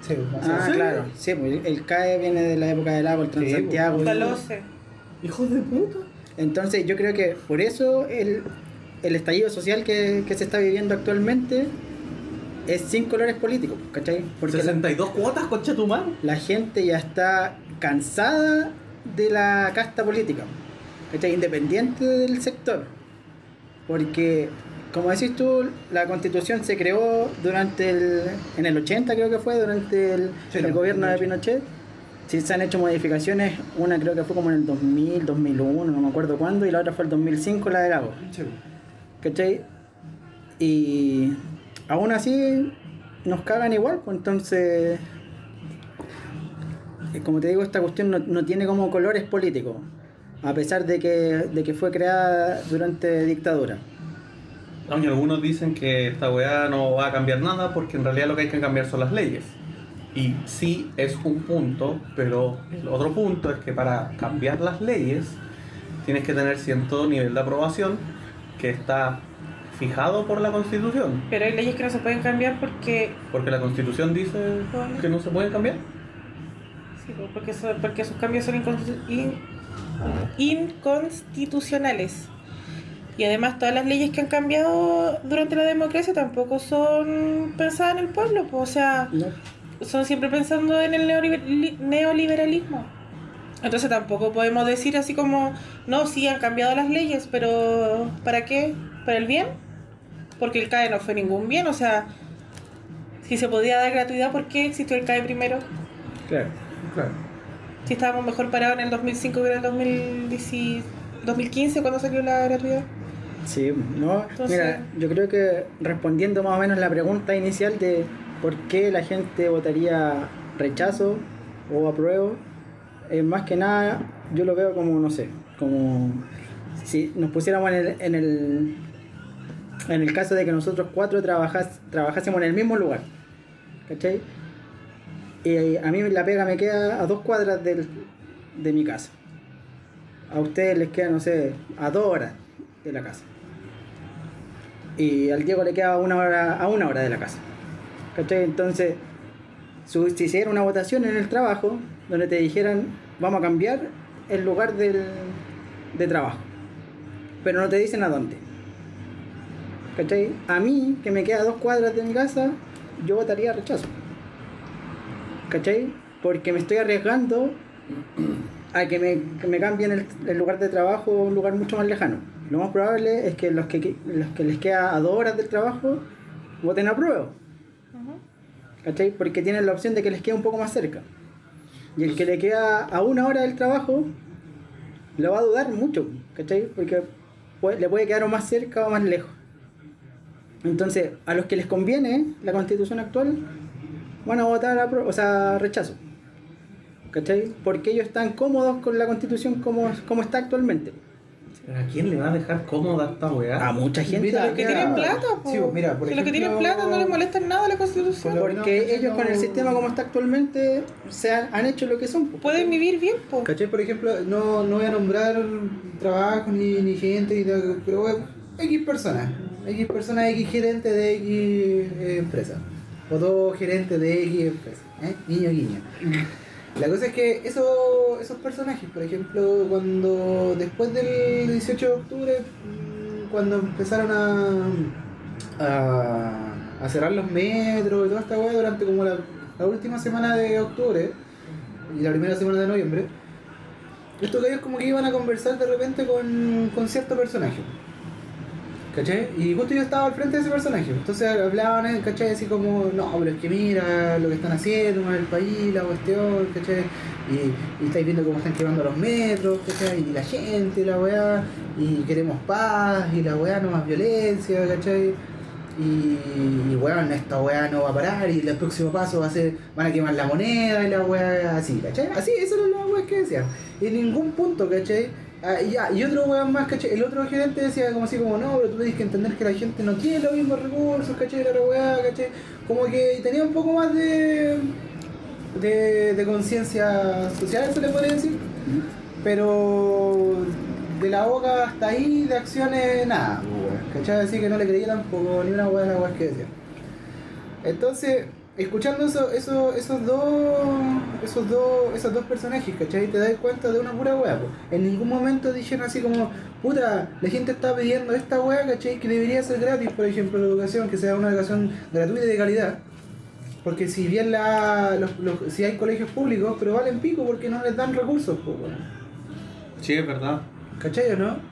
S6: Sí.
S4: Ah, claro. Sí, pues el- CAE viene de la época del lago, el
S6: Sí, pues,
S4: Transantiago.
S3: Lo sé.
S1: Hijos de puta.
S4: Entonces yo creo que por eso el, el estallido social que, que se está viviendo actualmente es sin colores políticos, ¿cachai? Porque la,
S1: 62 cuotas, concha tu madre.
S4: la gente ya está cansada de la casta política, ¿cachai? Independiente del sector. Porque, como decís tú, la constitución se creó durante el, en el 80 creo que fue, durante el,
S6: Sí,
S4: el
S6: no,
S4: gobierno de
S6: 2008.
S4: Pinochet. Sí, se han hecho modificaciones, una creo que fue como en el 2000, 2001, no me acuerdo cuándo, y la otra fue el 2005, la de Lago.
S6: Sí.
S4: ¿Cachai? Y aún así nos cagan igual, pues entonces, eh, como te digo, esta cuestión no, no tiene como colores políticos, a pesar de que, de que fue creada durante dictadura.
S1: Y algunos dicen que esta weá no va a cambiar nada porque en realidad lo que hay que cambiar son las leyes. Y sí es un punto, pero el otro punto es que para cambiar las leyes tienes que tener cierto nivel de aprobación que está fijado por la Constitución.
S3: Pero hay leyes que no se pueden cambiar porque.
S1: Porque la Constitución dice que no se pueden cambiar.
S3: Sí, pues, porque, so- porque sus cambios son in- inconstitucionales. Y además todas las leyes que han cambiado durante la democracia tampoco son pensadas en el pueblo, pues, o sea,
S4: No.
S3: son siempre pensando en el neoliber- li- neoliberalismo. Entonces tampoco podemos decir así como, no, sí han cambiado las leyes, pero ¿para qué? ¿Para el bien? Porque el CAE no fue ningún bien, o sea, si se podía dar gratuidad, ¿por qué existió el CAE primero?
S4: Claro.
S2: Claro.
S3: Si estábamos mejor parados en el 2005 que en el 2010 2015 cuando salió la gratuidad.
S4: Sí, no,
S3: Entonces-
S4: mira, yo creo que respondiendo más o menos la pregunta inicial de por qué la gente votaría rechazo o apruebo, eh, más que nada yo lo veo como, no sé, como si nos pusiéramos en el, en el, en el caso de que nosotros cuatro trabajas, trabajásemos en el mismo lugar, ¿cachai? Y a mí la pega me queda a dos cuadras del, de mi casa. A ustedes les queda, no sé, a dos horas de la casa. Y al Diego le queda una hora, a una hora de la casa. ¿Cachai? Entonces, si se diera una votación en el trabajo, donde te dijeran, vamos a cambiar el lugar del, de trabajo. Pero no te dicen a dónde. ¿Cachai? A mí, que me queda a dos cuadras de mi casa, yo votaría rechazo. ¿Cachai? Porque me estoy arriesgando a que me, que me cambien el, el lugar de trabajo a un lugar mucho más lejano. Lo más probable es que los que, los que les queda a dos horas del trabajo voten a prueba. ¿Cachai? Porque tienen la opción de que les quede un poco más cerca. Y el que le queda a una hora del trabajo lo va a dudar mucho, ¿cachai? Porque le puede quedar o más cerca o más lejos. Entonces, a los que les conviene la constitución actual, van a votar a pro- o sea, rechazo. ¿Cachai? Porque ellos están cómodos con la constitución como, como está actualmente.
S1: ¿Pero ¿A quién le va a dejar cómoda esta weá?
S4: A mucha gente
S2: Mira,
S3: Los que tienen plata, po.
S2: Sí, mira, por
S3: Si los que tienen plata no les molesta nada la constitución.
S4: Porque ellos con el sistema como está actualmente se han, han hecho lo que son. po.
S3: Pueden vivir bien, po.
S2: ¿Cachai? Por ejemplo, no, no voy a nombrar trabajo ni, ni gente, ni pero bueno, X personas, X personas, X gerente de X eh, empresa, o dos gerentes de X empresa, ¿eh? niño, guiño. La cosa es que eso, esos personajes, por ejemplo, cuando después del 18 de octubre, mm, cuando empezaron a, a, a cerrar los metros y toda esta weá durante como la, la última semana de octubre y la primera semana de noviembre, estos gallos como que iban a conversar de repente con, con cierto personaje. ¿Cachai? Y justo yo estaba al frente de ese personaje. Entonces hablaban, eh, ¿cachai? Así como, no, pero es que mira lo que están haciendo en el país, la cuestión, ¿cachai? Y, y estáis viendo cómo están quemando los metros, ¿cachai? Y la gente, la weá, y queremos paz, y la weá no más violencia, ¿cachai? Y, y weón, esta weá no va a parar, y el próximo paso va a ser, van a quemar la moneda, y la weá así, ¿cachai? Así, eso era la weá que decían. Y en ningún punto, ¿cachai? Ah, y, ya, y otro weón más, ¿cachai? El otro gerente decía como así como, no, pero tú tienes que entender que la gente no quiere los mismos recursos, ¿cachai? La weá, ¿cachai? Como que tenía un poco más de, de, de conciencia social, se le puede decir. Pero de la boca hasta ahí, de acciones, nada, pues, weón, ¿cachai? Así que no le creía tampoco ni una weá de las weas que decía. Entonces, escuchando eso, eso, esos dos esos dos esos dos personajes, ¿cachai? Te das cuenta de una pura wea. En ningún momento dijeron así como, puta, la gente está pidiendo esta wea, ¿cachai? Que debería ser gratis, por ejemplo, la educación, que sea una educación gratuita y de calidad. Porque si bien la, los, los- si hay colegios públicos, pero valen pico porque no les dan recursos, pues,
S1: Sí, es verdad.
S2: ¿cachai o no?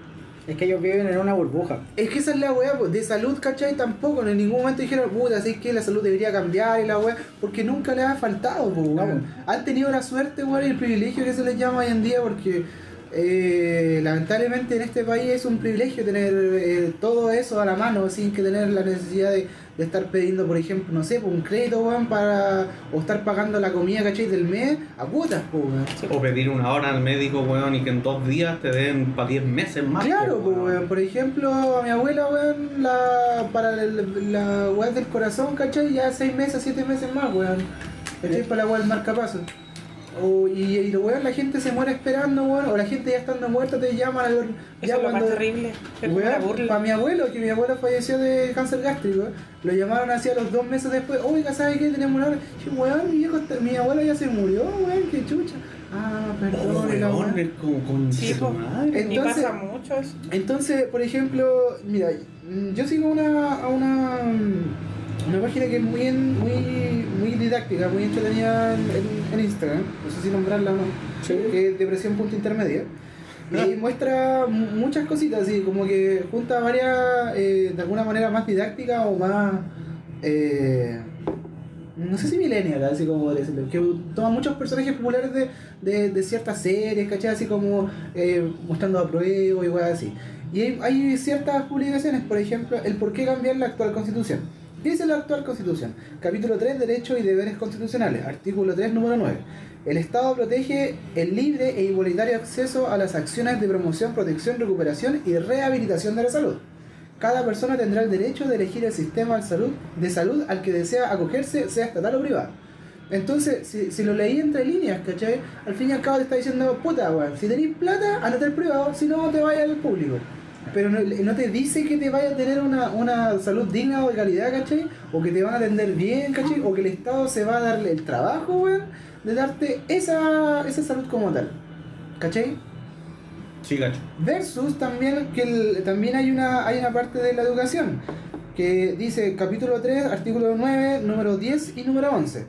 S4: Es que ellos viven en una burbuja.
S2: Es que esa es la weá, pues, de salud, ¿cachai? Tampoco, en ningún momento dijeron, puta, así que la salud debería cambiar y la weá, porque nunca les ha faltado, pues, weón. Han tenido la suerte, weón, y el privilegio que se les llama hoy en día, porque eh, lamentablemente en este país es un privilegio tener eh, todo eso a la mano sin que tener la necesidad de, de estar pidiendo, por ejemplo, no sé, pues, un crédito, weón, para, o estar pagando la comida, ¿cachai? Del mes a cuotas, pues, weón.
S1: O pedir una hora al médico, weón, y que en dos días te den para 10 meses más.
S2: Claro,
S1: po,
S2: pues, weón. Por ejemplo, a mi abuela, weón, la, para el- la weá del corazón, ¿cachai? Ya seis meses, siete meses más, weón. ¿Cachai? Para la weá del marcapaso. O, y, y weón, la gente se muere esperando, weón, o la gente ya estando muerta te llaman al-
S3: Eso
S2: ya
S3: es lo más terrible. Burla.
S2: para mi abuelo, que mi abuelo falleció de cáncer gástrico, lo llamaron así a los dos meses después, oiga, ¿sabe qué? Tenemos una yo, weón, mi, viejo está- mi abuelo ya se murió, weón, qué chucha. Ah, perdón,
S1: Oh, weón, como con
S3: Sí,
S1: su
S3: po.
S1: madre.
S3: Y
S2: Entonces-
S3: pasa mucho eso.
S2: Entonces, por ejemplo, mira, yo sigo una, a una, una página que es muy, en- muy, muy didáctica, muy entretenida en, en- en Instagram, no sé si nombrarla o no, que es depresión punto intermedia. Y muestra mu- muchas cositas, así como que junta varias, eh, de alguna manera más didáctica o más, eh, no sé si millennial, así como decirlo, que toma muchos personajes populares de, de, de ciertas series, ¿cachai? Así como eh, mostrando a prueba y weas así. Y hay, hay ciertas publicaciones, por ejemplo, el por qué cambiar la actual constitución. ¿Qué dice la actual constitución? Capítulo 3, Derechos y Deberes Constitucionales, artículo 3, número 9. El Estado protege el libre e igualitario acceso a las acciones de promoción, protección, recuperación y rehabilitación de la salud. Cada persona tendrá el derecho de elegir el sistema de salud, al que desea acogerse, sea estatal o privado. Entonces, si, si lo leí entre líneas, ¿cachai? Al fin y al cabo te está diciendo, puta, weón, si tenéis plata, andate al privado, si no, te vayas al público. Pero no, no te dice que te vaya a tener una, una salud digna o de calidad, ¿cachai? O que te van a atender bien, ¿cachai? O que el Estado se va a darle el trabajo, weón, de darte esa, esa salud como tal. ¿Cachai?
S1: Sí, gacho.
S2: Versus también que el- también hay una, hay una parte de la educación que dice capítulo 3, artículo 9, número 10 y número 11.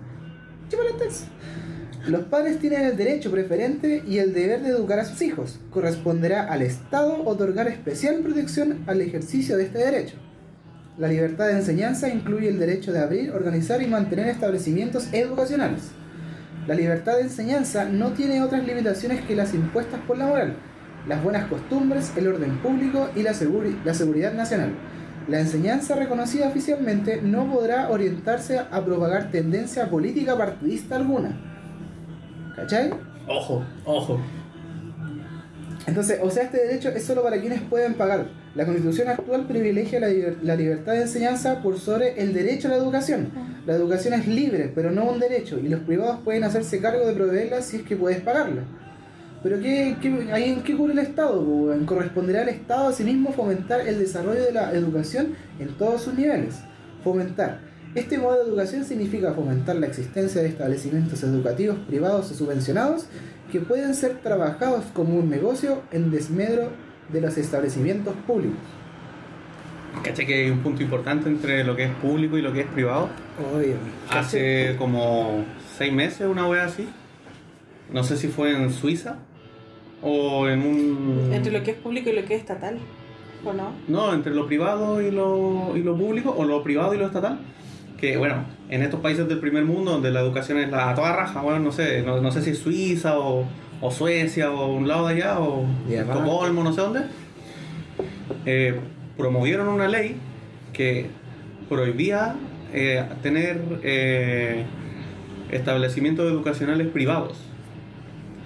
S2: Chúpale texto. Los padres tienen el derecho preferente y el deber de educar a sus hijos. Corresponderá al Estado otorgar especial protección al ejercicio de este derecho. La libertad de enseñanza incluye el derecho de abrir, organizar y mantener establecimientos educacionales. La libertad de enseñanza no tiene otras limitaciones que las impuestas por la moral, las buenas costumbres, el orden público y la, la seguridad nacional. La enseñanza reconocida oficialmente no podrá orientarse a propagar tendencia política partidista alguna. ¿Cachai?
S1: Ojo, ojo.
S2: Entonces, o sea, este derecho es solo para quienes pueden pagar. La constitución actual privilegia la, la libertad de enseñanza por sobre el derecho a la educación. La educación es libre, pero no un derecho, y los privados pueden hacerse cargo de proveerla si es que puedes pagarla. Pero ¿qué, qué, ahí en qué cubre el Estado? Corresponderá al Estado a sí mismo fomentar el desarrollo de la educación en todos sus niveles. Fomentar. Este modo de educación significa fomentar la existencia de establecimientos educativos privados o subvencionados que pueden ser trabajados como un negocio en desmedro de los establecimientos públicos.
S1: ¿Cachai que hay un punto importante entre lo que es público y lo que es privado?
S2: Obvio.
S1: Hace como seis meses, una wea así. No sé si fue en Suiza o en un.
S3: Entre lo que es público y lo que es estatal. ¿O no?
S1: No, entre lo privado y lo, y lo público, o lo privado y lo estatal. Que bueno, en estos países del primer mundo, donde la educación es la, a toda raja, bueno, no sé, no, no sé si es Suiza o, o Suecia o un lado de allá, o. Estocolmo, no sé dónde, eh, promovieron una ley que prohibía eh, tener eh, establecimientos educacionales privados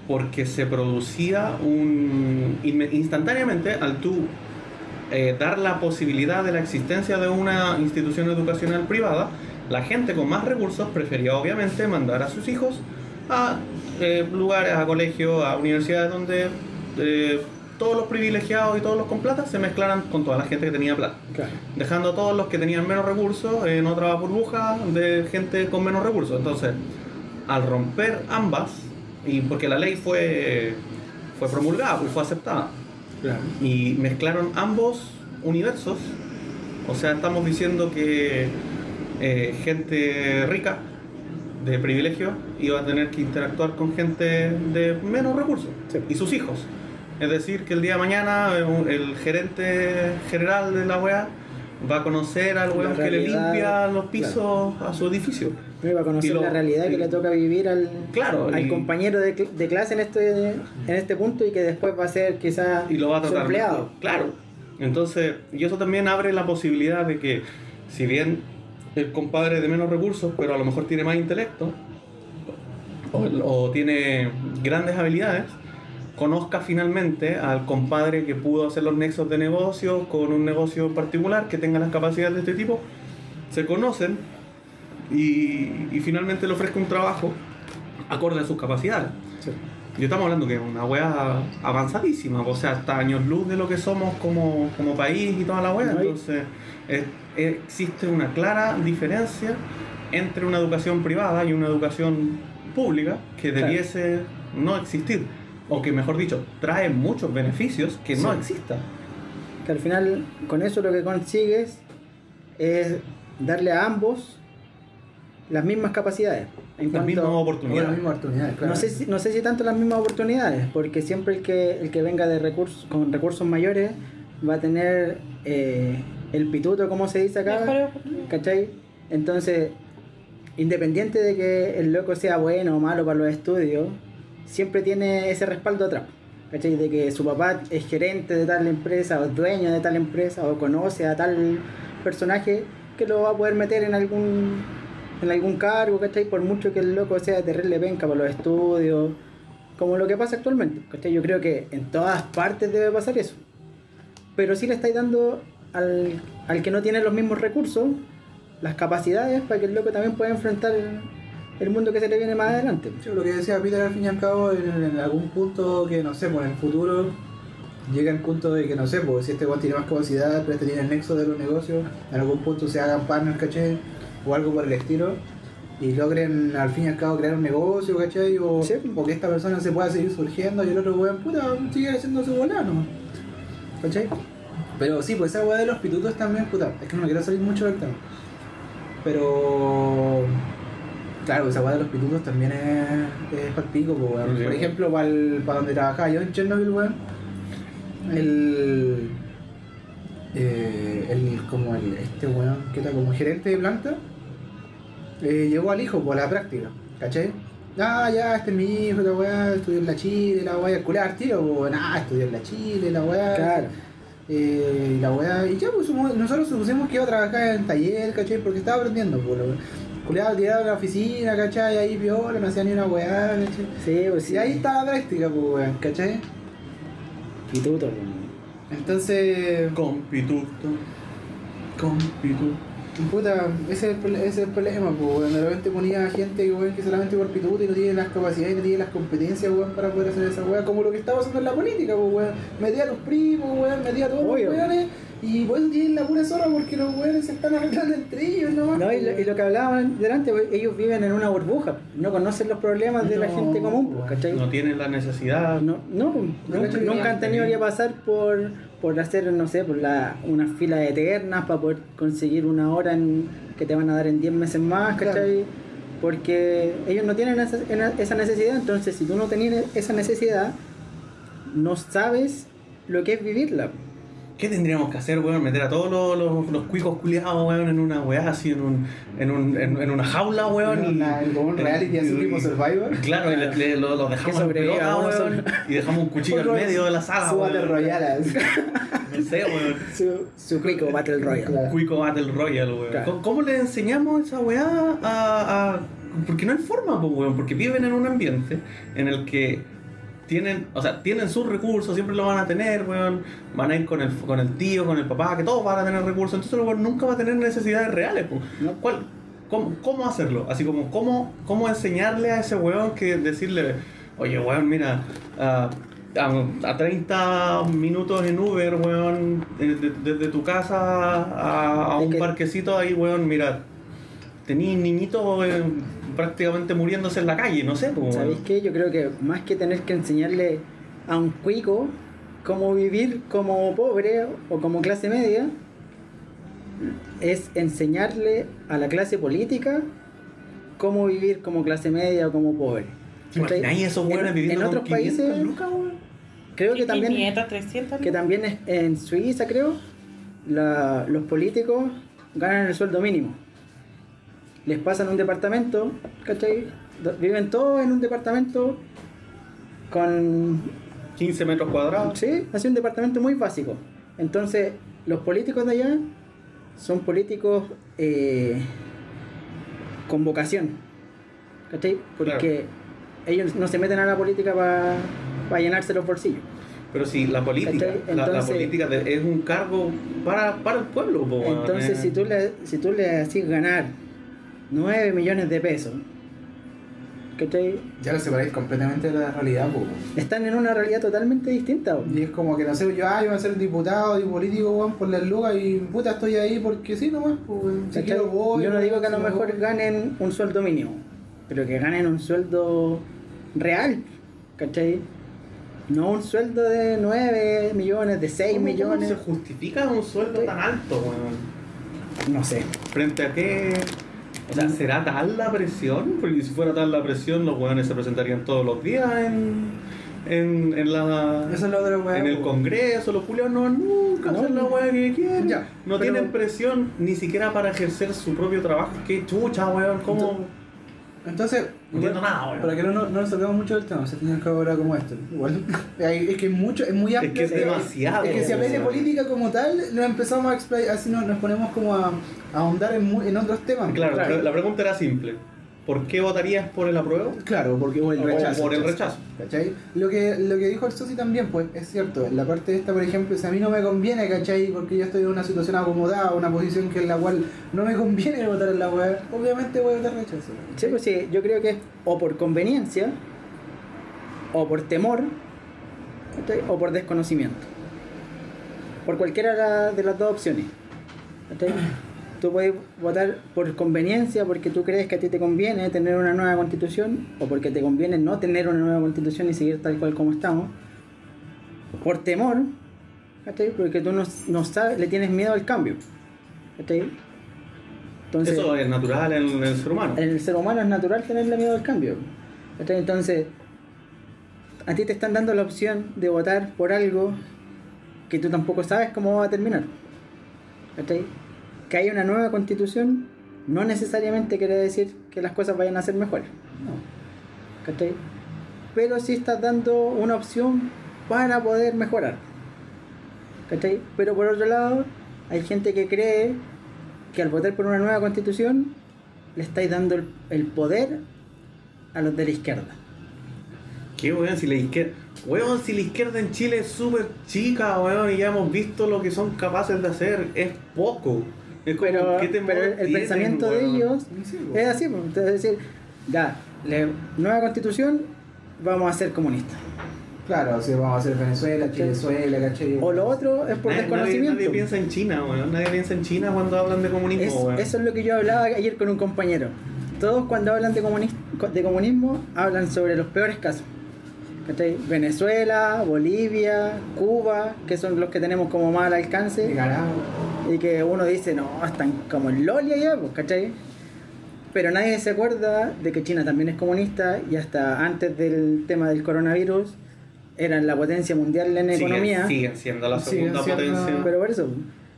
S1: porque se producía un instantáneamente al tú eh, dar la posibilidad de la existencia de una institución educacional privada, la gente con más recursos prefería obviamente mandar a sus hijos a eh, lugares, a colegios, a universidades donde eh, todos los privilegiados y todos los con plata se mezclaran con toda la gente que tenía plata
S2: Claro.
S1: dejando a todos los que tenían menos recursos en otra burbuja de gente con menos recursos. Entonces, al romper ambas, y porque la ley fue, fue promulgada, pues fue aceptada,
S2: Claro.
S1: y mezclaron ambos universos, o sea, estamos diciendo que eh, gente rica, de privilegio, iba a tener que interactuar con gente de menos recursos,
S2: Sí.
S1: y sus hijos. Es decir, que el día de mañana eh, el gerente general de la weá va a conocer al weón que le limpia los pisos a su edificio.
S4: Va a conocer
S1: lo-
S4: la realidad que
S1: y-
S4: le toca vivir al,
S1: Claro,
S4: al
S1: y-
S4: compañero de, de clase en este, en este punto y que después va a ser quizás
S1: y lo va a
S4: su empleado.
S1: Claro. Entonces, y eso también abre la posibilidad de que, si bien el compadre de menos recursos, pero a lo mejor tiene más intelecto, o, o tiene grandes habilidades, conozca finalmente al compadre que pudo hacer los nexos de negocio con un negocio en particular, que tenga las capacidades de este tipo, se conocen y, y finalmente le ofrezca un trabajo acorde a sus capacidades.
S4: Sí.
S1: Yo estamos hablando que es una weá avanzadísima, o sea, hasta años luz de lo que somos como, como país y toda la
S4: y-
S1: Entonces, es- existe una clara diferencia entre una educación privada y una educación pública que
S4: Claro.
S1: debiese no existir. O que, mejor dicho, trae muchos beneficios que no existan.
S4: Que al final con eso lo que consigues es darle a ambos las mismas capacidades. En
S1: Las
S4: cuanto-
S1: mismas oportunidades.
S2: claro.
S4: No sé, si, no sé si tanto las mismas oportunidades, porque siempre el que, el que venga de recursos, con recursos mayores va a tener eh, el pituto, como se dice acá. ¿cachai? Entonces, independiente de que el loco sea bueno o malo para los estudios, siempre tiene ese respaldo atrás. ¿Cachai? De que su papá es gerente de tal empresa, o es dueño de tal empresa, o conoce a tal personaje que lo va a poder meter en algún en algún cargo, ¿cachai? Por mucho que el loco sea terrible penca para los estudios, como lo que pasa actualmente, ¿cachai? Yo creo que en todas partes debe pasar eso. Pero sí le estáis dando al, al que no tiene los mismos recursos las capacidades para que el loco también pueda enfrentar el, mundo que se le viene más adelante.
S2: Sí, lo que decía Peter al fin y al cabo, en, algún punto que no sé, pues en el futuro llega el punto de que no sé, pues si este weón tiene más capacidad, pero este tiene el nexo de los negocios, en algún punto se hagan partners, ¿cachai? O algo por el estilo, y logren al fin y al cabo crear un negocio, ¿cachai? O,
S4: Sí.
S2: o que esta persona se pueda seguir surgiendo y el otro weón, puta, sigue haciendo su volano, ¿cachai? Pero sí, pues esa weá de los pitutos también, puta, es que no me quiero salir mucho del tema. Pero Claro, esa weá de los pitutos también es, es para pico, po, weón.
S1: Sí.
S2: Por ejemplo, para donde trabajaba yo en Chernobyl, weón. El. eh, el como el este weón que era como gerente de planta eh, llegó al hijo por la práctica, ¿cachai? Ah, ya, este es mi hijo, la weá, estudió en la Chile, la weá, el culiar tiro, weón, ah, estudió en la Chile, la weá.
S4: Claro.
S2: Eh, y la weá, y ya pues nosotros supusimos que iba a trabajar en taller, ¿cachai? Porque estaba aprendiendo, pues, la weá. Culeado tirado en la oficina, ¿cachai? Ahí viola, no hacía ni una weá, ¿cachai?
S4: Sí, pues sí.
S2: Y ahí está la práctica, pues, weón, ¿cachai?
S4: Pituto.
S2: Entonces,
S1: Compituto. Compituto.
S2: Puta, ese es el, ese es el problema, pues, weón. De repente ponía gente weón, que solamente por pituto y no tiene las capacidades y no tiene las competencias, weón, para poder hacer esa weá. Como lo que está pasando en la política, pues, weón. Metía a los primos, weón, metía a todos
S4: Obvio.
S2: los weones. Y por eso tienen la pura zorra porque los weones se están arreglando entre ellos nomás.
S4: No, y lo, y lo que hablaban delante, pues, ellos viven en una burbuja, no conocen los problemas de la gente común, ¿cachai?
S1: No tienen la necesidad.
S4: No, no,
S2: No,
S4: nunca, nunca han tenido que pasar por, por hacer, no sé, por la, unas filas eternas para poder conseguir una hora en, que te van a dar en 10 meses más, ¿cachai? Porque ellos no tienen esa, esa necesidad, entonces si tú no tenías esa necesidad, no sabes lo que es vivirla.
S1: ¿Qué tendríamos que hacer, weón? Meter a todos los, los, los cuicos culiados, weón, en una weá así, en, un, en, un, en, en una jaula, weón.
S2: como un reality así tipo Survivor.
S1: Claro, y le- le- lo, lo dejamos en pelota, weón, y dejamos un cuchillo en medio de la sala,
S2: Su Battle
S1: weón.
S2: Royale, así.
S1: No sé, weón.
S4: Su, su Quico Battle Royale.
S2: Claro.
S1: Cuico Battle Royale, weón.
S4: Claro.
S1: ¿Cómo, cómo le enseñamos esa weá a, a- Porque no hay forma, weón. Porque viven en un ambiente en el que tienen, o sea, tienen sus recursos, siempre lo van a tener, weón. Van a ir con el, con el tío, con el papá, que todos van a tener recursos. Entonces, el weón nunca va a tener necesidades reales, pues.
S4: No.
S1: ¿Cuál, cómo, cómo hacerlo? Así como, ¿cómo, ¿cómo enseñarle a ese weón que decirle, oye, weón, mira, ah, a, a 30 minutos en Uber, weón, eh, de- desde tu casa a, un
S4: que-
S1: parquecito ahí, weón, mira, tení niñito eh, prácticamente muriéndose en la calle, no sé, pues.
S4: ¿Sabéis qué? Yo creo que más que tener que enseñarle a un cuico cómo vivir como pobre o como clase media, es enseñarle a la clase política cómo vivir como clase media o como pobre.
S1: ¿Te imagináis esos viviendo
S4: en otros
S1: 500
S4: países,
S1: lucas,
S4: creo que también,
S3: 500, 300.
S4: que también es- en Suiza, creo, la- los políticos ganan el sueldo mínimo. Les pasan un departamento, ¿cachai? Viven todos en un departamento con
S1: 15 metros cuadrados.
S4: Sí, hace un departamento muy básico. Entonces, los políticos de allá son políticos eh, con vocación. ¿Cachai? Porque ellos no se meten a la política para llenarse los bolsillos.
S1: Pero si la política,
S4: ¿Cachai?
S1: la, la
S4: Entonces-
S1: política de- es un cargo para, para el pueblo, po,
S4: Entonces,
S1: eh.
S4: si tú le, si tú le haces ganar 9 millones de pesos, ¿cachai?
S2: Ya lo separáis completamente de la realidad, po.
S4: Están en una realidad totalmente distinta. po.
S2: Y es como que no sé, yo, ah, yo voy a ser diputado y político, weón, por las lucas y puta estoy ahí porque sí nomás, pues. Si
S4: ¿cachai?
S2: quiero voy.
S4: Yo no digo que a lo mejor
S2: voy.
S4: ganen un sueldo mínimo, pero que ganen un sueldo real, ¿cachai? No un sueldo de 9 millones, de 6
S1: ¿Cómo-
S4: millones,
S1: ¿Cómo se justifica un sueldo tan alto, weón?
S4: no sé.
S1: ¿Frente a qué? O sea, ¿será tal la presión? Porque si fuera tal la presión, los weones se presentarían todos los días en, en, en la...
S2: Es
S1: en el. Congreso, los culiados no nunca
S4: No.
S1: hacen la weá que quieren.
S2: Ya,
S1: no
S4: pero-
S1: tienen presión ni siquiera para ejercer su propio trabajo. Qué chucha, weón. ¿Cómo?
S2: Entonces,
S1: No entiendo nada, weón.
S2: Para que no, no, no nos salgamos mucho del tema, se tiene que ahora como esto. Igual, es que es mucho, es muy amplio.
S1: que es
S2: el tema.
S1: demasiado,
S2: Es que si hablas de política como tal, nos empezamos a explayar, así nos, nos ponemos como a, a ahondar en, mu- en otros temas.
S1: Claro, la pregunta era simple. ¿Por qué votarías por el apruebo?
S2: Claro, porque o el
S1: O
S2: rechazo.
S1: por el rechazo.
S2: ¿Cachai? Lo que, lo que dijo el Sosi también, pues es cierto. La parte esta, por ejemplo, si a mí no me conviene, ¿cachai? Porque yo estoy en una situación acomodada, una posición que en la cual no me conviene votar en la web, obviamente voy a votar rechazo.
S4: Sí, pues sí, yo creo que es o por conveniencia, o por temor, ¿cachai? o por desconocimiento. Por cualquiera de la- de las dos opciones. ¿cachai? Tú puedes votar por conveniencia porque tú crees que a ti te conviene tener una nueva constitución, o porque te conviene no tener una nueva constitución y seguir tal cual como estamos. Por temor, porque tú no, no sabes, le tienes miedo al cambio. Entonces,
S1: Eso es natural en el ser humano.
S4: en el ser humano es natural tenerle miedo al cambio. Entonces, a ti te están dando la opción de votar por algo que tú tampoco sabes cómo va a terminar. ¿cachai? Que haya una nueva constitución no necesariamente quiere decir que las cosas vayan a ser mejores. No. ¿cachai? Pero sí estás dando una opción para poder mejorar. ¿cachai? Pero por otro lado, hay gente que cree que al votar por una nueva constitución le estáis dando el, poder a los de la izquierda.
S1: ¿Qué weón? Si la izquierda. Weón, si la izquierda en Chile es súper chica, weón, y ya hemos visto lo que son capaces de hacer, es poco. Es
S4: Pero,
S1: ¿qué temor
S4: pero el
S1: tienen,
S4: pensamiento de ellos
S2: Sí,
S4: es así, pues. entonces decir, ya, le- nueva constitución, vamos a ser comunistas.
S2: Claro, o sea, vamos a hacer Venezuela, Chilezuela, ¿cachai?
S4: O lo otro es por
S1: Nadie,
S4: desconocimiento.
S1: nadie piensa en China, weón. Nadie piensa en China cuando hablan de comunismo,
S4: Es-
S1: weón.
S4: eso es lo que yo hablaba ayer con un compañero. Todos cuando hablan de, comunis- de comunismo hablan sobre los peores casos. ¿Cachai? Venezuela, Bolivia, Cuba, que son los que tenemos como más al alcance. Y que uno dice, no, están como en Lolia ya, pues, ¿cachai? Pero nadie se acuerda de que China también es comunista y hasta antes del tema del coronavirus eran la potencia mundial en
S1: Siguen-
S4: economía.
S1: Siguen siendo la segunda
S2: siendo-
S1: potencia.
S4: Pero por eso,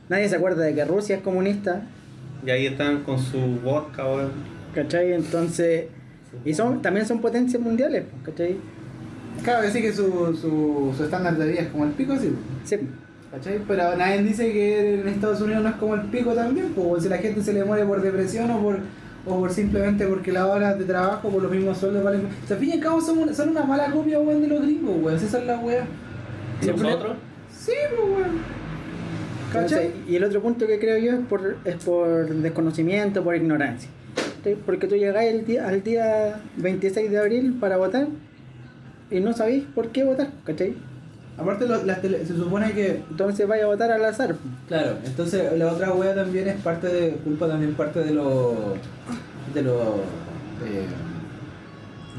S4: nadie se acuerda de que Rusia es comunista,
S1: Y ahí están con su vodka, weón.
S4: ¿cachai? Entonces, y son también son potencias mundiales, pues, ¿cachai?
S2: Claro, que sí que su, su, su estándar de vida es como el pico, sí.
S4: Sí,
S2: ¿Cachai? Pero nadie dice que en Estados Unidos no es como el pico también, pues si la gente se le muere por depresión o por o por simplemente porque las horas de trabajo por los mismos sueldos valen. O sea, al fin y al cabo son, una- son una mala copia, weón, de los gringos, weón. Esa es la weá.
S1: ¿Nosotros?
S2: Sí, pues, weón.
S4: Entonces,
S2: ¿Cachai?
S4: y el otro punto que creo yo es por, es por desconocimiento, por ignorancia. Porque tú llegáis el día, al día 26 de abril para votar y no sabéis por qué votar, ¿cachai?
S2: Aparte, lo- las tele- se supone que
S4: Entonces vaya a votar al azar.
S2: Claro, entonces la otra wea también es parte de, culpa también parte de los de los eh,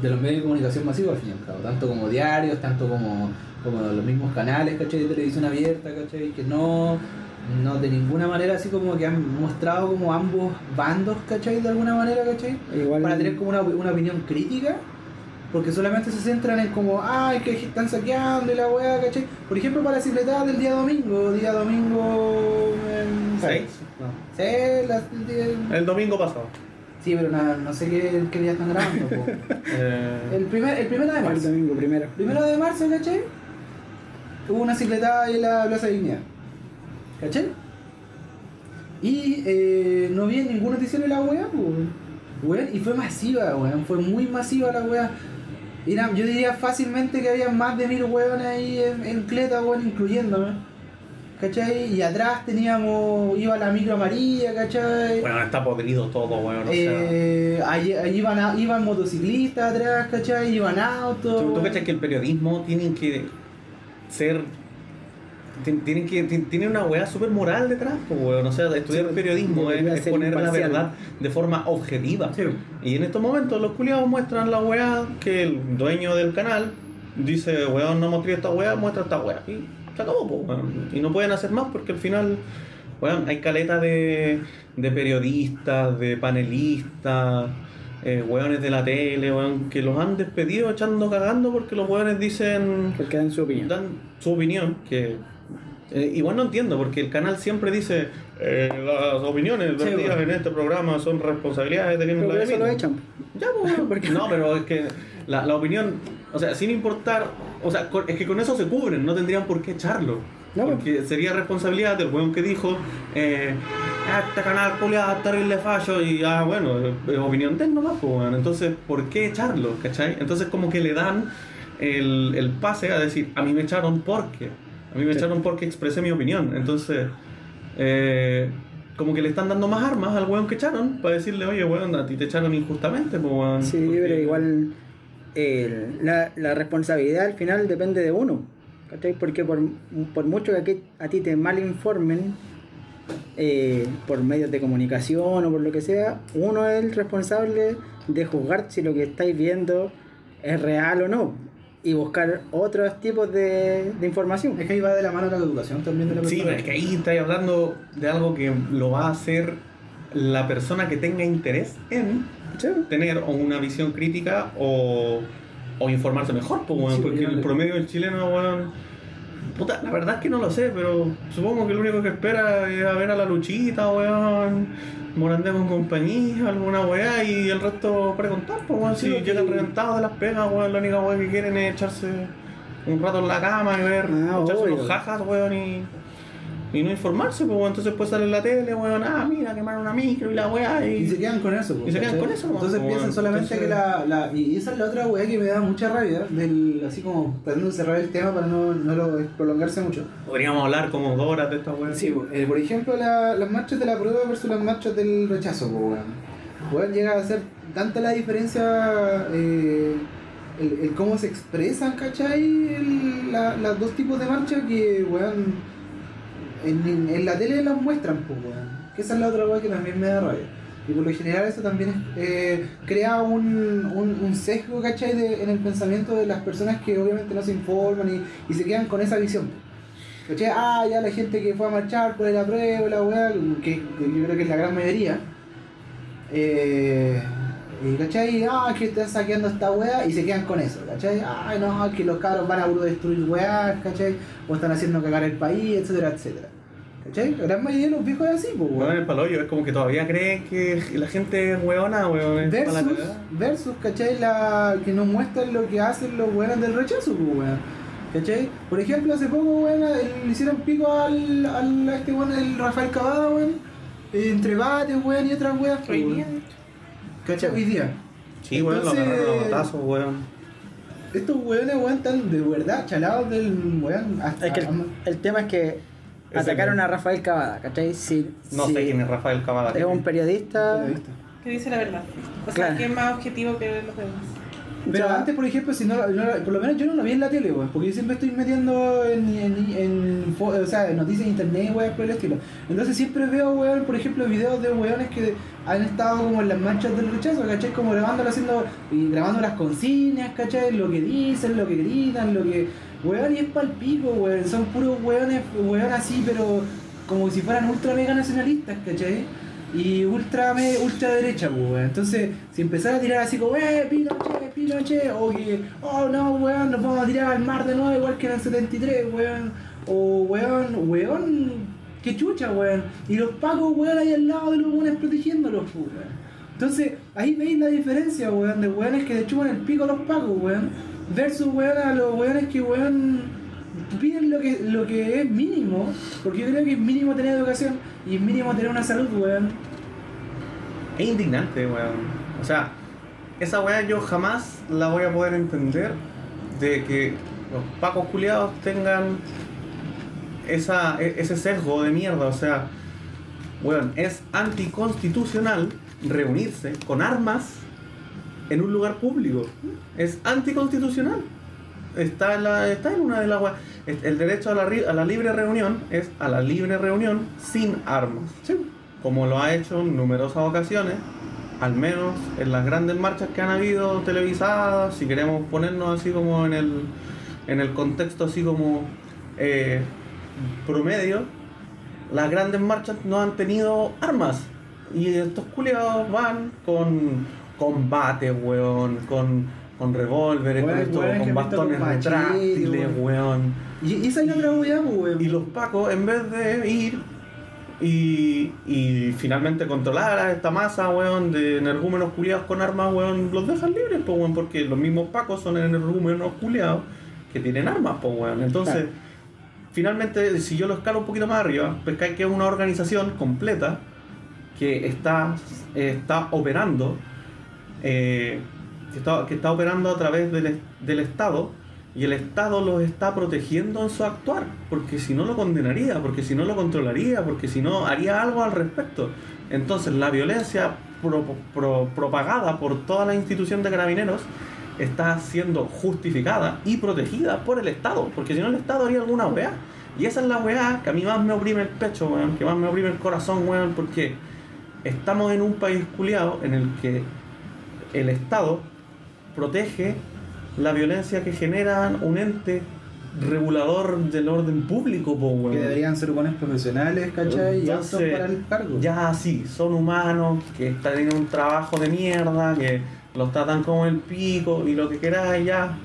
S2: de los medios de comunicación masivos al fin y al cabo, tanto como diarios, tanto como, como los mismos canales, ¿cachai? de televisión abierta, ¿cachai? que no, no de ninguna manera así como que han mostrado como ambos bandos, ¿cachai? de alguna manera, ¿cachai?
S4: Igual
S2: para tener como una, una opinión crítica, porque solamente se centran en como, ay, que están saqueando y la weá, ¿cachai? Por ejemplo, para la cicletada del día domingo, día domingo...
S1: ¿Seis?
S2: Sí, las- el día-
S1: El domingo pasado.
S2: sí, pero no, no sé qué, qué día están grabando.
S1: Eh,
S2: El, primer, el primero de
S4: el
S2: marzo.
S4: domingo primero.
S2: Primero de marzo, ¿cachai? Hubo una cicletada ahí en la Plaza Dignidad. ¿Cachai? Y eh, no vi en ningún noticiero de la weá, pues. Weón, y fue masiva, weón. Fue muy masiva la weá. Era, yo diría fácilmente que había más de mil weones ahí en, en Cleta, weón, incluyéndome. ¿cachai? Y atrás teníamos, iba la micro amarilla, ¿cachai?
S1: Bueno, está podrido todo, weón. O sea,
S2: Eh, ahí, ahí iban, a- iban motociclistas atrás, ¿cachai? Iban autos.
S1: ¿Tú, tú cachas que el periodismo tienen que ser. Tien- Tienen que tien- tiene una weá súper moral detrás, pues, weón. O sea, estudiar
S4: Sí,
S1: periodismo es, poner la verdad de forma objetiva.
S2: Sí.
S1: Y en estos momentos los culiados muestran la weá que el dueño del canal dice, weón, no mostré esta weá, muestra esta weá. Y se acabó, pues, weón. Y no pueden hacer más porque al final, weón, hay caleta de, de periodistas, de panelistas, eh, weones de la tele, weón, que los han despedido echando cagando porque los weones dicen,
S4: Porque dan su opinión.
S1: dan su opinión, que eh, igual no entiendo, porque el canal siempre dice, eh, las opiniones
S2: Sí,
S1: vertidas
S2: bueno.
S1: en este programa son responsabilidades de quienes
S4: Pero
S1: la
S4: eso lo
S1: emiten".
S4: echan.
S1: Ya, pues, no, pero es que la, la opinión, o sea, sin importar, o sea, con- es que con eso se cubren, no tendrían por qué echarlo.
S4: No,
S1: porque sería responsabilidad del weón que dijo, eh, este canal culiado es terrible fallo y ah, bueno, es opinión de él nomás, pues, entonces, ¿por qué echarlo? ¿Cachai? Entonces como que le dan el, el pase a decir, a mí me echaron porque, mí me echaron porque expresé mi opinión, entonces... Eh, como que le están dando más armas al weón que echaron para decirle, oye, weón, a ti te echaron injustamente, pues, weón.
S4: Sí,
S1: Porque-
S4: pero igual la, la responsabilidad al final depende de uno. ¿cachai? Porque por, por mucho que aquí- a ti te malinformen eh, por medios de comunicación o por lo que sea, uno es el responsable de juzgar si lo que estáis viendo es real o no. Y buscar otros tipos de, de información.
S2: Es que ahí va de la mano la educación también de la
S1: Sí,
S2: persona.
S1: pero es que ahí estáis hablando de algo que lo va a hacer la persona que tenga interés en
S4: Sí.
S1: tener o una visión crítica o, o informarse mejor, pues,
S2: Sí,
S1: porque el promedio del chileno, weón. Puta, la verdad es que no lo sé, pero supongo que lo único que espera es a ver a la luchita, weón, Morandé con compañía, alguna weá, y el resto preguntar, pues, weón,
S2: Sí,
S1: si llegan reventados de las pegas, weón, la única weá que quieren es echarse un rato en la cama y ver,
S4: Ah,
S1: echarse unos jajas, weón, y, y no informarse, pues, entonces después sale en la tele, weón, ah, mira, quemaron una micro y la weá, y...
S2: Y se quedan con eso.
S1: Y se quedan con eso.
S2: Entonces
S1: Como,
S2: piensan solamente
S1: entonces-
S2: que la, la. Y esa es la otra weá que me da mucha rabia. Del, así como tratando de cerrar el tema para no, no lo- prolongarse mucho.
S1: Podríamos hablar como dos horas de esta weá.
S2: Sí, eh, por ejemplo, la- las marchas de la prueba versus las marchas del rechazo, pues, weón. Weón, llega a ser tanta la diferencia eh, el, el cómo se expresan, ¿cachai? El- la- los dos tipos de marcha que, weón, en, la tele las muestran, pues, weón. Que esa es la otra weá que también me da rabia. Y por lo general eso también eh, crea un, un, sesgo, ¿cachai? En el pensamiento de las personas que obviamente no se informan y, se quedan con esa visión. ¿Cachai? Ah, ya la gente que fue a marchar por el apruebo, la weá, que, que yo creo que es la gran mayoría. Eh, y, ¿Cachai? Ah, que están saqueando esta weá y se quedan con eso, ¿cachai? Ay, no, que los cabros van a destruir weá, ¿cachai? O están haciendo cagar el país, etcétera, etcétera. ¿Cachai? La gran mayoría de los viejos es así, pues,
S1: Weón,
S2: weón.
S1: el palollo es como que todavía creen que la gente es weona, weón. es pa' la
S2: Versus, versus, ¿cachai? La, que nos muestran lo que hacen los weones del rechazo, pues, weón. ¿Cachai? Por ejemplo, hace poco, weón, le hicieron pico al, al a este weón, el Rafael Cavada, weón. Entre bates, weón, y otras weas, pues. ¿Cachai? Hoy día.
S1: Sí, weón, lo agarraron a batazos, weón.
S2: Estos weones, weón, están de verdad chalados del weón. Hasta,
S4: Es que el, el tema es que atacaron a Rafael Cavada, ¿cachai? Si,
S1: No
S4: si
S1: sé quién es Rafael Cavada.
S4: Es un periodista.
S2: Periodista.
S3: Que dice la verdad. O sea,
S4: Claro.
S3: que es más objetivo que los demás.
S2: Pero antes, por ejemplo, si no, no- por lo menos yo no lo vi en la tele, weón, porque yo siempre estoy metiendo en, en, en o sea, en noticias de internet, weón, por el estilo. Entonces siempre veo, weón, por ejemplo, videos de weones que han estado como en las marchas del rechazo, ¿cachai? Como grabándolo haciendo, y grabando las consignas, ¿cachai? Lo que dicen, lo que gritan, lo que... Weón, y es pa'l pico, weón, son puros weones, weón así, pero como si fueran ultra mega nacionalistas, ¿cachai? Y ultra, me, ultra derecha, pues, weón. Entonces, si empezara a tirar así como, eh, Pinochet, Pinochet, o que, oh no, weón, nos vamos a tirar al mar de nuevo, igual que en el 73, weón. O, weón, weón, qué chucha, weón. Y los pacos, weón, ahí al lado de los weones protegiéndolos, pues, weón. Entonces, ahí veis la diferencia, weón, de weones que le chupan el pico a los pacos, weón. Versus, weón, a los weones que, weón, piden lo que, lo que es mínimo, porque yo creo que es mínimo tener educación y es mínimo tener una salud, weón.
S1: Es indignante, weón. O sea, esa weá yo jamás la voy a poder entender de que los pacos culiados tengan esa, e- ese sesgo de mierda, o sea, weón, es anticonstitucional reunirse con armas en un lugar público. Es anticonstitucional. Está en, la, está en una de las... El derecho a la, a la libre reunión es a la libre reunión sin armas. Como lo ha hecho en numerosas ocasiones, al menos en las grandes marchas que han habido televisadas, si queremos ponernos así como en el, en el contexto así como eh, promedio, las grandes marchas no han tenido armas. Y estos culiados van con combates, weón, con, con revólveres, con,
S2: weón, que
S1: con bastones retráctiles,
S2: weón. Y, y esa es la otra weá, pues, weón.
S1: Y los pacos, en vez de ir y, y finalmente controlar a esta masa, weón, de energúmenos culiados con armas, weón, los dejan libres, pues, weón, porque los mismos pacos son energúmenos culiados que tienen armas, pues, weón. Entonces,
S4: Claro.
S1: finalmente, si yo lo escalo un poquito más arriba, pescáis que es una organización completa que está, está operando, eh, que, está, que está operando a través del, del Estado y el Estado los está protegiendo en su actuar, porque si no lo condenaría, porque si no lo controlaría, porque si no haría algo al respecto. Entonces la violencia pro- pro- propagada por toda la institución de carabineros está siendo justificada y protegida por el Estado, porque si no el Estado haría alguna weá. Y esa es la weá que a mí más me oprime el pecho, weón, que más me oprime el corazón, weón, porque estamos en un país culiado en el que el Estado protege la violencia que genera un ente regulador del orden público, po.
S2: Que deberían ser buenos profesionales, ¿cachai? Y para el cargo.
S1: Ya sí, son humanos, que están en un trabajo de mierda, que los tratan como el pico y lo que quieras ya.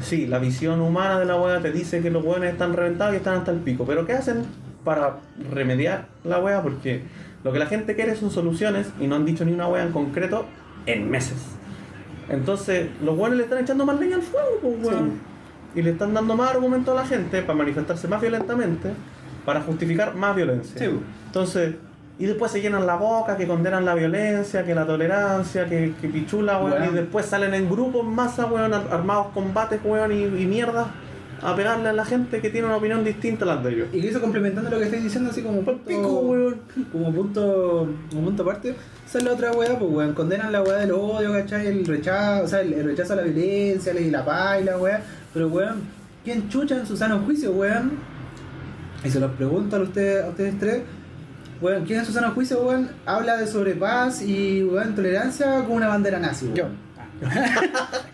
S1: Sí, la visión humana de la weá te dice que los weones están reventados y están hasta el pico. Pero ¿qué hacen para remediar la weá? Porque lo que la gente quiere son soluciones y no han dicho ni una weá en concreto en meses. Entonces, los weones le están echando más leña al fuego, pues weón. Y le están dando más argumentos a la gente para manifestarse más violentamente, para justificar más violencia.
S2: Sí, po.
S1: Entonces, y después se llenan la boca, que condenan la violencia, que la tolerancia, que, que pichula, weón, y después salen en grupos, masa, weón, ar- armados combates, weón, y, y mierda, a pegarle a la gente que tiene una opinión distinta a las de ellos.
S2: Y que eso complementando lo que estáis diciendo, así como punto,
S1: Pico, weón.
S2: como punto, como punto aparte, esa es la otra weá, pues weón, condenan la weá del odio, ¿cachai? El rechazo, o sea, el, el rechazo a la violencia, y la paz y la weá, pero weón, ¿quién chucha en su sano juicio, weón? Y se los pregunto a ustedes, a ustedes tres, weón, ¿quién en su sano juicio, weón, habla de sobre paz y weón, tolerancia con una bandera nazi, weón?
S4: Yo.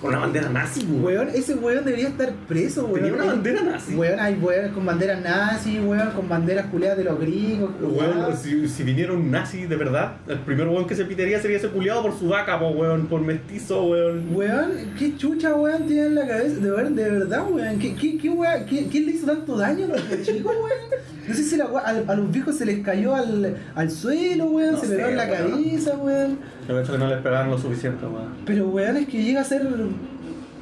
S1: Con una bandera nazi, weón.
S2: Weón, ese weón debería estar preso, weón.
S1: Tenía una bandera nazi.
S2: Weón, hay weón con banderas nazi, weón, con banderas culiadas de los gringos.
S1: Weón, si, si viniera un nazi de verdad, el primer weón que se pitearía sería ese culiado por su vaca, po, weón, por mestizo, weón.
S2: Weón, qué chucha, weón, tiene en la cabeza. De, ver- de verdad, weón. ¿Qué, qué, qué weón? ¿Qué- ¿Quién le hizo tanto daño a los chicos, weón? No sé si la, a, a los viejos se les cayó al, al suelo, weón,
S1: No
S2: se en la
S1: weón.
S2: cabeza, weón.
S1: Yo hecho que no les pegaron lo suficiente, weón.
S2: Pero, weón, es que llega a ser.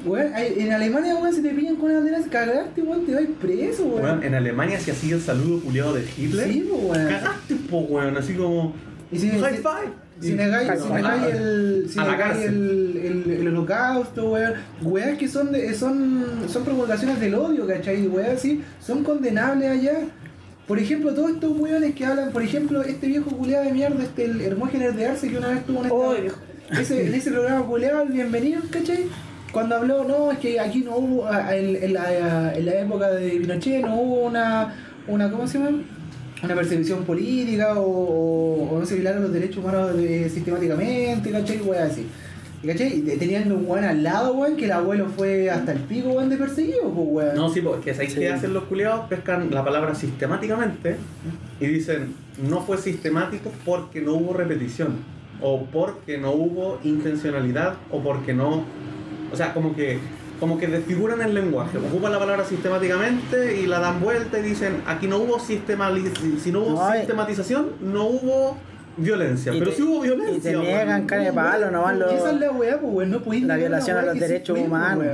S2: Weón, en Alemania, weón, si te pillan con una bandera, cagaste, weón, te vas preso, weón.
S1: Weón, en Alemania si hacía el saludo culiado de Hitler,
S2: Sí, weón.
S1: cagaste, po, weón, así como.
S2: Y si,
S1: High
S2: si-
S1: five.
S2: Si negáis, si negáis el, si negáis el, el, el holocausto, weón, weas que son, de, son, son promulgaciones del odio, ¿cachai? Weas así, son condenables allá. Por ejemplo, todos estos weones que hablan, por ejemplo, este viejo culeado de mierda, este el Hermógenes de Arce que una vez tuvo en, esta- ese, en ese programa culeado, el bienvenido, ¿cachai? Cuando habló, no, es que aquí no hubo, en, en la, en la época de Pinochet no hubo una, una ¿cómo se llama? Una persecución política o, o, o no se violaron los derechos humanos de- sistemáticamente, ¿cachai? Así. ¿Y ¿Cachai? Y Tenían un weón al lado, weón, que el abuelo fue hasta el pico, weón, de perseguido, pues, weón.
S1: No, sí, porque ¿sabéis
S4: Sí.
S1: qué hacen los culiados? Pescan la palabra sistemáticamente y dicen, no fue sistemático porque no hubo repetición, o porque no hubo intencionalidad, o porque no. O sea, como que como que desfiguran el lenguaje, ocupan la palabra sistemáticamente y la dan vuelta y dicen, aquí no hubo sistemali- si no hubo
S4: No,
S1: sistematización, no hubo violencia,
S4: Y
S1: pero
S4: te-
S1: sí hubo
S4: Y
S1: violencia.
S4: te
S1: weón.
S4: niegan carne de palo, nomás
S2: Y esa es
S4: lo.
S2: la weá, pues, weón, no podéis
S4: la violación a los derechos
S2: pues,
S4: humanos.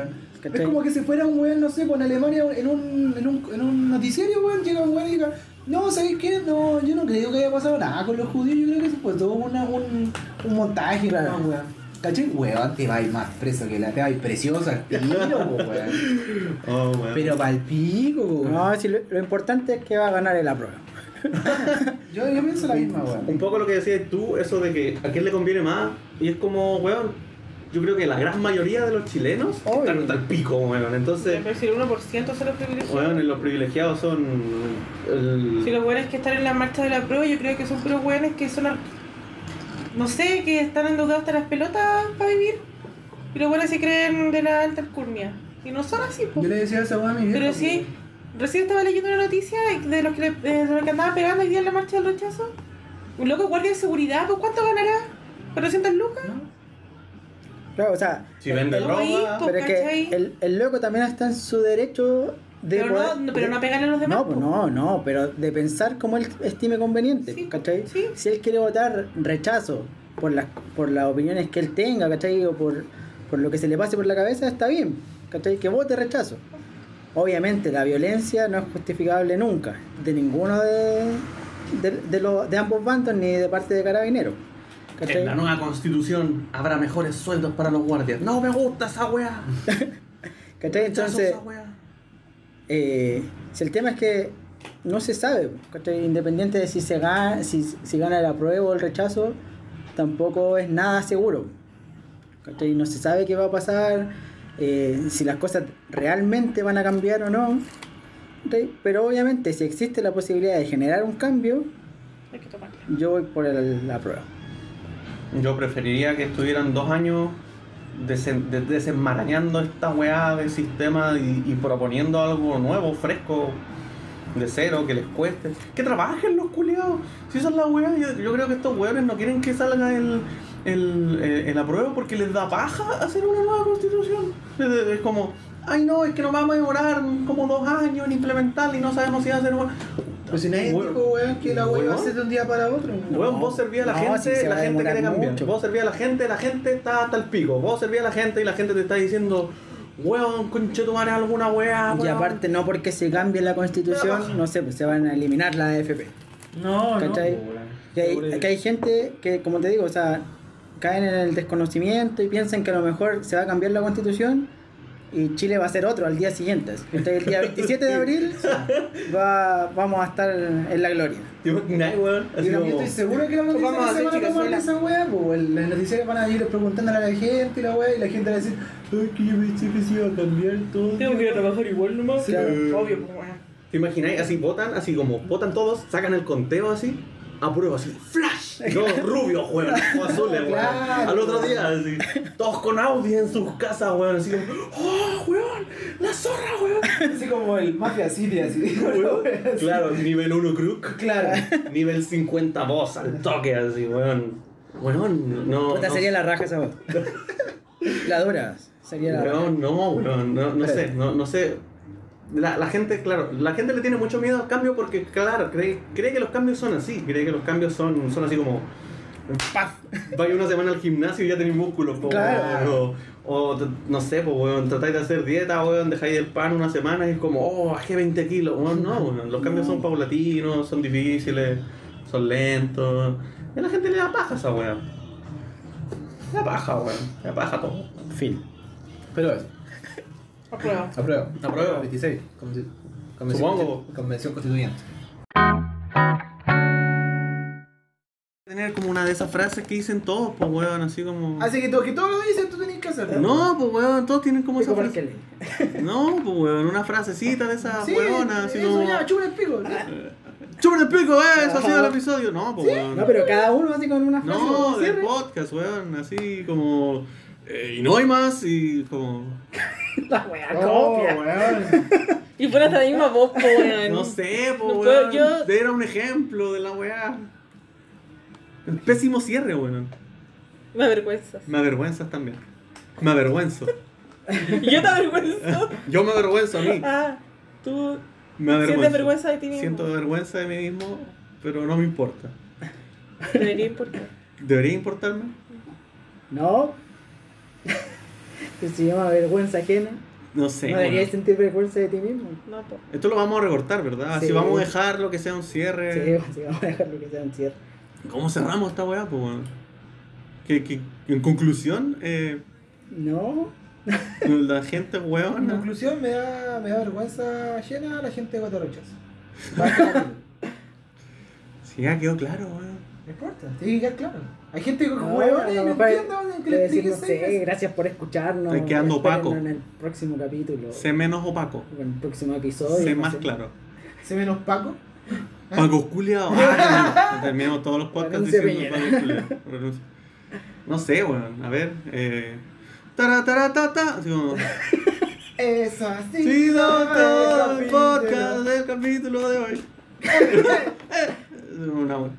S2: Es como que si fuera un weón, no sé, pues en Alemania en un, en un, en un noticiario, weón, llega un weón y diga, no, ¿sabéis qué? No, yo no creo que haya pasado nada con los judíos, yo creo que eso fue todo una, un, un montaje,
S4: Claro.
S2: ¿no, weón?
S6: ¿Cachai? Weón, te va a ir más preso que la te va a ir preciosa al tiro, po, weón.
S1: Oh, weón.
S6: Pero pa'l pico, weón.
S4: No, si lo, lo importante es que va a ganar el apruebo.
S6: Yo, yo pienso la misma,
S1: Un
S6: weón.
S1: poco lo que decías tú, eso de que a quién le conviene más. Y es como, weón, yo creo que la gran mayoría de los chilenos
S4: Obvio.
S1: están hasta el pico, weón. Entonces,
S3: Pero si el 1% son los privilegiados.
S1: weón, los privilegiados son. El...
S3: Si los buenos que están en la marcha de la prueba, yo creo que son puros buenos que son. No sé, que están endeudados hasta las pelotas para vivir. Y los buenos se creen de la alta alcurnia. Y no son así, po.
S6: Yo le decía esa weón a mi viejo.
S3: Pero sí. Recién estaba leyendo una noticia de los que, le- de los que andaban pegando hoy día en la marcha del rechazo. Un loco guardia de seguridad, ¿pues cuánto ganará? ¿400 lucas?
S4: Claro, o sea,
S1: Si vende
S3: el
S1: droga.
S3: egoísta.
S4: pero es que el, el loco también está en su derecho de
S3: Pero
S4: poder-
S3: no, pero
S4: de-
S3: no pegarle a los demás.
S4: No, pues no, no, pero de pensar como él estime conveniente,
S3: Sí,
S4: ¿cachai?
S3: sí.
S4: Si él quiere votar rechazo por las, por las opiniones que él tenga, ¿cachai? O por, por lo que se le pase por la cabeza, está bien, ¿cachai? Que vote rechazo. Obviamente la violencia no es justificable nunca, de ninguno de, de, de los- de ambos bandos ni de parte de carabineros. ¿cachai?
S1: En la nueva constitución habrá mejores sueldos para los guardias. No me gusta esa weá.
S4: ¿Cachai? Entonces,
S1: esa weá.
S4: eh, si el tema es que no se sabe, ¿cachai? independiente de si se gana, si, si gana el apruebo o el rechazo, tampoco es nada seguro. ¿cachai? No se sabe qué va a pasar, eh, si las cosas realmente van a cambiar o no. Pero obviamente si existe la posibilidad de generar un cambio,
S3: Hay que tomarla.
S4: yo voy por el, la prueba.
S1: Yo preferiría que estuvieran dos años desen- de- desenmarañando esta weá del sistema y, y proponiendo algo nuevo, fresco, de cero, que les cueste. Que trabajen los culiados. Si es la weá, yo, yo creo que estos weones no quieren que salga el, el, el, el apruebo porque les da paja hacer una nueva constitución. Es, es como, ay no, es que nos vamos a demorar como dos años en implementarla y no sabemos si va a ser bueno.
S6: Pero si nadie
S1: Weón.
S6: dijo, weón, que la weón va a ser de un día para otro. weón.
S1: Weón, vos servías a la
S4: no,
S1: gente, la gente quiere cambiar.
S4: mucho.
S1: Vos servías a la gente, la gente está hasta el pico. Vos servías a la gente y la gente te está diciendo, weón, conchetumare alguna weá.
S4: Y
S1: weón".
S4: aparte no porque se cambie la constitución, no sé, pues se van a eliminar la AFP.
S2: No, no.
S4: ¿Cachai?
S2: weón.
S4: Que hay, que hay gente que, como te digo, o sea, caen en el desconocimiento y piensan que a lo mejor se va a cambiar la constitución y Chile va a ser otro al día siguiente. Entonces, el día 27 de abril va, vamos a estar en la gloria.
S1: ¿Te imaginas, weón? Así
S6: Y yo
S1: como,
S6: estoy seguro que los
S3: Vamos a hacer
S6: se van a tomar de
S3: chicazuela.
S6: esa weá, pues los noticiarios van a ir preguntándole a la gente y la weá, y la gente va a decir, ay, que yo pensé que se iba a cambiar todo.
S3: Tengo que ir a trabajar igual nomás.
S4: Sí.
S3: Obvio, pues.
S1: ¿Te imagináis? Así votan, así como votan todos, sacan el conteo así, apruebo así, flash. Y Todos rubios, weón, o azules, weón.
S6: Claro.
S1: Al otro día, así, todos con Audi en sus casas, weón, así como, oh, weón, la zorra, weón.
S6: Así como el Mafia City, así.
S1: Weón. Claro, nivel 1 crook.
S6: Claro.
S1: Nivel 50 voz al toque, así, weón. Weón, no.
S4: Puta,
S1: no,
S4: sería la raja esa voz. La dura. Sería la raja.
S1: Weón, no, weón, no, no sé, no, no sé. La, la gente, claro, la gente le tiene mucho miedo al cambio porque, claro, cree, cree que los cambios son así, cree que los cambios son, son así como. ¡Paf! Vaya una semana al gimnasio y ya tenéis músculos, po,
S4: Claro.
S1: O, no sé, pues, weón, tratáis de hacer dieta, weón, dejáis el pan una semana y es como, oh, bajé 20 kilos. Weón, no, weón, los cambios son paulatinos, son difíciles, son lentos. Y a la gente le da paja esa weón. Le da paja, weón, le da paja todo.
S4: Fin.
S6: Pero eso,
S3: Apruebo.
S6: apruebo.
S1: Apruebo.
S6: 26. Convención-
S1: Supongo.
S6: Convención constituyente.
S1: Tener como una de esas frases que dicen todos, pues weón, así como.
S6: Así que que todo lo dicen, tú tenés que hacerlo.
S1: No, pues weón, todos tienen como esa
S4: Pico
S1: frase.
S4: Parkeley.
S1: No, pues weón, una frasecita de esa
S6: Sí,
S1: weona, así
S6: eso
S1: como.
S6: ya, chupa el pico.
S1: ¡Chupen el pico, eh! Eso ha sido el episodio. No, pues weón.
S4: No, pero cada uno así con una frase.
S1: No, del podcast, weón, así como. Eh, y no hay más, y como.
S4: La wea
S6: Oh,
S4: copia.
S6: weón.
S3: Y fuera esta misma voz, po, weón.
S1: No sé, pues
S3: No
S1: weón.
S3: yo-
S1: Era un ejemplo de la weá. El pésimo cierre, weón.
S3: Me avergüenzas.
S1: Me avergüenzas también. Me avergüenzo.
S3: Y yo te avergüenzo.
S1: Yo me avergüenzo a mí.
S3: Ah, tú
S1: Me avergüenzo.
S3: sientes vergüenza de ti mismo.
S1: Siento vergüenza de mí mismo, pero no me importa.
S3: Debería importar.
S1: ¿Debería importarme?
S4: No. Que se llama vergüenza ajena.
S1: No sé.
S4: no
S1: bueno.
S4: deberías sentir vergüenza de ti mismo.
S3: No, po.
S1: Esto lo vamos a recortar, ¿verdad? Así
S4: Sí.
S1: vamos a dejar lo que sea un cierre.
S4: Sí, sí, vamos a dejarlo que sea un cierre.
S1: ¿Cómo cerramos esta weá? Pues, que, en conclusión, eh,
S4: No.
S1: la gente
S2: En
S1: weón.
S2: conclusión, me da, me da vergüenza llena la gente de Guatarrochas. Basta,
S1: Sí, ya quedó claro, weón.
S2: No importa, tiene que quedar claro. Hay gente que
S4: No,
S2: huevones
S4: a
S2: no entiende, que le explique
S4: no sé, gracias por escucharnos.
S1: Estoy quedando opaco.
S4: En el próximo capítulo.
S1: Sé menos opaco.
S4: o en el próximo episodio.
S1: Sé
S4: no
S1: más
S4: sé.
S1: claro.
S2: Se menos Paco.
S1: Paco culiao. Ah, terminamos todos los podcasts
S4: Renuncia
S1: diciendo Paco culiao. No sé, weón. A ver. Eh. Tara, tara, ta, ta. Así como,
S2: Eso.
S1: Sí, no, todo el podcast del capítulo de hoy. Una weón.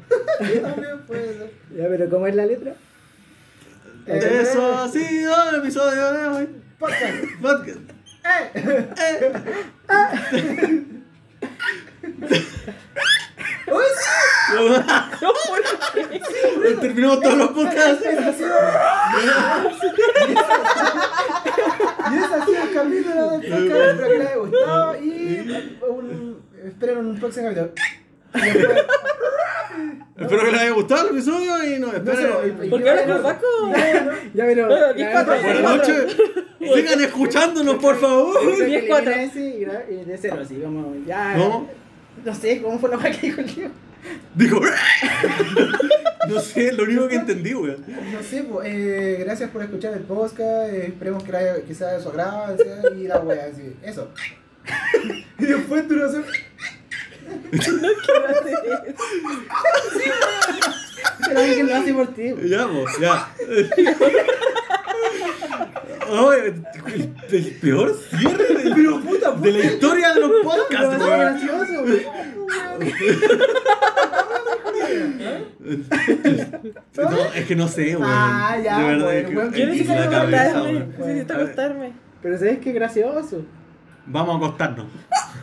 S2: También puede ser.
S4: Ya, pero ¿cómo es la letra?
S2: Eh,
S1: Eso ha sido el episodio de hoy.
S2: Podcast.
S1: Podcast.
S2: ¡Uy, sí!
S1: Terminamos todos los podcasts.
S2: Y ese ha sido el capítulo del podcast. Espero que les haya gustado y un, esperen un próximo capítulo.
S1: Espero que les haya gustado el episodio y nos esperen.
S3: ¿Por qué hablas con Paco?
S4: Ya, pero.
S1: Buenas noches. Sigan escuchándonos, por favor.
S4: Creo que
S3: Diez, cuatro.
S4: elimina ese y, gra- y de cero, así como. Ya.
S1: ¿No?
S4: No sé cómo fue la weá que dijo el tío.
S1: Dijo. No sé, lo único que entendí, weón.
S2: No sé, pues, eh, gracias por escuchar el podcast. eh, esperemos que, sea de su agrado sea, y la wea, así. Eso. y después tú no sé.
S3: Quiero hacer eso.
S4: Pero alguien lo hace por ti.
S1: Ya, pues, ya. Ay, el, el peor cierre de, de la historia de los
S4: Pero
S1: podcasts,
S4: gracioso.
S1: No, es que no sé, weón.
S2: Ah, ya,
S1: De verdad,
S2: weón,
S1: es que-
S2: weón.
S1: es
S3: Yo
S1: que
S3: necesito
S1: la cabeza,
S3: acostarme. Necesito acostarme.
S4: Pero sabes que es gracioso.
S1: Vamos a acostarnos.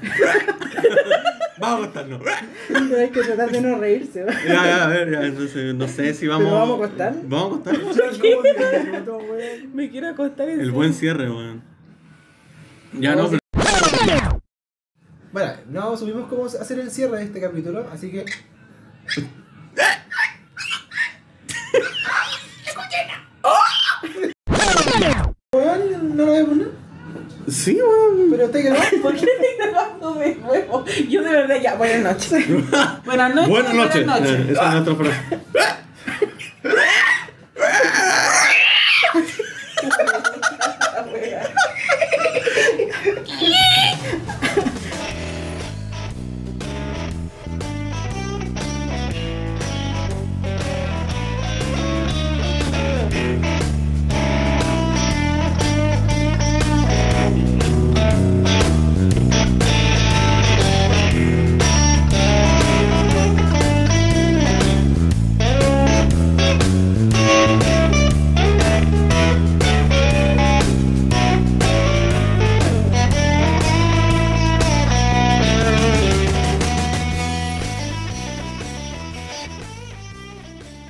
S1: Vamos a acostarnos.
S4: Pero hay que tratar de no reírse. güey.
S1: Ya, ya, a ver, ya, no sé, no sé si vamos.
S4: ¿Pero vamos a acostar?
S1: Vamos a acostarnos.
S3: Me quiero acostar en
S1: El buen cierre, weón. Ya no, pero.
S2: Bueno, no supimos cómo hacer el cierre de este capítulo, así que. Weón, no lo a poner.
S1: Sí, weón.
S2: Pero estoy grabando.
S3: ¿Por qué estoy grabando de nuevo? Yo de verdad ya, buenas noches. buenas noches.
S1: Buenas noches.
S3: Buenas noches.
S1: Esa es nuestra frase.